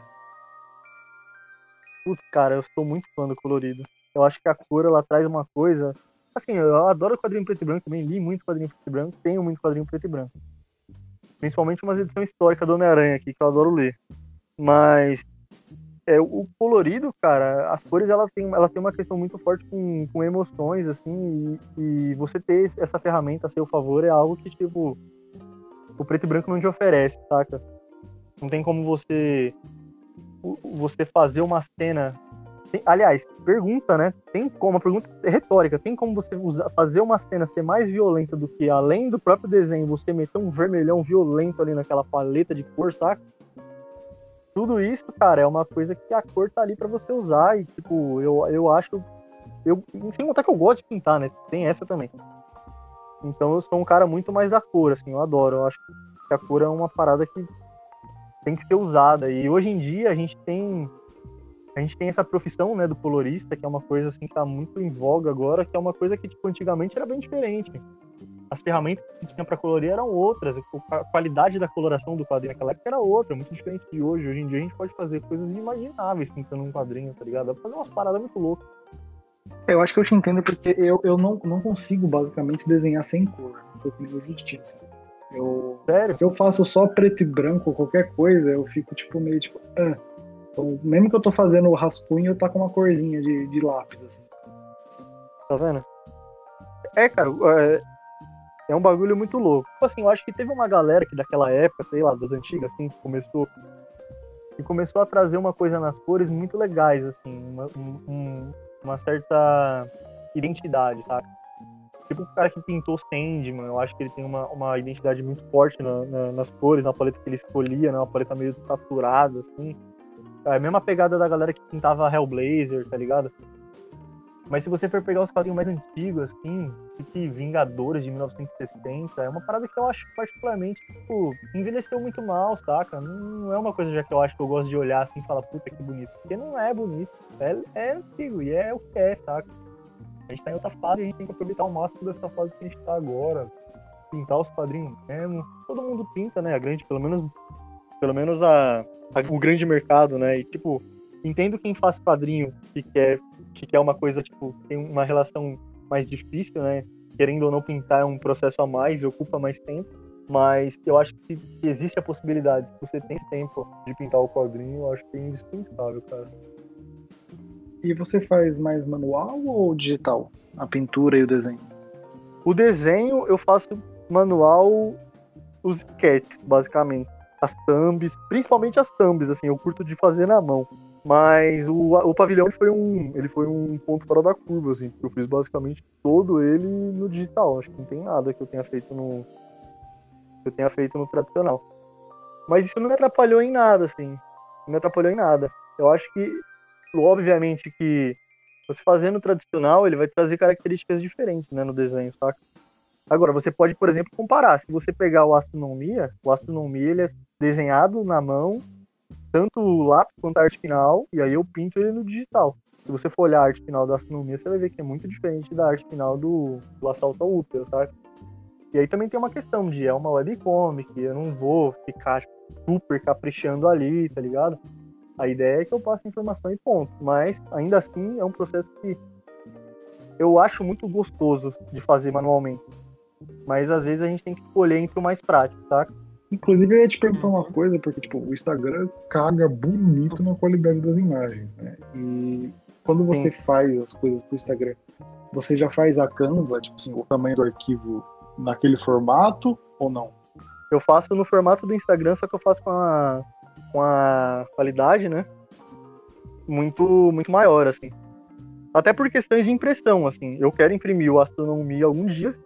[SPEAKER 3] Putz, cara, eu sou muito fã do colorido. Eu acho que a cor, ela traz uma coisa... Assim, eu adoro quadrinho preto e branco também, li muito quadrinho preto e branco, tenho muito quadrinho preto e branco. Principalmente umas edições históricas do Homem-Aranha aqui, que eu adoro ler. Mas é, o colorido, cara, as cores elas têm, elas têm uma questão muito forte com, com emoções, assim, e, e você ter essa ferramenta a seu favor é algo que, tipo, o preto e branco não te oferece, saca? Não tem como você você fazer uma cena. Tem, aliás, pergunta, né? Tem como, a pergunta é retórica, tem como você usar, fazer uma cena ser mais violenta do que, além do próprio desenho, você meter um vermelhão violento ali naquela paleta de cor, saca? Tudo isso, cara, é uma coisa que a cor tá ali para você usar e, tipo, eu, eu acho. Eu, sem contar que eu gosto de pintar, né? Tem essa também. Então eu sou um cara muito mais da cor, assim, eu adoro. Eu acho que a cor é uma parada que tem que ser usada. E hoje em dia a gente tem a gente tem essa profissão, né, do colorista, que é uma coisa assim que tá muito em voga agora, que é uma coisa que tipo antigamente era bem diferente. As ferramentas que tinha para colorir eram outras, a qualidade da coloração do quadrinho naquela época era outra, muito diferente de hoje. Hoje em dia a gente pode fazer coisas inimagináveis pintando um quadrinho, tá ligado? Dá pra fazer umas paradas muito loucas.
[SPEAKER 4] Eu acho que eu te entendo porque eu, eu não, não consigo basicamente desenhar sem cor. Pouco meio justiça. Eu,
[SPEAKER 3] Sério?
[SPEAKER 4] Se eu faço só preto e branco qualquer coisa, eu fico tipo meio tipo. Ah. Então, mesmo que eu tô fazendo o rascunho, eu tá com uma corzinha de, de lápis, assim.
[SPEAKER 3] Tá vendo? É, cara, é, é um bagulho muito louco. Tipo assim, eu acho que teve uma galera que daquela época, sei lá, das antigas, assim, começou. Que começou a trazer uma coisa nas cores muito legais, assim, uma, um, uma certa identidade, sabe? Tipo o cara que pintou Sandman, eu acho que ele tem uma, uma identidade muito forte na, na, nas cores, na paleta que ele escolhia, né? Uma paleta meio saturada, assim. É a mesma pegada da galera que pintava Hellblazer, tá ligado? Mas se você for pegar os quadrinhos mais antigos, assim, tipo Vingadores de 1960, é uma parada que eu acho particularmente, tipo, envelheceu muito mal, saca? Não é uma coisa já que eu acho que eu gosto de olhar assim e falar, puta que bonito. Porque não é bonito. É, é antigo e é o que é, saca? A gente tá em outra fase e a gente tem que aproveitar o máximo dessa fase que a gente tá agora. Pintar os quadrinhos mesmo. Todo mundo pinta, né? A grande, pelo menos. Pelo menos a, a o grande mercado, né? E tipo, entendo quem faz quadrinho que quer, que quer uma coisa, tipo, tem uma relação mais difícil, né? Querendo ou não pintar é um processo a mais e ocupa mais tempo. Mas eu acho que existe a possibilidade, se você tem tempo de pintar o quadrinho, eu acho que é indispensável, cara.
[SPEAKER 4] E você faz mais manual ou digital? A pintura e o desenho?
[SPEAKER 3] O desenho eu faço manual, os sketches, basicamente. As thumbs, principalmente as thumbs, assim, eu curto de fazer na mão. Mas o, o pavilhão foi um, ele foi um ponto fora da curva, assim, porque eu fiz basicamente todo ele no digital. Acho que não tem nada que eu tenha feito no. Que eu tenha feito no tradicional. Mas isso não me atrapalhou em nada, assim. Não me atrapalhou em nada. Eu acho que obviamente que você fazendo tradicional, ele vai trazer características diferentes, né, no desenho, saca? Agora, você pode, por exemplo, comparar. Se você pegar o Astronomia, o Astronomia ele é desenhado na mão, tanto o lápis quanto a arte final, e aí eu pinto ele no digital. Se você for olhar a arte final da Astronomia, você vai ver que é muito diferente da arte final do, do Assalto ao Útero, saca? E aí também tem uma questão de, é uma webcomic, eu não vou ficar super caprichando ali, tá ligado? A ideia é que eu passe informação e ponto. Mas, ainda assim, é um processo que eu acho muito gostoso de fazer manualmente. Mas, às vezes, a gente tem que escolher entre o mais prático, tá?
[SPEAKER 4] Inclusive, eu ia te perguntar uma coisa, porque, tipo, o Instagram caga bonito na qualidade das imagens, né? E quando você Sim. faz as coisas pro Instagram, você já faz a Canva, tipo assim, o tamanho do arquivo naquele formato ou não?
[SPEAKER 3] Eu faço no formato do Instagram, só que eu faço com a, com a qualidade, né? Muito, muito maior, assim. Até por questões de impressão, assim. Eu quero imprimir o Astronomia algum dia.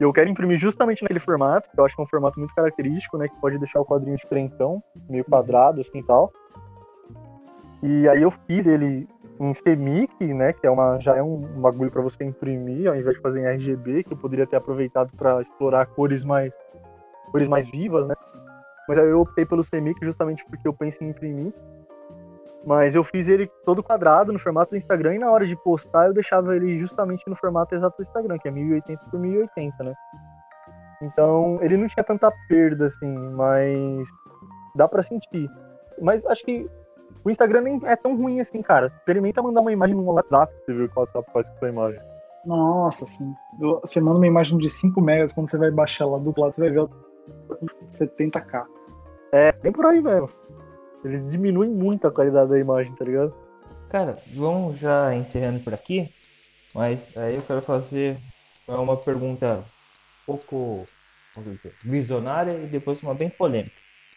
[SPEAKER 3] E eu quero imprimir justamente naquele formato, que eu acho que é um formato muito característico, né? Que pode deixar o quadrinho diferentão, meio quadrado, assim, tal. E aí eu fiz ele em CMYK, né? Que é uma, já é um bagulho para você imprimir, ao invés de fazer em RGB, que eu poderia ter aproveitado para explorar cores mais, cores mais vivas, né? Mas aí eu optei pelo CMYK justamente porque eu penso em imprimir. Mas eu fiz ele todo quadrado no formato do Instagram e na hora de postar eu deixava ele justamente no formato exato do Instagram, que é 1080 por 1080, né? Então ele não tinha tanta perda assim, mas dá para sentir. Mas acho que o Instagram nem é tão ruim assim, cara. Experimenta mandar uma imagem no WhatsApp, você vê o que o WhatsApp faz com a imagem.
[SPEAKER 4] Nossa, sim. Você manda uma imagem de 5 megas, quando você vai baixar lá do lado, você vai ver 70k.
[SPEAKER 3] É, bem por aí mesmo. Eles diminuem muito a qualidade da imagem, tá ligado?
[SPEAKER 1] Cara, vamos já encerrando por aqui, mas aí eu quero fazer uma pergunta um pouco dizer, visionária e depois uma bem polêmica.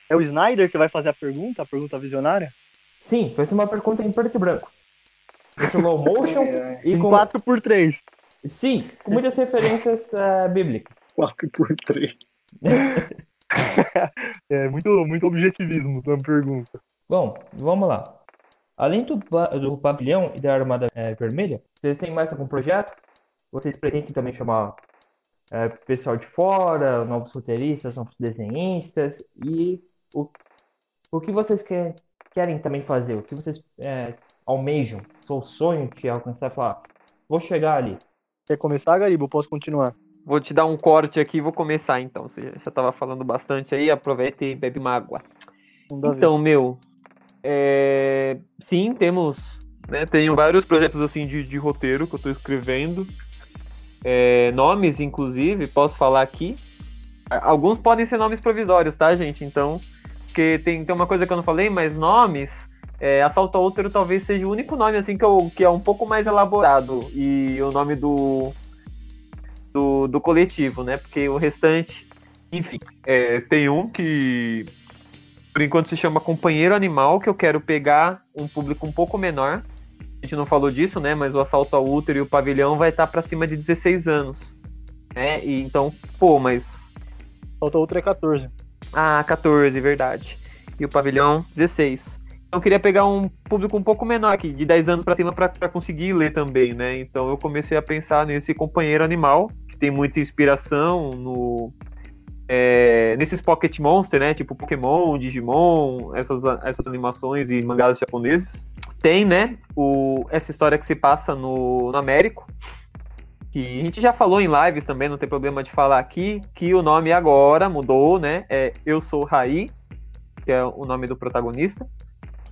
[SPEAKER 3] É o Snyder que vai fazer a pergunta, a pergunta visionária?
[SPEAKER 1] Sim, vai ser uma pergunta em preto e branco. Vai ser low motion [LAUGHS]
[SPEAKER 4] É,
[SPEAKER 1] e
[SPEAKER 3] em
[SPEAKER 1] com...
[SPEAKER 3] 4x3.
[SPEAKER 1] Sim, com muitas referências eh, bíblicas.
[SPEAKER 4] 4 por 3 [LAUGHS] [LAUGHS]
[SPEAKER 3] É muito, muito objetivismo na pergunta.
[SPEAKER 1] Bom, vamos lá. Além do, do pavilhão e da armada eh, vermelha, vocês têm mais algum projeto? Vocês pretendem também chamar eh, pessoal de fora, novos roteiristas, novos desenhistas e o, o que vocês que- querem também fazer? O que vocês eh, almejam? Seu sonho que é alcançar e falar, vou chegar ali.
[SPEAKER 3] Quer começar, Garibo? Posso continuar?
[SPEAKER 2] Vou te dar um corte aqui e vou começar então. Você já tava falando bastante aí, aproveita e bebe uma água. Então, meu, é, sim, temos, né, tenho vários projetos assim de, de roteiro que eu tô escrevendo, É, nomes, inclusive, posso falar aqui. Alguns podem ser nomes provisórios, tá, gente? Então, porque tem, tem uma coisa que eu não falei, mas nomes, é, Assalto ao Útero talvez seja o único nome assim que, eu, que é um pouco mais elaborado e o nome do do, do coletivo, né? Porque o restante, enfim, é, tem um que por enquanto se chama Companheiro Animal, que eu quero pegar um público um pouco menor. A gente não falou disso, né? Mas o Assalto ao Útero e o Pavilhão vai estar para cima de 16 anos. Né? E então, pô, mas.
[SPEAKER 3] Falta outra é 14.
[SPEAKER 2] Ah, 14, verdade. E o Pavilhão, 16. Então eu queria pegar um público um pouco menor aqui, de 10 anos para cima, para conseguir ler também, né? Então eu comecei a pensar nesse Companheiro Animal, tem muita inspiração no é, nesses Pocket Monster, né? Tipo Pokémon, Digimon, essas, essas animações e mangás japoneses. Tem, né? O, essa história que se passa no, no Américo. Que a gente já falou em lives também, não tem problema de falar aqui. Que o nome agora mudou, né? É Eu Sou Rai, que é o nome do protagonista.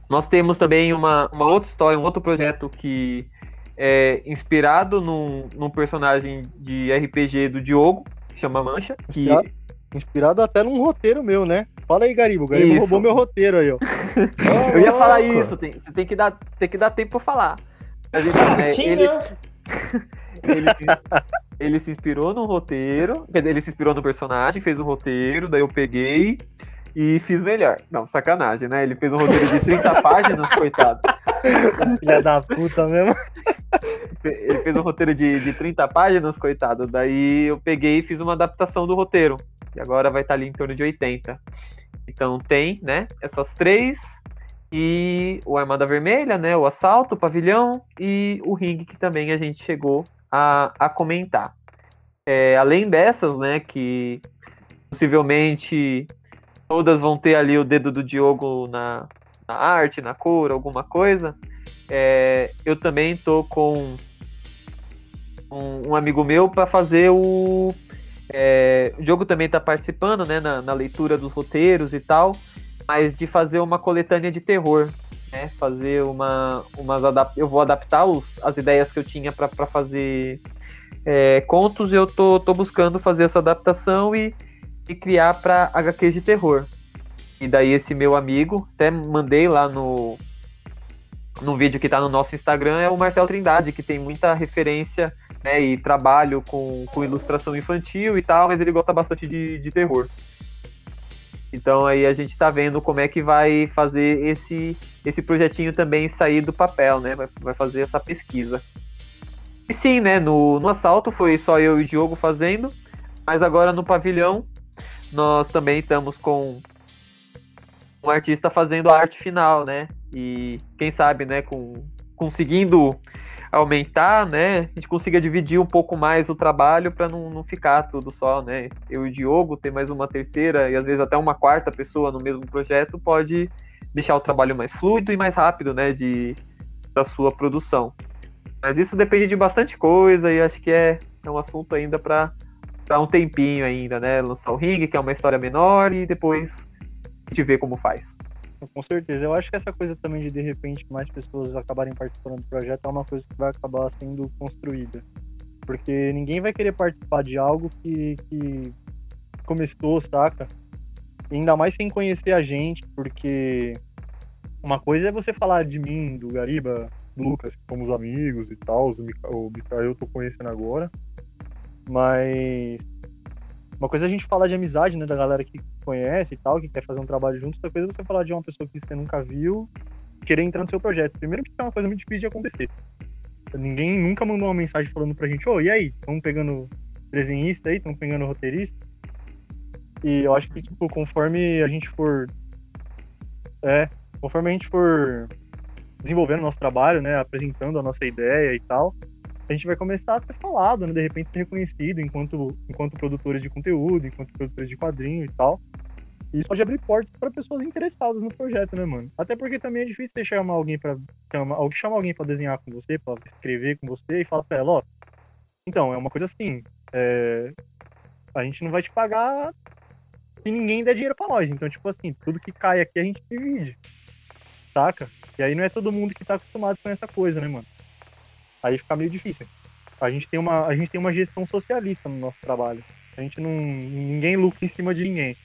[SPEAKER 2] Nós temos também uma, uma outra história, um outro projeto que é inspirado num, num personagem de RPG do Diogo, que chama Mancha. Que?
[SPEAKER 3] Inspirado até num roteiro meu, né? Fala aí, Garibo. O Garibo
[SPEAKER 2] Isso.
[SPEAKER 3] roubou meu roteiro aí, ó. [LAUGHS]
[SPEAKER 2] Eu ia falar
[SPEAKER 1] louco.
[SPEAKER 2] isso, tem, você tem que, dar, tem que dar tempo pra falar. Mas, então,
[SPEAKER 1] Tinha.
[SPEAKER 2] ele, [LAUGHS] ele, se, ele se inspirou no roteiro, quer dizer, ele se inspirou no personagem, fez o roteiro, daí eu peguei e fiz melhor. Não, sacanagem, né? Ele fez um roteiro de 30 [LAUGHS] páginas, coitado.
[SPEAKER 3] Filha da puta mesmo.
[SPEAKER 2] Ele fez um roteiro de, de 30 páginas, coitado. Daí eu peguei e fiz uma adaptação do roteiro. E agora vai estar ali em torno de 80. Então tem, né, essas três. E o Armada Vermelha, né? O assalto, o pavilhão e o ringue que também a gente chegou a, a comentar. É, além dessas, né, que possivelmente todas vão ter ali o dedo do Diogo na, na arte, na cor, alguma coisa. É, eu também tô com um, um amigo meu para fazer o. é, o também está participando, né, na, na leitura dos roteiros e tal, mas de fazer uma coletânea de terror, né, fazer uma, umas eu vou adaptar os, as ideias que eu tinha para fazer é, contos, eu tô, tô buscando fazer essa adaptação e, e criar para HQs de terror. E daí esse meu amigo, até mandei lá no no vídeo que tá no nosso Instagram, é o Marcel Trindade, que tem muita referência né, e trabalho com, com ilustração infantil e tal, mas ele gosta bastante de, de terror. Então aí a gente tá vendo como é que vai fazer esse, esse projetinho também sair do papel, né? Vai, vai fazer essa pesquisa. E sim, né? No, no assalto foi só eu e o Diogo fazendo, mas agora no pavilhão nós também estamos com um artista fazendo a arte final, né? E quem sabe, né, com, conseguindo aumentar, né, a gente consiga dividir um pouco mais o trabalho para não, não ficar tudo só, né? Eu e o Diogo ter mais uma terceira e às vezes até uma quarta pessoa no mesmo projeto pode deixar o trabalho mais fluido e mais rápido, né, de da sua produção. Mas isso depende de bastante coisa e acho que é, é um assunto ainda para um tempinho ainda, né? Lançar o Ring, que é uma história menor e depois gente vê como faz.
[SPEAKER 3] Com certeza. Eu acho que essa coisa também de de repente mais pessoas acabarem participando do projeto é uma coisa que vai acabar sendo construída. Porque ninguém vai querer participar de algo que, que começou, saca? Ainda mais sem conhecer a gente, porque uma coisa é você falar de mim, do Gariba, do Lucas, que somos amigos e tal, o Mikael eu tô conhecendo agora. Mas uma coisa é a gente falar de amizade, né, da galera que conhece e tal, que quer fazer um trabalho junto, outra coisa é você falar de uma pessoa que você nunca viu, querer entrar no seu projeto. Primeiro que é uma coisa muito difícil de acontecer. Ninguém nunca mandou uma mensagem falando pra gente, ô, e aí, estamos pegando desenhista aí, estamos pegando roteirista? E eu acho que, tipo, conforme a gente for. É, conforme a gente for desenvolvendo o nosso trabalho, né, apresentando a nossa ideia e tal, a gente vai começar a ser falado, né, de repente ser reconhecido enquanto, enquanto produtores de conteúdo, enquanto produtores de quadrinho e tal. E isso pode abrir portas para pessoas interessadas no projeto, né, mano? Até porque também é difícil você chamar alguém para chama alguém para desenhar com você, para escrever com você e falar pra ela, ó, então, é uma coisa assim, é, a gente não vai te pagar se ninguém der dinheiro pra nós. Então, tipo assim, tudo que cai aqui a gente divide. Saca? E aí não é todo mundo que tá acostumado com essa coisa, né, mano? Aí fica meio difícil. A gente tem uma, a gente tem uma gestão socialista no nosso trabalho. A gente não. ninguém lucra em cima de ninguém.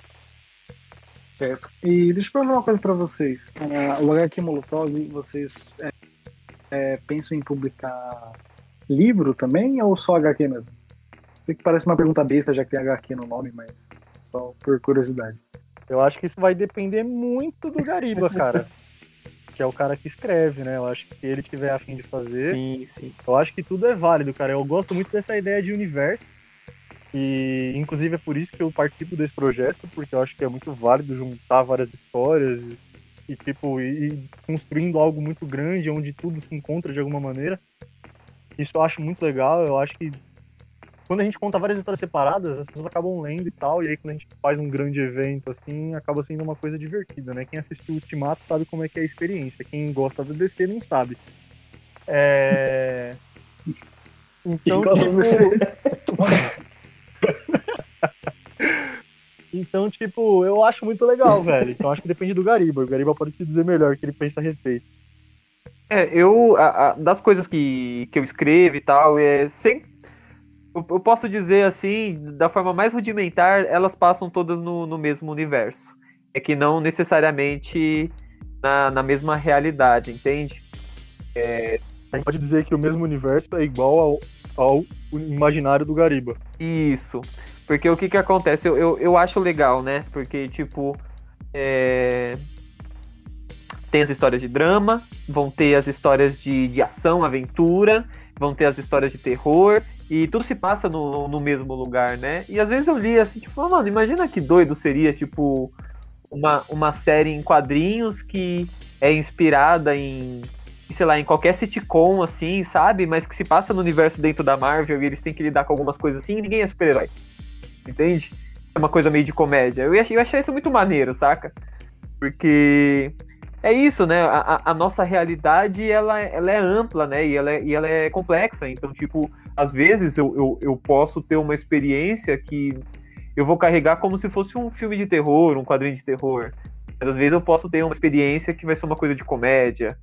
[SPEAKER 4] Certo. E deixa eu perguntar uma coisa pra vocês. Ah, o HQ Molotov, vocês é, é, pensam em publicar livro também ou só HQ mesmo? Sei que parece uma pergunta besta, já que tem HQ no nome, mas só por curiosidade.
[SPEAKER 3] Eu acho que isso vai depender muito do Gariba, cara. [LAUGHS] que é o cara que escreve, né? Eu acho que se ele tiver a fim de fazer,
[SPEAKER 2] Sim, sim.
[SPEAKER 3] eu acho que tudo é válido, cara. Eu gosto muito dessa ideia de universo. E, inclusive, é por isso que eu participo desse projeto, porque eu acho que é muito válido juntar várias histórias e, tipo, ir ir construindo algo muito grande, onde tudo se encontra de alguma maneira. Isso eu acho muito legal. Eu acho que quando a gente conta várias histórias separadas, as pessoas acabam lendo e tal, e aí quando a gente faz um grande evento, assim, acaba sendo uma coisa divertida, né? Quem assistiu o Ultimato sabe como é que é a experiência. Quem gosta do DC não sabe. É... [LAUGHS] Então, tipo... [LAUGHS] Então, tipo, eu acho muito legal, velho. Então acho que depende do Gariba. O Gariba pode te dizer melhor o que ele pensa a respeito.
[SPEAKER 2] É, eu, a- a- das coisas que, que eu escrevo e tal, é sempre. Eu, posso dizer assim, da forma mais rudimentar, elas passam todas no, no mesmo universo. É que não necessariamente na, na mesma realidade, entende?
[SPEAKER 3] A gente pode dizer que o mesmo universo é igual ao, ao imaginário do Gariba.
[SPEAKER 2] Isso. Porque o que que acontece? Eu, eu, eu acho legal, né? Porque, tipo, é, tem as histórias de drama, vão ter as histórias de, de ação, aventura, vão ter as histórias de terror, e tudo se passa no, no mesmo lugar, né? E às vezes eu li assim, tipo, mano, imagina que doido seria, tipo, uma, uma série em quadrinhos que é inspirada em, sei lá, em qualquer sitcom, assim, sabe? Mas que se passa no universo dentro da Marvel e eles têm que lidar com algumas coisas assim e ninguém é super-herói. Entende? É uma coisa meio de comédia. Eu achei, eu achei isso muito maneiro, saca? Porque é isso, né? A, a- nossa realidade, ela, ela é ampla, né? E ela é, e ela é complexa. Então, tipo, às vezes eu, eu, eu posso ter uma experiência que eu vou carregar como se fosse um filme de terror, um quadrinho de terror. Mas às vezes eu posso ter uma experiência que vai ser uma coisa de comédia.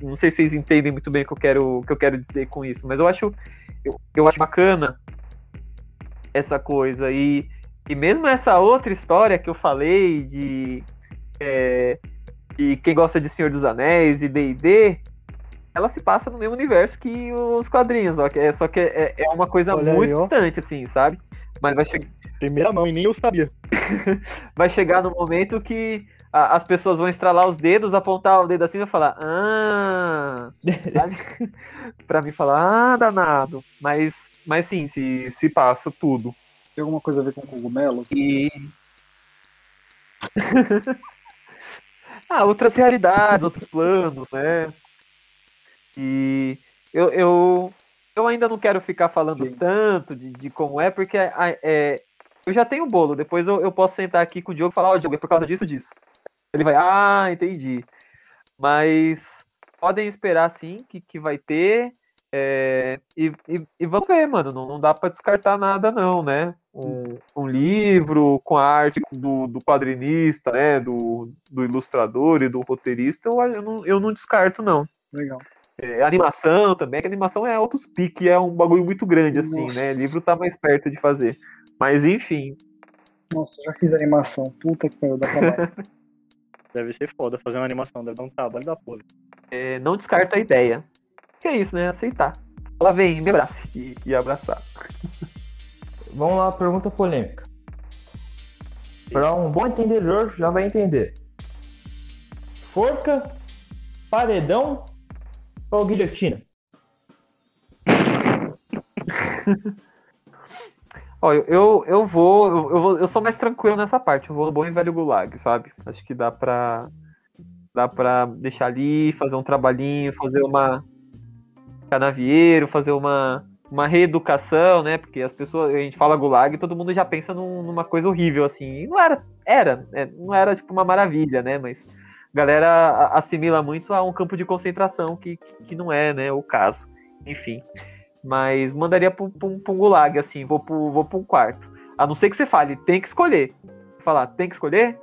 [SPEAKER 2] Não sei se vocês entendem muito bem o que eu quero, o que eu quero dizer com isso, mas eu acho, eu, eu acho bacana essa coisa. E, e mesmo essa outra história que eu falei de, é, de quem gosta de Senhor dos Anéis e D&D, ela se passa no mesmo universo que os quadrinhos, ó, que é, só que é, é uma coisa
[SPEAKER 3] Olha aí,
[SPEAKER 2] muito
[SPEAKER 3] ó.
[SPEAKER 2] distante, assim, sabe? Mas vai, che
[SPEAKER 3] Primeira mão, e nem eu sabia. [LAUGHS]
[SPEAKER 2] vai chegar no momento que a- as pessoas vão estralar os dedos, apontar o dedo assim e vai falar, ah, [LAUGHS] pra mim falar, ah, danado. Mas, mas sim, se, se passa tudo.
[SPEAKER 4] Tem alguma coisa a ver com cogumelos?
[SPEAKER 2] E. [LAUGHS] ah, outras realidades, outros planos, né? E eu, eu, eu ainda não quero ficar falando
[SPEAKER 4] Sim.
[SPEAKER 2] tanto de, de como é, porque é, é, eu já tenho o bolo. Depois eu, eu posso sentar aqui com o Diogo e falar, ó, Diogo, é por causa disso disso. Ele vai, ah, entendi. Mas podem esperar sim que, que vai ter. é, e, e, e vamos ver, mano. Não, não dá pra descartar nada, não, né? Um, um livro com a arte do, do quadrinista, né? Do, do ilustrador e do roteirista, eu, eu, não, eu não descarto, não.
[SPEAKER 4] Legal.
[SPEAKER 2] É, animação também, que animação é outros piques, é um bagulho muito grande, assim,
[SPEAKER 4] Nossa.
[SPEAKER 2] né? Livro tá mais perto de fazer. Mas enfim,
[SPEAKER 4] Nossa, já fiz animação. Puta que pariu, dá trabalho. [LAUGHS]
[SPEAKER 3] Deve ser foda fazer uma animação, deve dar um trabalho da porra.
[SPEAKER 2] É, não descarto a ideia. Que é isso, né? Aceitar. Ela vem, me abrace e, e abraçar. [LAUGHS]
[SPEAKER 1] Vamos lá, pergunta polêmica. Para um bom entendedor, já vai entender. Forca, paredão ou guilhotina? [LAUGHS]
[SPEAKER 2] Eu, eu, eu vou, eu, eu vou. Eu sou mais tranquilo nessa parte. Eu vou no bom e velho gulag, sabe? Acho que dá pra. Dá pra deixar ali, fazer um trabalhinho, fazer uma. Canavieiro, fazer uma. Uma reeducação, né? Porque as pessoas. A gente fala gulag e todo mundo já pensa num- numa coisa horrível, assim. E não era. Era. é, não era tipo uma maravilha, né? Mas. A galera assimila muito a um campo de concentração que, que, não é, né? O caso. Enfim. Mas mandaria pra, um- pra, pra um gulag, assim, vou, pro, vou pra um quarto. A não ser que você fale, tem que escolher. Falar, tem que escolher?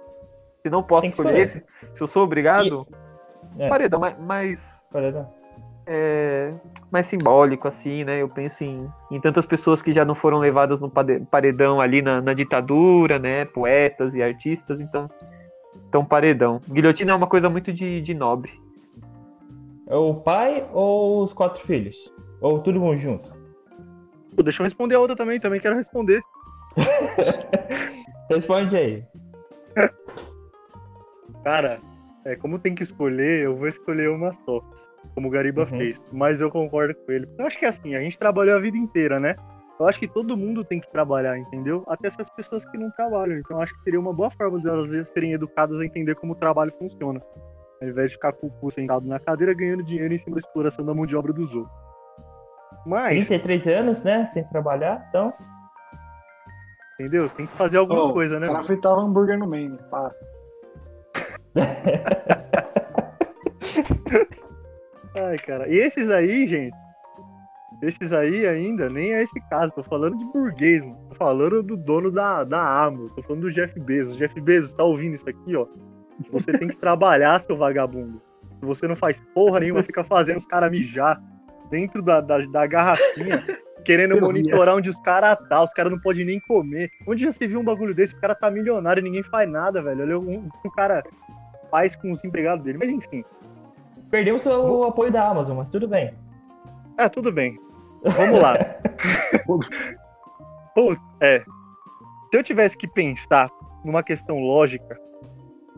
[SPEAKER 2] Se não posso escolher,
[SPEAKER 1] escolher.
[SPEAKER 2] se, eu sou obrigado,
[SPEAKER 1] É.
[SPEAKER 2] paredão, mas, mas
[SPEAKER 1] Paredão.
[SPEAKER 2] É, mais simbólico, assim, né? Eu penso em, em tantas pessoas que já não foram levadas no paredão ali na, na ditadura, né? Poetas e artistas, então, então paredão. Guilhotina é uma coisa muito de, de nobre.
[SPEAKER 1] É o pai ou os quatro filhos? Ou todo mundo junto?
[SPEAKER 3] Pô, deixa eu responder a outra também, também quero responder. [LAUGHS]
[SPEAKER 1] Responde aí.
[SPEAKER 3] Cara, é, como tem que escolher, eu vou escolher uma só. Como o Gariba
[SPEAKER 1] Uhum.
[SPEAKER 3] fez. Mas eu concordo com ele. Eu acho que é assim, a gente trabalhou a vida inteira, né? Eu acho que todo mundo tem que trabalhar, entendeu? Até essas pessoas que não trabalham. Então eu acho que seria uma boa forma delas às vezes serem educadas a entender como o trabalho funciona. Ao invés de ficar com o cu sentado na cadeira ganhando dinheiro em cima da exploração da mão de obra dos outros. Mas,
[SPEAKER 1] 33 anos, né? Sem trabalhar, então.
[SPEAKER 3] entendeu? Tem que fazer alguma
[SPEAKER 4] Ô,
[SPEAKER 3] coisa, né?
[SPEAKER 4] O cara fritava hambúrguer no meio, para. [LAUGHS] [LAUGHS]
[SPEAKER 3] Ai, cara. E esses aí, gente, esses aí ainda, nem é esse caso. Tô falando de burguês, mano. Tô falando do dono da, da Amazon. Tô falando do Jeff Bezos. Jeff Bezos, tá ouvindo isso aqui, ó? Você tem que trabalhar, seu vagabundo. Se você não faz porra nenhuma, fica fazendo os caras mijar dentro da, da, da garrafinha, querendo
[SPEAKER 4] Eu vi
[SPEAKER 3] monitorar
[SPEAKER 4] essa.
[SPEAKER 3] onde os caras tá. Os caras não podem nem comer. Onde já se viu um bagulho desse? O cara tá milionário e ninguém faz nada, velho. Olha o que o cara faz com os empregados dele. Mas enfim.
[SPEAKER 1] Perdemos o apoio da Amazon, mas tudo bem.
[SPEAKER 3] Ah, tudo bem. Vamos lá. [LAUGHS] Pô, é. Se eu tivesse que pensar numa questão lógica,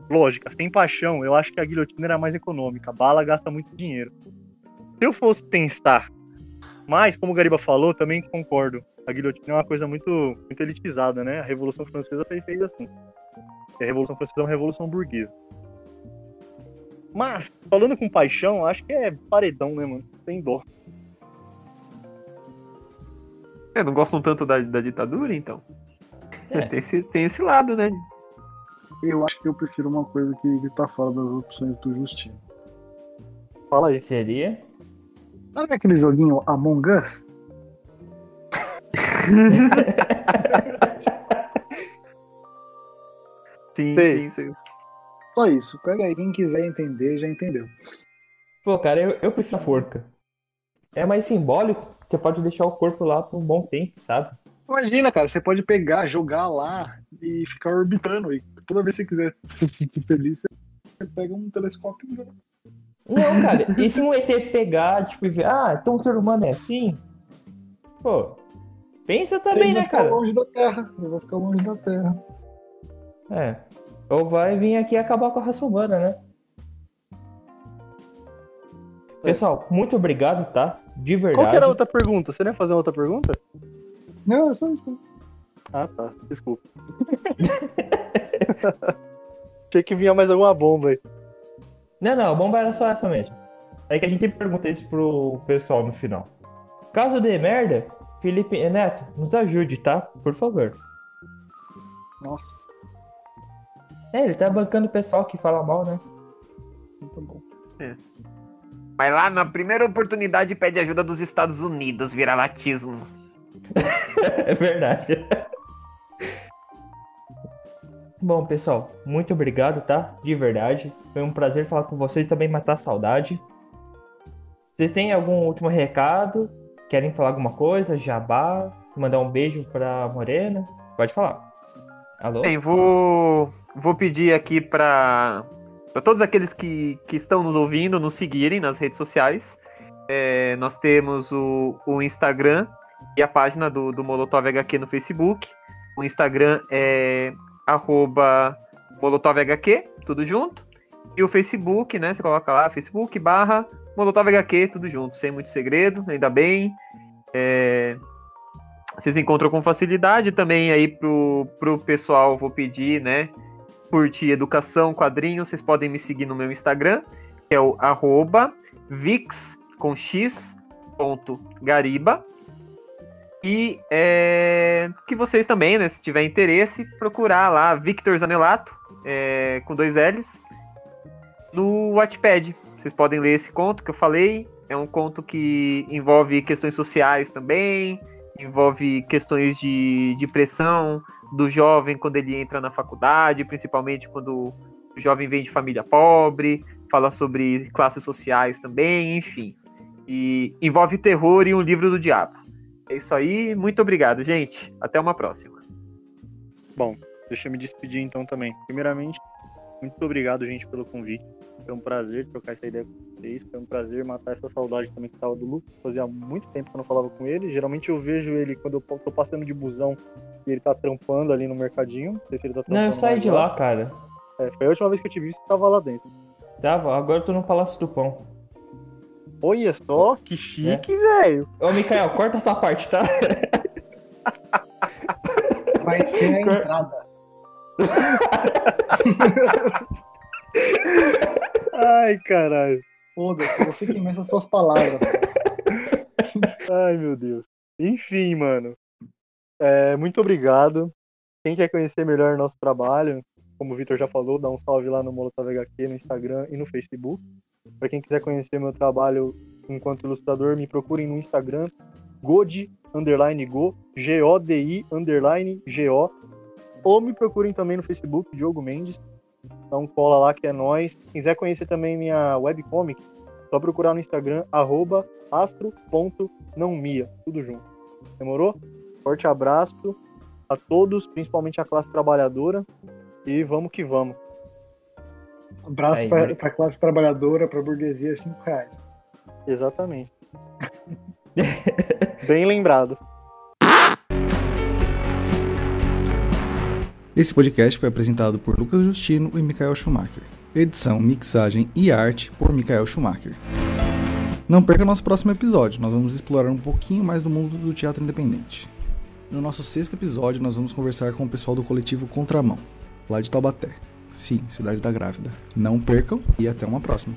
[SPEAKER 3] lógica, sem paixão, eu acho que a guilhotina era mais econômica. A bala gasta muito dinheiro. Se eu fosse pensar, mas como o Gariba falou, também concordo. A guilhotina é uma coisa muito, muito elitizada, né? A Revolução Francesa foi feita assim. A Revolução Francesa é uma revolução burguesa. Mas, falando com paixão, acho que é paredão, né, mano? Sem dó.
[SPEAKER 2] É, não gostam tanto da, da ditadura, então?
[SPEAKER 1] É. [LAUGHS]
[SPEAKER 2] Tem, esse, tem esse lado, né?
[SPEAKER 4] Eu acho que eu prefiro uma coisa que, que tá fora das opções do Justino.
[SPEAKER 3] Fala aí.
[SPEAKER 1] Seria.
[SPEAKER 4] Sabe aquele joguinho Among Us? [LAUGHS]
[SPEAKER 2] Sim, sim, sim.
[SPEAKER 4] Só isso. Pega aí, quem quiser entender, já entendeu.
[SPEAKER 1] Pô, cara, eu, eu prefiro a forca. É mais simbólico. Você pode deixar o corpo lá por um bom tempo, sabe?
[SPEAKER 4] Imagina, cara, você pode pegar, jogar lá e ficar orbitando. E toda vez que você quiser [LAUGHS] se sentir feliz, você pega um telescópio e joga.
[SPEAKER 1] Não, cara. [LAUGHS] E se um ET pegar, tipo, e ver, ah, então o ser humano é assim? Pô, pensa também,
[SPEAKER 4] Ele vai
[SPEAKER 1] né,
[SPEAKER 4] ficar
[SPEAKER 1] cara?
[SPEAKER 4] longe da Terra. Ele vai ficar longe da Terra.
[SPEAKER 1] É. Ou vai vir aqui acabar com a raça humana, né? Pessoal, muito obrigado, tá? De
[SPEAKER 3] Qual que
[SPEAKER 1] verdade.
[SPEAKER 3] era a outra pergunta? Você não ia fazer uma outra pergunta?
[SPEAKER 4] Não, é só isso.
[SPEAKER 3] Ah, tá. Desculpa. [LAUGHS] Achei que vinha mais alguma bomba aí.
[SPEAKER 1] Não, não, a bomba era só essa mesmo. É que a gente pergunta isso pro pessoal no final. Caso dê merda, Felipe Neto, nos ajude, tá? Por favor.
[SPEAKER 4] Nossa,
[SPEAKER 1] É, ele tá bancando o pessoal que fala mal, né?
[SPEAKER 4] muito bom.
[SPEAKER 2] Mas lá na primeira oportunidade pede ajuda dos Estados Unidos, vira-latismo. [LAUGHS]
[SPEAKER 1] É verdade. Bom, pessoal, muito obrigado, tá? De verdade. Foi um prazer falar com vocês também, matar a saudade. Vocês têm algum último recado? Querem falar alguma coisa? Jabá? Mandar um beijo pra Morena? Pode falar. Alô?
[SPEAKER 2] Bem, vou, vou pedir aqui para todos aqueles que, que estão nos ouvindo, nos seguirem nas redes sociais. É, nós temos o, o Instagram e a página do, do Molotov HQ no Facebook. O Instagram é arroba Molotov HQ, tudo junto. E o Facebook, né? Você coloca lá, Facebook barra Molotov HQ, tudo junto, sem muito segredo, ainda bem. É, vocês encontram com facilidade também aí pro, pro pessoal, vou pedir, né? Curtir educação, quadrinhos, vocês podem me seguir no meu Instagram, que é o arroba vix com x ponto gariba. E é, que vocês também, né, se tiver interesse, procurar lá Victor Zanelato, é, com dois L's, no Wattpad. Vocês podem ler esse conto que eu falei. É um conto que envolve questões sociais também, envolve questões de, de pressão do jovem quando ele entra na faculdade, principalmente quando o jovem vem de família pobre, fala sobre classes sociais também, enfim. E envolve terror e um livro do diabo. É isso aí, muito obrigado, gente. Até uma próxima.
[SPEAKER 3] Bom, deixa eu me despedir então também. Primeiramente, muito obrigado, gente, pelo convite. Foi um prazer trocar essa ideia com vocês. Foi um prazer matar essa saudade também que tava do Lucas. Fazia muito tempo que eu não falava com ele. Geralmente eu vejo ele quando eu tô passando de busão e ele tá trampando ali no mercadinho. Não sei se ele tá trampando.
[SPEAKER 1] Não, eu saí de lá, cara.
[SPEAKER 3] É, foi a última vez que eu te vi, você tava lá dentro.
[SPEAKER 1] Tava, agora eu tô no Palácio do Pão.
[SPEAKER 3] Olha só, que chique, velho.
[SPEAKER 1] Ô, Mikael, corta essa parte, tá?
[SPEAKER 4] Vai ser a entrada. [LAUGHS]
[SPEAKER 3] Ai, caralho.
[SPEAKER 4] Foda-se, você que mexe as suas palavras. cara.
[SPEAKER 3] Ai, meu Deus. Enfim, mano. É, muito obrigado. Quem quer conhecer melhor nosso trabalho, como o Vitor já falou, dá um salve lá no Molotov HQ, no Instagram e no Facebook. Para quem quiser conhecer meu trabalho enquanto ilustrador, me procurem no Instagram, god, underline go, G-O-D-I, underline G-O. Ou me procurem também no Facebook, Diogo Mendes. Então cola lá que é nós. Se quiser conhecer também minha webcomic, só procurar no Instagram, arroba astro.nãomia, tudo junto. Demorou? Forte abraço a todos, principalmente a classe trabalhadora, e vamos que vamos.
[SPEAKER 4] Abraço pra,
[SPEAKER 1] né?
[SPEAKER 4] pra classe trabalhadora, pra burguesia, 5 reais.
[SPEAKER 3] Exatamente. [LAUGHS] Bem lembrado.
[SPEAKER 5] Esse podcast foi apresentado por Lucas Justino e Michael Schumacher. Edição, mixagem e arte por Michael Schumacher. Não perca nosso próximo episódio, nós vamos explorar um pouquinho mais do mundo do teatro independente. No nosso sexto episódio, nós vamos conversar com o pessoal do coletivo Contramão, lá de Taubaté. Sim, cidade da grávida. Não percam e até uma próxima.